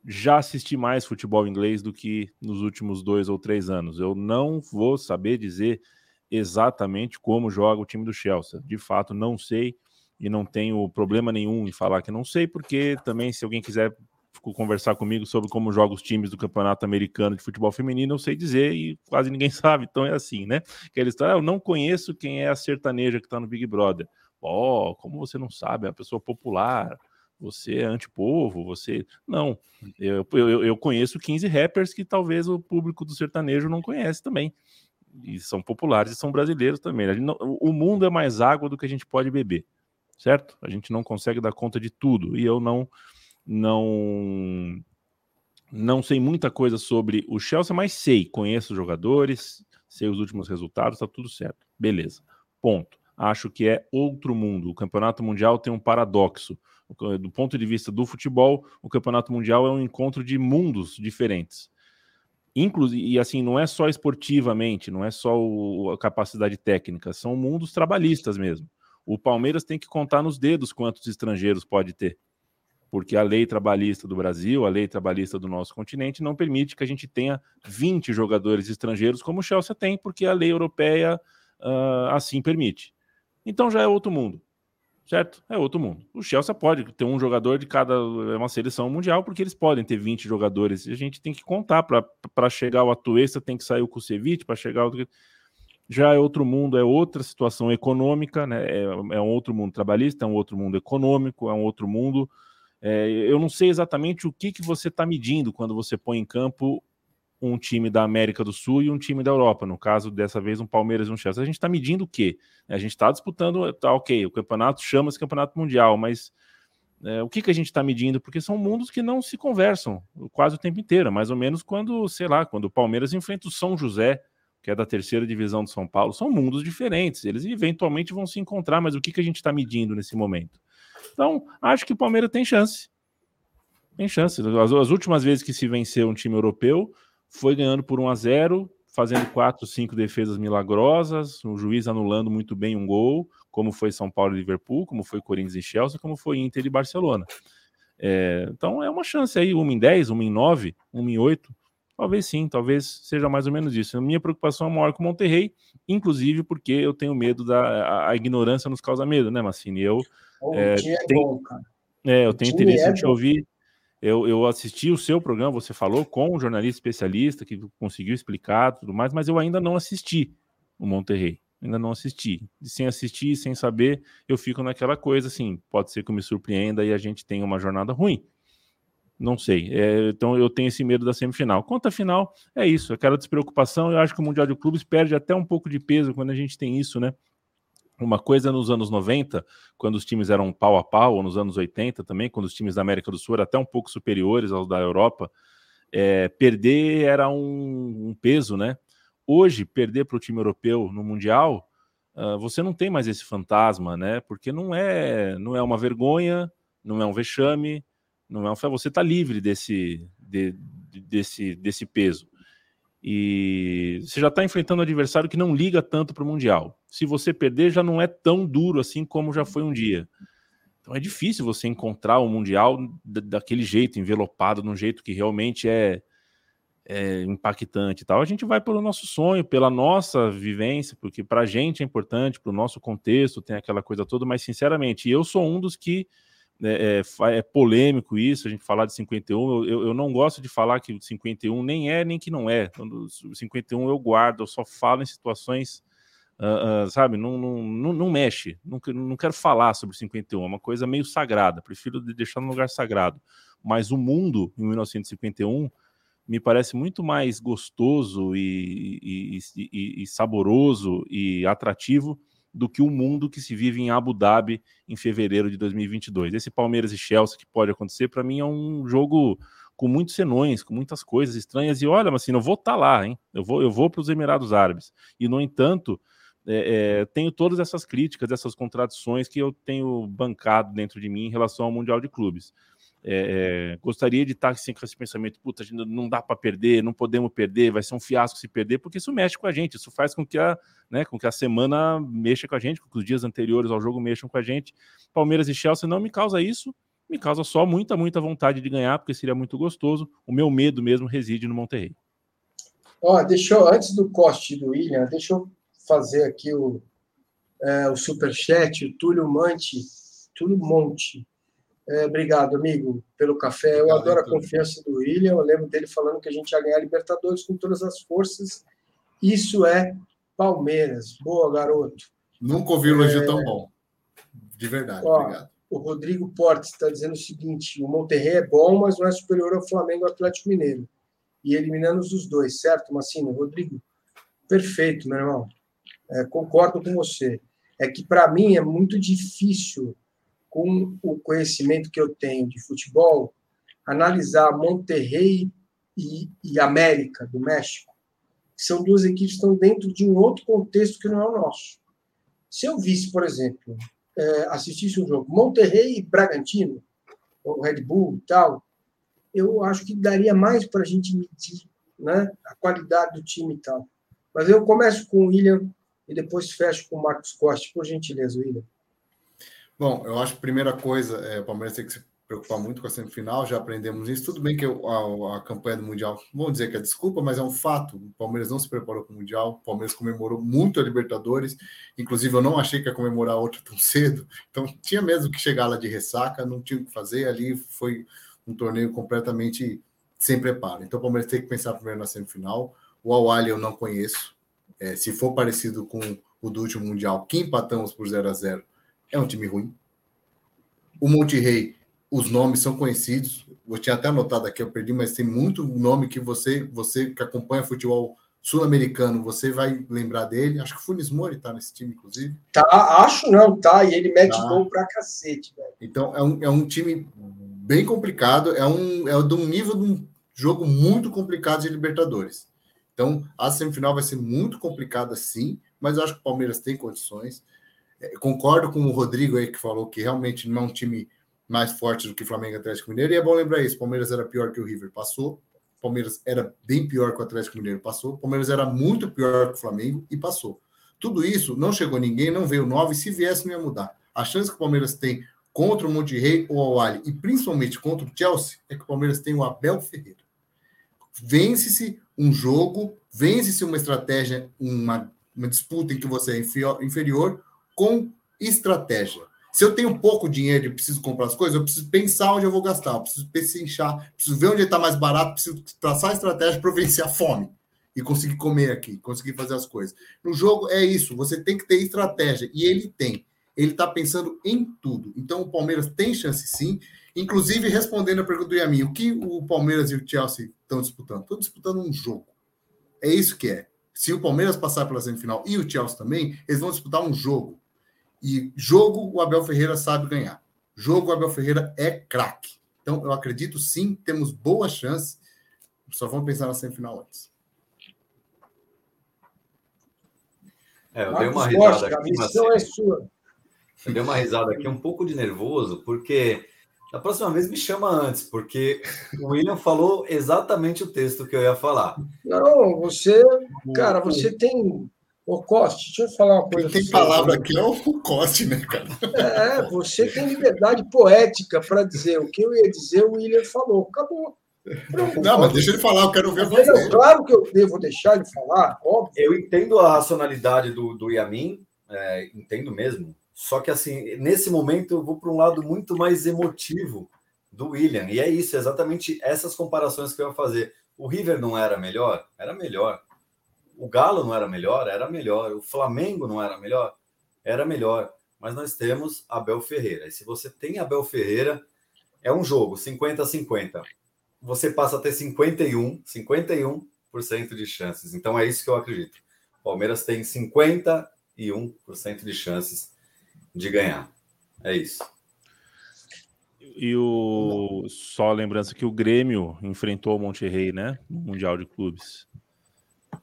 já assisti mais futebol inglês do que nos últimos dois ou três anos. Eu não vou saber dizer exatamente como joga o time do Chelsea. De fato, não sei e não tenho problema nenhum em falar que não sei, porque também, se alguém quiser conversar comigo sobre como joga os times do Campeonato Americano de Futebol Feminino, eu sei dizer e quase ninguém sabe, então é assim, né? Aquela história, ah, eu não conheço quem é a sertaneja que tá no Big Brother. Ó, oh, como você não sabe, é uma pessoa popular, você é antipovo, você. Não, eu, eu, eu conheço 15 rappers que talvez o público do sertanejo não conhece também. E são populares e são brasileiros também. Não, o mundo é mais água do que a gente pode beber, certo? A gente não consegue dar conta de tudo. E eu não não não sei muita coisa sobre o Chelsea, mas sei, conheço os jogadores, sei os últimos resultados, tá tudo certo. Beleza. Ponto. Acho que é outro mundo. O Campeonato Mundial tem um paradoxo. Do ponto de vista do futebol, o Campeonato Mundial é um encontro de mundos diferentes. Inclusive, e assim, não é só esportivamente, não é só o, a capacidade técnica, são mundos trabalhistas mesmo. O Palmeiras tem que contar nos dedos quantos estrangeiros pode ter porque a lei trabalhista do Brasil, a lei trabalhista do nosso continente, não permite que a gente tenha 20 jogadores estrangeiros como o Chelsea tem, porque a lei europeia uh, assim permite. Então já é outro mundo, certo? É outro mundo. O Chelsea pode ter um jogador de cada é uma seleção mundial, porque eles podem ter 20 jogadores, e a gente tem que contar para chegar o Atuesta, tem que sair o Kusevich, para chegar o já é outro mundo, é outra situação econômica, né? é, é um outro mundo trabalhista, é um outro mundo econômico, é um outro mundo é, eu não sei exatamente o que, que você está medindo quando você põe em campo um time da América do Sul e um time da Europa. No caso, dessa vez, um Palmeiras e um Chelsea. A gente está medindo o quê? A gente está disputando, tá ok, o campeonato chama-se campeonato mundial, mas é, o que, que a gente está medindo? Porque são mundos que não se conversam quase o tempo inteiro, mais ou menos quando, sei lá, quando o Palmeiras enfrenta o São José, que é da terceira divisão de São Paulo, são mundos diferentes. Eles eventualmente vão se encontrar, mas o que, que a gente está medindo nesse momento? Então, acho que o Palmeiras tem chance. Tem chance. As, as, últimas vezes que se venceu um time europeu foi ganhando por 1 a 0 fazendo quatro, cinco defesas milagrosas, o juiz anulando muito bem um gol, como foi São Paulo e Liverpool, como foi Corinthians e Chelsea, como foi Inter e Barcelona. É, então é uma chance aí, uma em 10, uma em 9, uma em 8. Talvez sim, talvez seja mais ou menos isso. A minha preocupação é maior com o Monterrey, inclusive porque eu tenho medo da a, a ignorância nos causa medo, né, Massini? Eu o é, é tenho, cara. É, eu tenho interesse é em te ouvir. Eu, eu assisti o seu programa, você falou com um jornalista especialista que conseguiu explicar tudo mais, mas eu ainda não assisti o Monterrey. Ainda não assisti. E sem assistir, sem saber, eu fico naquela coisa assim: pode ser que eu me surpreenda e a gente tenha uma jornada ruim. Não sei. É, então eu tenho esse medo da semifinal. Quanto à final, é isso. Aquela despreocupação. Eu acho que o Mundial de Clubes perde até um pouco de peso quando a gente tem isso, né? Uma coisa nos anos 90, quando os times eram pau a pau, ou nos anos 80 também, quando os times da América do Sul eram até um pouco superiores aos da Europa, é, perder era um, um, peso, né? Hoje, perder para o time europeu no Mundial, uh, você não tem mais esse fantasma, né? Porque não é, não é uma vergonha, não é um vexame, não é um você está livre desse, de, desse, desse peso. E você já está enfrentando um adversário que não liga tanto para o Mundial. Se você perder, já não é tão duro assim como já foi um dia. Então é difícil você encontrar o Mundial daquele jeito, envelopado, de um jeito que realmente é, é impactante e tal. A gente vai pelo nosso sonho, pela nossa vivência, porque para a gente é importante, para o nosso contexto, tem aquela coisa toda, mas sinceramente, eu sou um dos que é, é, é, polêmico isso, a gente falar de 51. Eu, eu não gosto de falar que o 51 nem é nem que não é. O 51 eu guardo, eu só falo em situações, uh, uh, sabe? Não, não, não, não, mexe. Não, não quero falar sobre 51, é uma coisa meio sagrada. Prefiro deixar no lugar sagrado. Mas o mundo em 1951 me parece muito mais gostoso e, e, e, e saboroso e atrativo do que o mundo que se vive em Abu Dhabi em fevereiro de 2022. Esse Palmeiras e Chelsea que pode acontecer, para mim é um jogo com muitos senões, com muitas coisas estranhas. E olha, mas assim, eu vou estar tá lá, hein? Eu vou, eu vou para os Emirados Árabes. E, no entanto, é, é, tenho todas essas críticas, essas contradições que eu tenho bancado dentro de mim em relação ao Mundial de Clubes. É, é, gostaria de estar assim, com esse pensamento, puta, não dá para perder, não podemos perder, vai ser um fiasco se perder, porque isso mexe com a gente, isso faz com que a, né, com que a semana mexa com a gente, com que os dias anteriores ao jogo mexam com a gente. Palmeiras e Chelsea não me causa isso, me causa só muita, muita vontade de ganhar, porque seria muito gostoso. O meu medo mesmo reside no Monterrey. Ó, deixa eu, antes do corte do William, deixa eu fazer aqui o, é, o superchat, o Túlio Monte, Túlio Monte é, obrigado, amigo, pelo café. Eu adoro a confiança do William. Eu lembro dele falando que a gente ia ganhar Libertadores com todas as forças. Isso é Palmeiras. Boa, garoto. Nunca ouvi um elogio é... tão bom. De verdade, Ó, obrigado. O Rodrigo Portes está dizendo o seguinte: o Monterrey é bom, mas não é superior ao Flamengo e ao Atlético Mineiro. E eliminando os dois, certo, Massino? Rodrigo, perfeito, meu irmão. É, concordo com você. É que, para mim, é muito difícil com o conhecimento que eu tenho de futebol, analisar Monterrey e, e América do México, que são duas equipes que estão dentro de um outro contexto que não é o nosso. Se eu visse, por exemplo, é, assistisse um jogo Monterrey e Bragantino, ou Red Bull e tal, eu acho que daria mais para a gente medir né, a qualidade do time e tal. Mas eu começo com o William e depois fecho com o Marcos Costa, por gentileza, William. Bom, eu acho que a primeira coisa, é, o Palmeiras tem que se preocupar muito com a semifinal, já aprendemos isso. Tudo bem que a, a, campanha do Mundial, vamos dizer que é desculpa, mas é um fato. O Palmeiras não se preparou para o Mundial, o Palmeiras comemorou muito a Libertadores, inclusive eu não achei que ia comemorar outra tão cedo, então tinha mesmo que chegar lá de ressaca, não tinha o que fazer, ali foi um torneio completamente sem preparo. Então o Palmeiras tem que pensar primeiro na semifinal. O Awali eu não conheço, é, se for parecido com o do último Mundial, que empatamos por 0 a 0 é um time ruim. O Monterrey, os nomes são conhecidos. Eu tinha até anotado aqui, eu perdi, mas tem muito nome que você, você que acompanha futebol sul-americano, você vai lembrar dele. Acho que o Funes Mori tá nesse time, inclusive. Tá, acho não, tá. E ele mete tá. gol pra cacete, velho. Então é um, é um time bem complicado, é um, é de um nível de um jogo muito complicado de Libertadores. Então, a semifinal vai ser muito complicada, sim, mas eu acho que o Palmeiras tem condições. É, concordo com o Rodrigo aí que falou que realmente não é um time mais forte do que Flamengo e Atlético Mineiro. E é bom lembrar isso: Palmeiras era pior que o River, passou. Palmeiras era bem pior que o Atlético Mineiro, passou. Palmeiras era muito pior que o Flamengo e passou. Tudo isso não chegou ninguém, não veio nove. Se viesse, não ia mudar. A chance que o Palmeiras tem contra o Monterrey ou o Ali e principalmente contra o Chelsea é que o Palmeiras tem o Abel Ferreira. Vence-se um jogo, vence-se uma estratégia, uma, uma disputa em que você é inferior com estratégia. Se eu tenho pouco dinheiro e preciso comprar as coisas, eu preciso pensar onde eu vou gastar, eu preciso pensar, preciso ver onde está mais barato, preciso traçar a estratégia para vencer a fome e conseguir comer aqui, conseguir fazer as coisas. No jogo é isso, você tem que ter estratégia e ele tem. Ele está pensando em tudo. Então o Palmeiras tem chance sim. Inclusive, respondendo a pergunta do Yamin, o que o Palmeiras e o Chelsea estão disputando? Estão disputando um jogo. É isso que é. Se o Palmeiras passar pela semifinal e o Chelsea também, eles vão disputar um jogo. E jogo o Abel Ferreira sabe ganhar. Jogo o Abel Ferreira é craque. Então, eu acredito sim, temos boa chance. Só vamos pensar na semifinal antes. É, eu dei uma risada aqui. A missão é sua. Eu dei uma risada aqui um pouco de nervoso, porque da próxima vez me chama antes, porque o William falou exatamente o texto que eu ia falar. Não, você, cara, você tem. Ô, Coste, deixa eu falar uma coisa. Quem tem palavra aqui é o Coste, né, cara? É, você tem liberdade poética para dizer o que eu ia dizer, o William falou. Acabou. Pronto, não, mas deixa ele falar, eu quero ver você. Claro que eu devo deixar ele falar, óbvio. Eu entendo a racionalidade do, do Yamin, é, entendo mesmo. Só que, assim, nesse momento eu vou para um lado muito mais emotivo do William. E é isso, exatamente essas comparações que eu ia fazer. O River não era melhor? Era melhor. O Galo não era melhor? Era melhor. O Flamengo não era melhor? Era melhor. Mas nós temos Abel Ferreira. E se você tem Abel Ferreira, é um jogo 50-50. Você passa a ter 51, 51% de chances. Então é isso que eu acredito. O Palmeiras tem 51% de chances de ganhar. É isso. E o só lembrança que o Grêmio enfrentou o Monterrey, né, no Mundial de Clubes,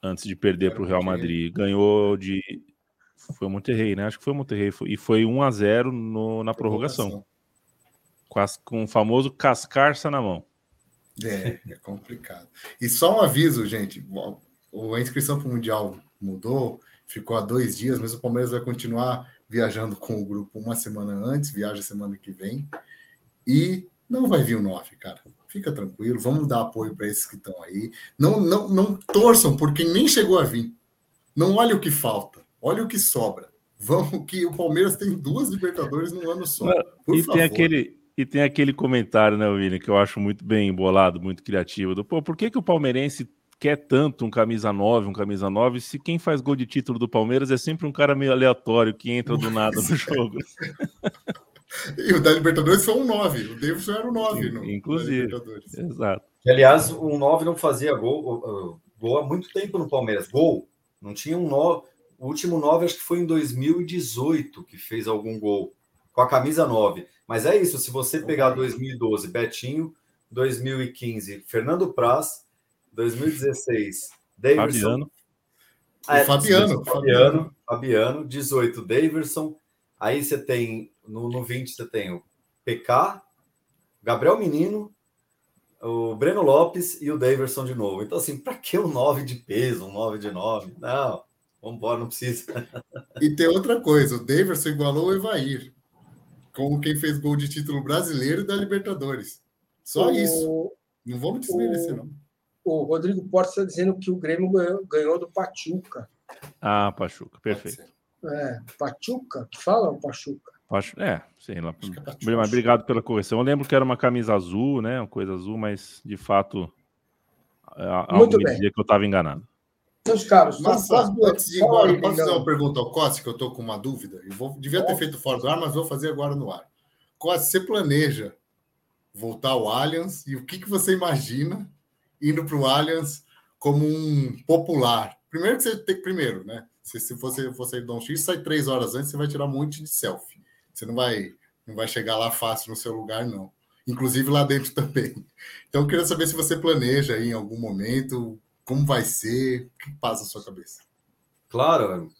antes de perder para o Real Madrid. Ganhou de foi o Monterrey, né? Acho que foi o Monterrey e foi 1 a 0 no, na prorrogação. Com, as, com o famoso cascarça na mão. É, é complicado. E só um aviso, gente: a inscrição para o Mundial mudou, ficou há dois dias, mas o Palmeiras vai continuar viajando com o grupo uma semana antes, viaja semana que vem. E não vai vir o 9, cara. Fica tranquilo, vamos dar apoio para esses que estão aí. Não, não, não torçam por quem nem chegou a vir. Não olhe o que falta, olhe o que sobra. Vamos que o Palmeiras tem duas Libertadores no ano só. Por e favor. tem aquele e tem aquele comentário, né, William, que eu acho muito bem embolado, muito criativo. Do, Pô, por que, que o palmeirense quer tanto um camisa 9, um camisa 9, se quem faz gol de título do Palmeiras é sempre um cara meio aleatório que entra do nada no jogo. e o da Libertadores foi um 9, o Davidson era um 9. No, Inclusive, exato. aliás, um 9 não fazia gol, gol há muito tempo no Palmeiras. Gol, não tinha um 9. O último 9 acho que foi em 2018 que fez algum gol com a camisa 9. Mas é isso, se você pegar 2012, Betinho, 2015, Fernando Praz, 2016, Davidson. Fabiano. Ah, é, Fabiano, Fabiano, Fabiano, 18, Davidson. Aí você tem, no, no 20, você tem o PK, Gabriel Menino, o Breno Lopes e o Daverson de novo. Então, assim, para que um 9 de peso, um 9 de 9? Não, vamos embora, não precisa. E tem outra coisa: o Daverson igualou o Evair, como quem fez gol de título brasileiro e da Libertadores. Só o... isso. Não vamos desmerecer, o... não o Rodrigo Porto está dizendo que o Grêmio ganhou, ganhou do Pachuca. Ah, Pachuca, perfeito. É, Pachuca, que fala o Pachuca? É, sei lá. É mas obrigado pela correção. Eu lembro que era uma camisa azul, né? Uma coisa azul, mas de fato Muito bem. que eu estava enganado. Meus caros, mas, antes de ir embora, posso fazer uma pergunta ao Costa, que eu estou com uma dúvida? Eu vou, devia ter feito fora do ar, mas vou fazer agora no ar. Costa, você planeja voltar ao Allianz e o que, que você imagina indo para o Allianz como um popular. Primeiro que você tem primeiro, né? Se, se você for sair do X, sai três horas antes, você vai tirar um monte de selfie. Você não vai, não vai chegar lá fácil no seu lugar, não. Inclusive lá dentro também. Então, eu queria saber se você planeja aí em algum momento, como vai ser, o que passa na sua cabeça. Claro,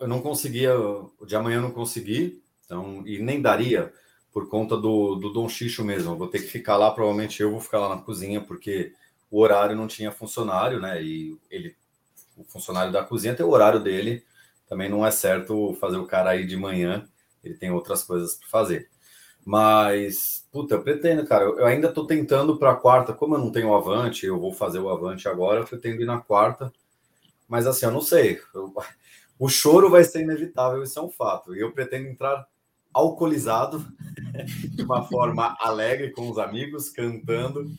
eu não conseguia, de amanhã eu não consegui, então, e nem daria por conta do, do Dom Xixo mesmo. Vou ter que ficar lá, provavelmente eu vou ficar lá na cozinha, porque o horário não tinha funcionário, né? E ele, o funcionário da cozinha tem o horário dele, também não é certo fazer o cara aí de manhã, ele tem outras coisas para fazer. Mas, puta, eu pretendo, cara, eu ainda estou tentando para quarta, como eu não tenho Avante, eu vou fazer o Avante agora, eu pretendo ir na quarta, mas assim, eu não sei, eu, o choro vai ser inevitável, isso é um fato, e eu pretendo entrar alcoolizado, de uma forma alegre com os amigos, cantando,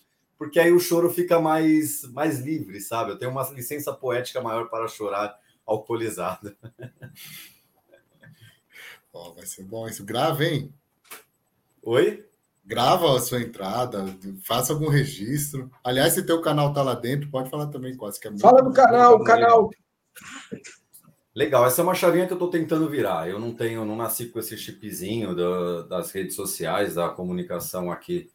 porque aí o choro fica mais, mais livre, sabe? Eu tenho uma licença poética maior para chorar alcoolizado. Oh, vai ser bom isso. Grava, hein? Oi? Grava a sua entrada, faça algum registro. Aliás, se teu canal tá lá dentro, pode falar também quase que é Fala do canal, o canal. Legal, essa é uma chavinha que eu estou tentando virar. Eu não tenho, não nasci com esse chipzinho da, das redes sociais, da comunicação aqui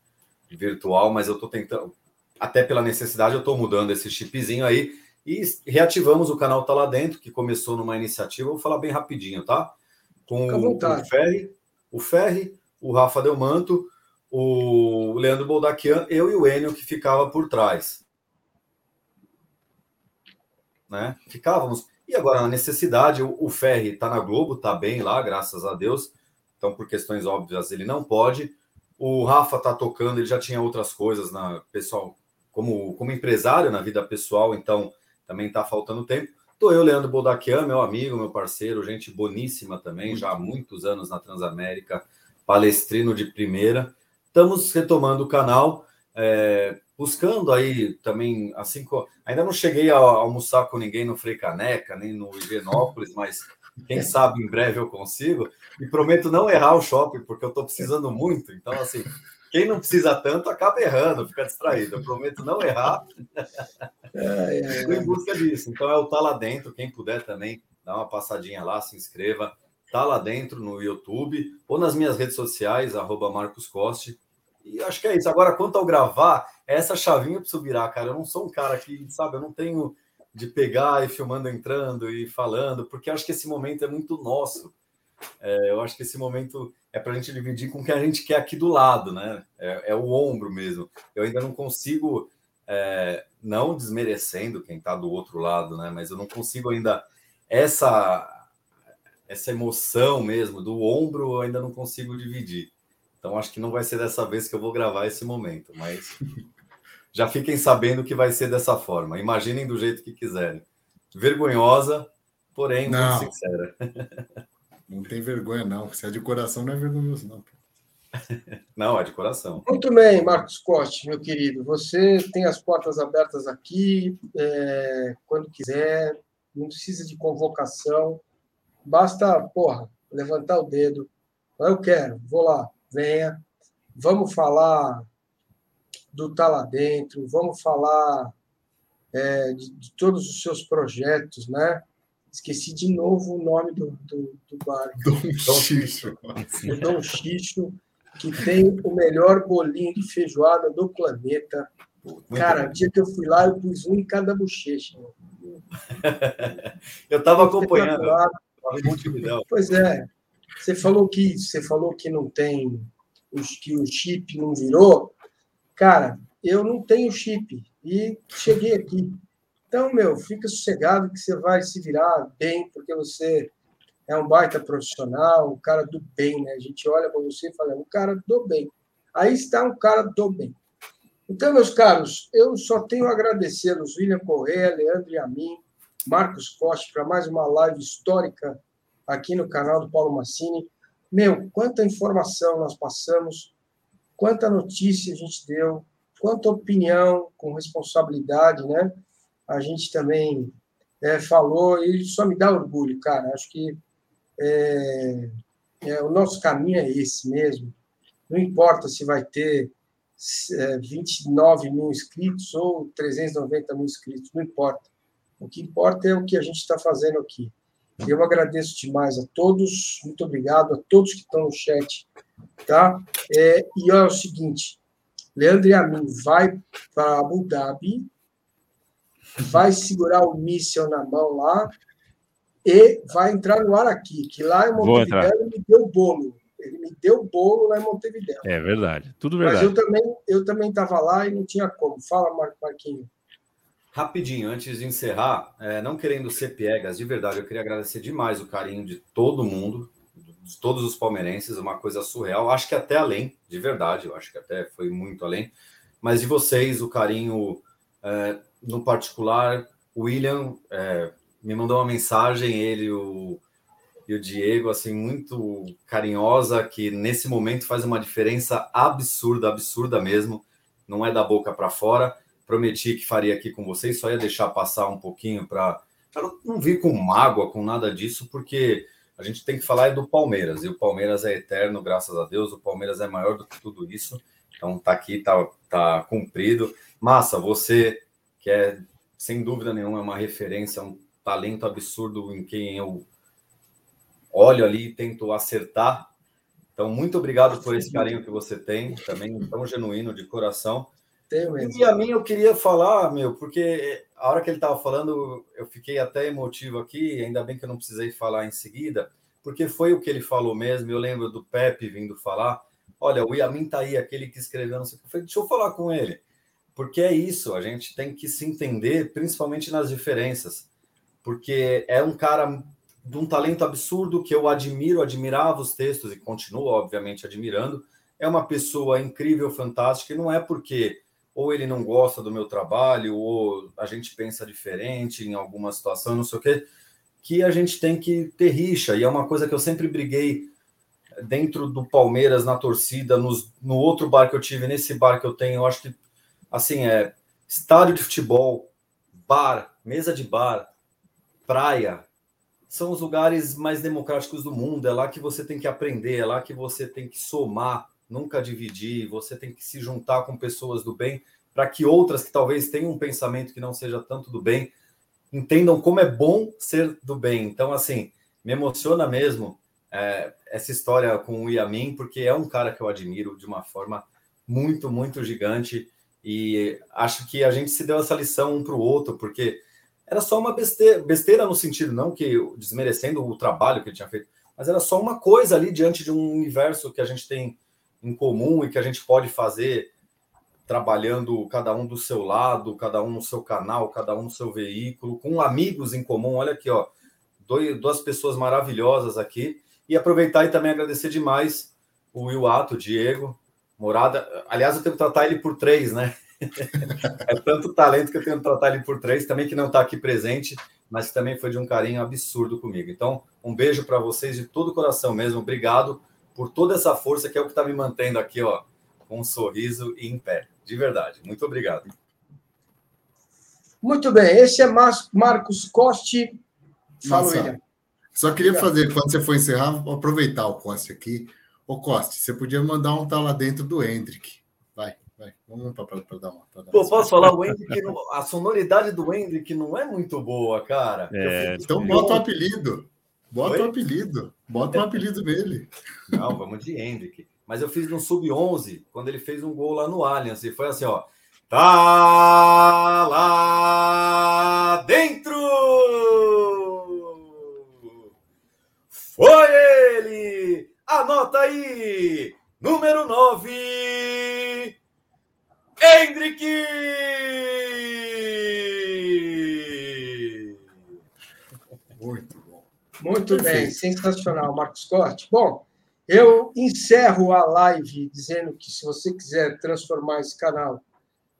virtual, mas eu estou tentando, até pela necessidade, eu estou mudando esse chipzinho aí e reativamos o canal Tá Lá Dentro, que começou numa iniciativa. Vou falar bem rapidinho, tá? Com o Ferri, o Ferri, o Rafa Delmanto, o Leandro Boldaquian, eu e o Enio que ficava por trás. Né? Ficávamos e agora, na necessidade, o, o Ferri está na Globo, está bem lá, graças a Deus. Então, por questões óbvias, ele não pode. O Rafa está tocando, ele já tinha outras coisas na pessoal, como, como empresário na vida pessoal, então também está faltando tempo. Estou eu, Leandro Boldaquian, meu amigo, meu parceiro, gente boníssima também, já há muitos anos na Transamérica, palestrino de primeira. Estamos retomando o canal. É, buscando aí também, assim, ainda não cheguei a almoçar com ninguém no Frei Caneca, nem no Higienópolis, mas quem sabe em breve eu consigo. E prometo não errar o shopping, porque eu estou precisando muito. Então, assim, quem não precisa tanto acaba errando, fica distraído. Eu prometo não errar. Em busca disso. Então, é o Tá Lá Dentro. Quem puder também, dá uma passadinha lá, se inscreva. Tá lá dentro no YouTube ou nas minhas redes sociais, arroba Marcos Coste. E acho que é isso. Agora, quanto ao gravar, essa chavinha preciso virar, cara. Eu não sou um cara que, sabe, eu não tenho de pegar e filmando entrando e falando, porque acho que esse momento é muito nosso. É, eu acho que esse momento é para a gente dividir com o que a gente quer aqui do lado, né? É, é o ombro mesmo. Eu ainda não consigo, é, não desmerecendo quem está do outro lado, né? Mas eu não consigo ainda essa essa emoção mesmo do ombro, eu ainda não consigo dividir. Então acho que não vai ser dessa vez que eu vou gravar esse momento, mas já fiquem sabendo que vai ser dessa forma. Imaginem do jeito que quiserem. Vergonhosa, porém não. muito sincera. Não tem vergonha, não. Se é de coração, não é vergonhoso, não. Não, é de coração. Muito bem, Marcos Coste, meu querido. Você tem as portas abertas aqui, é, quando quiser. Não precisa de convocação. Basta, porra, levantar o dedo. Eu quero, vou lá venha. Vamos falar do Tá Lá Dentro, vamos falar é, de, de, todos os seus projetos, né? Esqueci de novo o nome do, do, do bar. Dom Xixo. O Dom Xixo, que tem o melhor bolinho de feijoada do planeta. Cara, o dia que eu fui lá, eu pus um em cada bochecha. eu estava acompanhando. Pois é. Você falou que você falou que não tem os que o chip não virou. Cara, eu não tenho chip e cheguei aqui. Então, meu, fica sossegado que você vai se virar bem, porque você é um baita profissional, um cara do bem, né? A gente olha para você e fala, um cara do bem. Aí está um cara do bem. Então, meus caros, eu só tenho a agradecer-los, William Correa, Leandro e a mim, Marcos Costa, para mais uma live histórica aqui no canal do Paulo Massini. Meu, quanta informação nós passamos, quanta notícia a gente deu, quanta opinião com responsabilidade, né? A gente também é, falou e só me dá orgulho, cara. Acho que é, é, o nosso caminho é esse mesmo. Não importa se vai ter é, 29 mil inscritos ou 390 mil inscritos, não importa. O que importa é o que a gente está fazendo aqui. Eu agradeço demais a todos, muito obrigado a todos que estão no chat, tá? É, e é o seguinte, Leandro e a mim vai para Abu Dhabi, vai segurar o míssil na mão lá e vai entrar no ar aqui, que lá em Montevideo ele me deu bolo. Ele me deu bolo lá em Montevideo. É verdade, tudo verdade. Mas eu também eu também estava lá e não tinha como. Fala, Marquinhos. Rapidinho, antes de encerrar, é, não querendo ser piegas, de verdade, eu queria agradecer demais o carinho de todo mundo, de todos os palmeirenses, uma coisa surreal. Acho que até além, de verdade, eu acho que até foi muito além. Mas de vocês, o carinho, é, no particular, o William é, me mandou uma mensagem, ele, o, e o Diego, assim, muito carinhosa, que nesse momento faz uma diferença absurda, absurda mesmo. Não é da boca para fora. Prometi que faria aqui com vocês, só ia deixar passar um pouquinho para não vir com mágoa, com nada disso, porque a gente tem que falar é do Palmeiras, e o Palmeiras é eterno, graças a Deus, o Palmeiras é maior do que tudo isso. Então tá aqui, tá, tá cumprido. Massa, você que é, sem dúvida nenhuma, é uma referência, um talento absurdo em quem eu olho ali e tento acertar. Então, muito obrigado por esse carinho que você tem, também tão genuíno, de coração. E a mim eu queria falar, meu, porque a hora que ele estava falando, eu fiquei até emotivo aqui, ainda bem que eu não precisei falar em seguida, porque foi o que ele falou mesmo. Eu lembro do Pepe vindo falar: olha, o Yamin tá aí, aquele que escreveu, não sei o que. Eu falei, deixa eu falar com ele, porque é isso, a gente tem que se entender, principalmente nas diferenças, porque é um cara de um talento absurdo que eu admiro, admirava os textos e continuo, obviamente, admirando. É uma pessoa incrível, fantástica, e não é porque ou ele não gosta do meu trabalho, ou a gente pensa diferente em alguma situação, não sei o quê, que a gente tem que ter rixa. E é uma coisa que eu sempre briguei dentro do Palmeiras, na torcida, nos, no outro bar que eu tive, nesse bar que eu tenho, eu acho que, assim, é estádio de futebol, bar, mesa de bar, praia, são os lugares mais democráticos do mundo. É lá que você tem que aprender, é lá que você tem que somar, nunca dividir, você tem que se juntar com pessoas do bem para que outras que talvez tenham um pensamento que não seja tanto do bem entendam como é bom ser do bem. Então, assim, me emociona mesmo é, essa história com o Yamin, porque é um cara que eu admiro de uma forma muito, muito gigante e acho que a gente se deu essa lição um para o outro, porque era só uma besteira, besteira no sentido, não que desmerecendo o trabalho que ele tinha feito, mas era só uma coisa ali diante de um universo que a gente tem em comum e que a gente pode fazer trabalhando cada um do seu lado, cada um no seu canal, cada um no seu veículo, com amigos em comum. Olha aqui, ó, dois, duas pessoas maravilhosas aqui. E aproveitar e também agradecer demais o Will Ato, o Diego, Morada. Aliás, eu tenho que tratar ele por três, né? é tanto talento que eu tenho que tratar ele por três, também que não está aqui presente, mas também foi de um carinho absurdo comigo. Então, um beijo para vocês de todo o coração mesmo. Obrigado por toda essa força que é o que está me mantendo aqui, ó, com um sorriso e em pé. De verdade. Muito obrigado. Muito bem. Esse é Marcos Costi. Fala, William. Só queria fazer, quando você for encerrar, aproveitar o Costi aqui. Ô, Costi, você podia mandar um tal lá dentro do Hendrick. Vai, vai. Vamos para dar uma. Pra dar Pô, posso falar? O Hendrick, a sonoridade do Hendrick não é muito boa, cara. É, então bota o um apelido. Bota o um apelido. Bota um apelido nele. Não, vamos de Hendrick. Mas eu fiz no Sub-11, quando ele fez um gol lá no Allianz. E foi assim, ó. Tá lá dentro! Foi ele! Anota aí! Número 9, Hendrick! Muito bom. Muito bem, sensacional, Marcos Corte. Bom, eu encerro a live dizendo que se você quiser transformar esse canal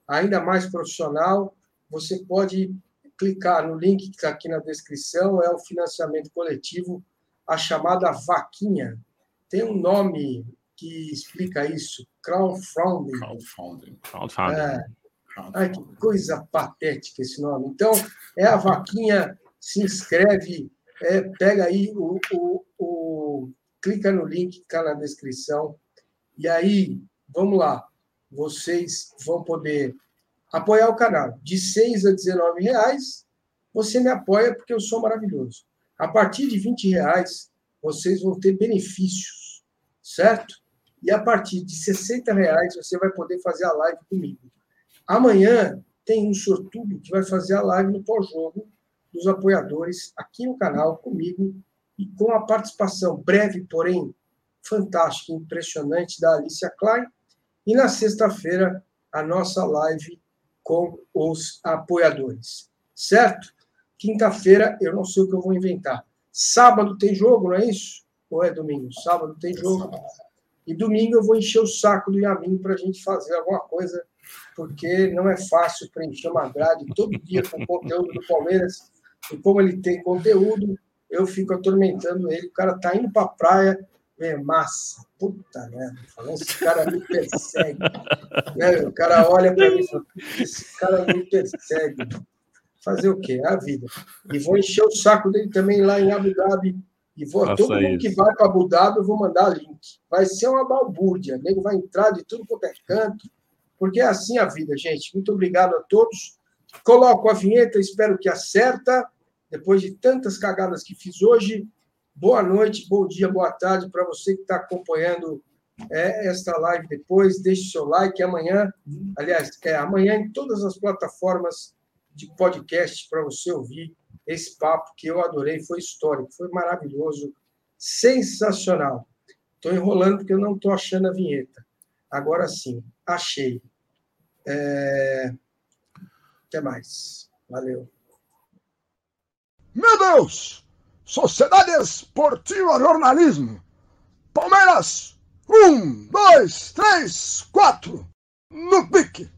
ainda mais profissional, você pode clicar no link que está aqui na descrição, é o financiamento coletivo, a chamada vaquinha. Tem um nome que explica isso, crowdfunding. Crowdfunding. crowdfunding. É. Ai, que coisa patética esse nome. Então, é a vaquinha, se inscreve, é, pega aí o, o, o clica no link que está na descrição. E aí, vamos lá, vocês vão poder apoiar o canal. De 6 a 19 reais, você me apoia porque eu sou maravilhoso. A partir de 20 reais, vocês vão ter benefícios, certo? E a partir de 60 reais, você vai poder fazer a live comigo. Amanhã tem um sortudo que vai fazer a live no pós-jogo dos apoiadores aqui no canal comigo e com a participação breve, porém fantástica, impressionante da Alicia Klein. E na sexta-feira, a nossa live com os apoiadores. Certo? Quinta-feira, eu não sei o que eu vou inventar. Sábado tem jogo, não é isso? Ou é domingo? Sábado tem jogo. E domingo eu vou encher o saco do Yamin para a gente fazer alguma coisa, porque não é fácil preencher uma grade todo dia com conteúdo do Palmeiras. E como ele tem conteúdo, eu fico atormentando ele. O cara tá indo pra praia, é massa. Puta merda. Esse cara me persegue. né? O cara olha para mim e fala: esse cara me persegue. Fazer o quê? É a vida. E vou encher o saco dele também lá em Abu Dhabi. E vou, Faça todo mundo isso. que vai para Abu Dhabi, eu vou mandar link. Vai ser uma balbúrdia. O nego vai entrar de tudo quanto é canto. Porque é assim a vida, gente. Muito obrigado a todos. Coloco a vinheta, espero que acerta. Depois de tantas cagadas que fiz hoje, boa noite, bom dia, boa tarde para você que está acompanhando é, esta live depois. Deixe seu like amanhã, aliás, é, amanhã em todas as plataformas de podcast para você ouvir esse papo que eu adorei, foi histórico, foi maravilhoso, sensacional. Estou enrolando porque eu não estou achando a vinheta. Agora sim, achei. É... Até mais. Valeu. Meu Deus! Sociedade Esportiva Jornalismo. Palmeiras, um, dois, três, quatro. No pique.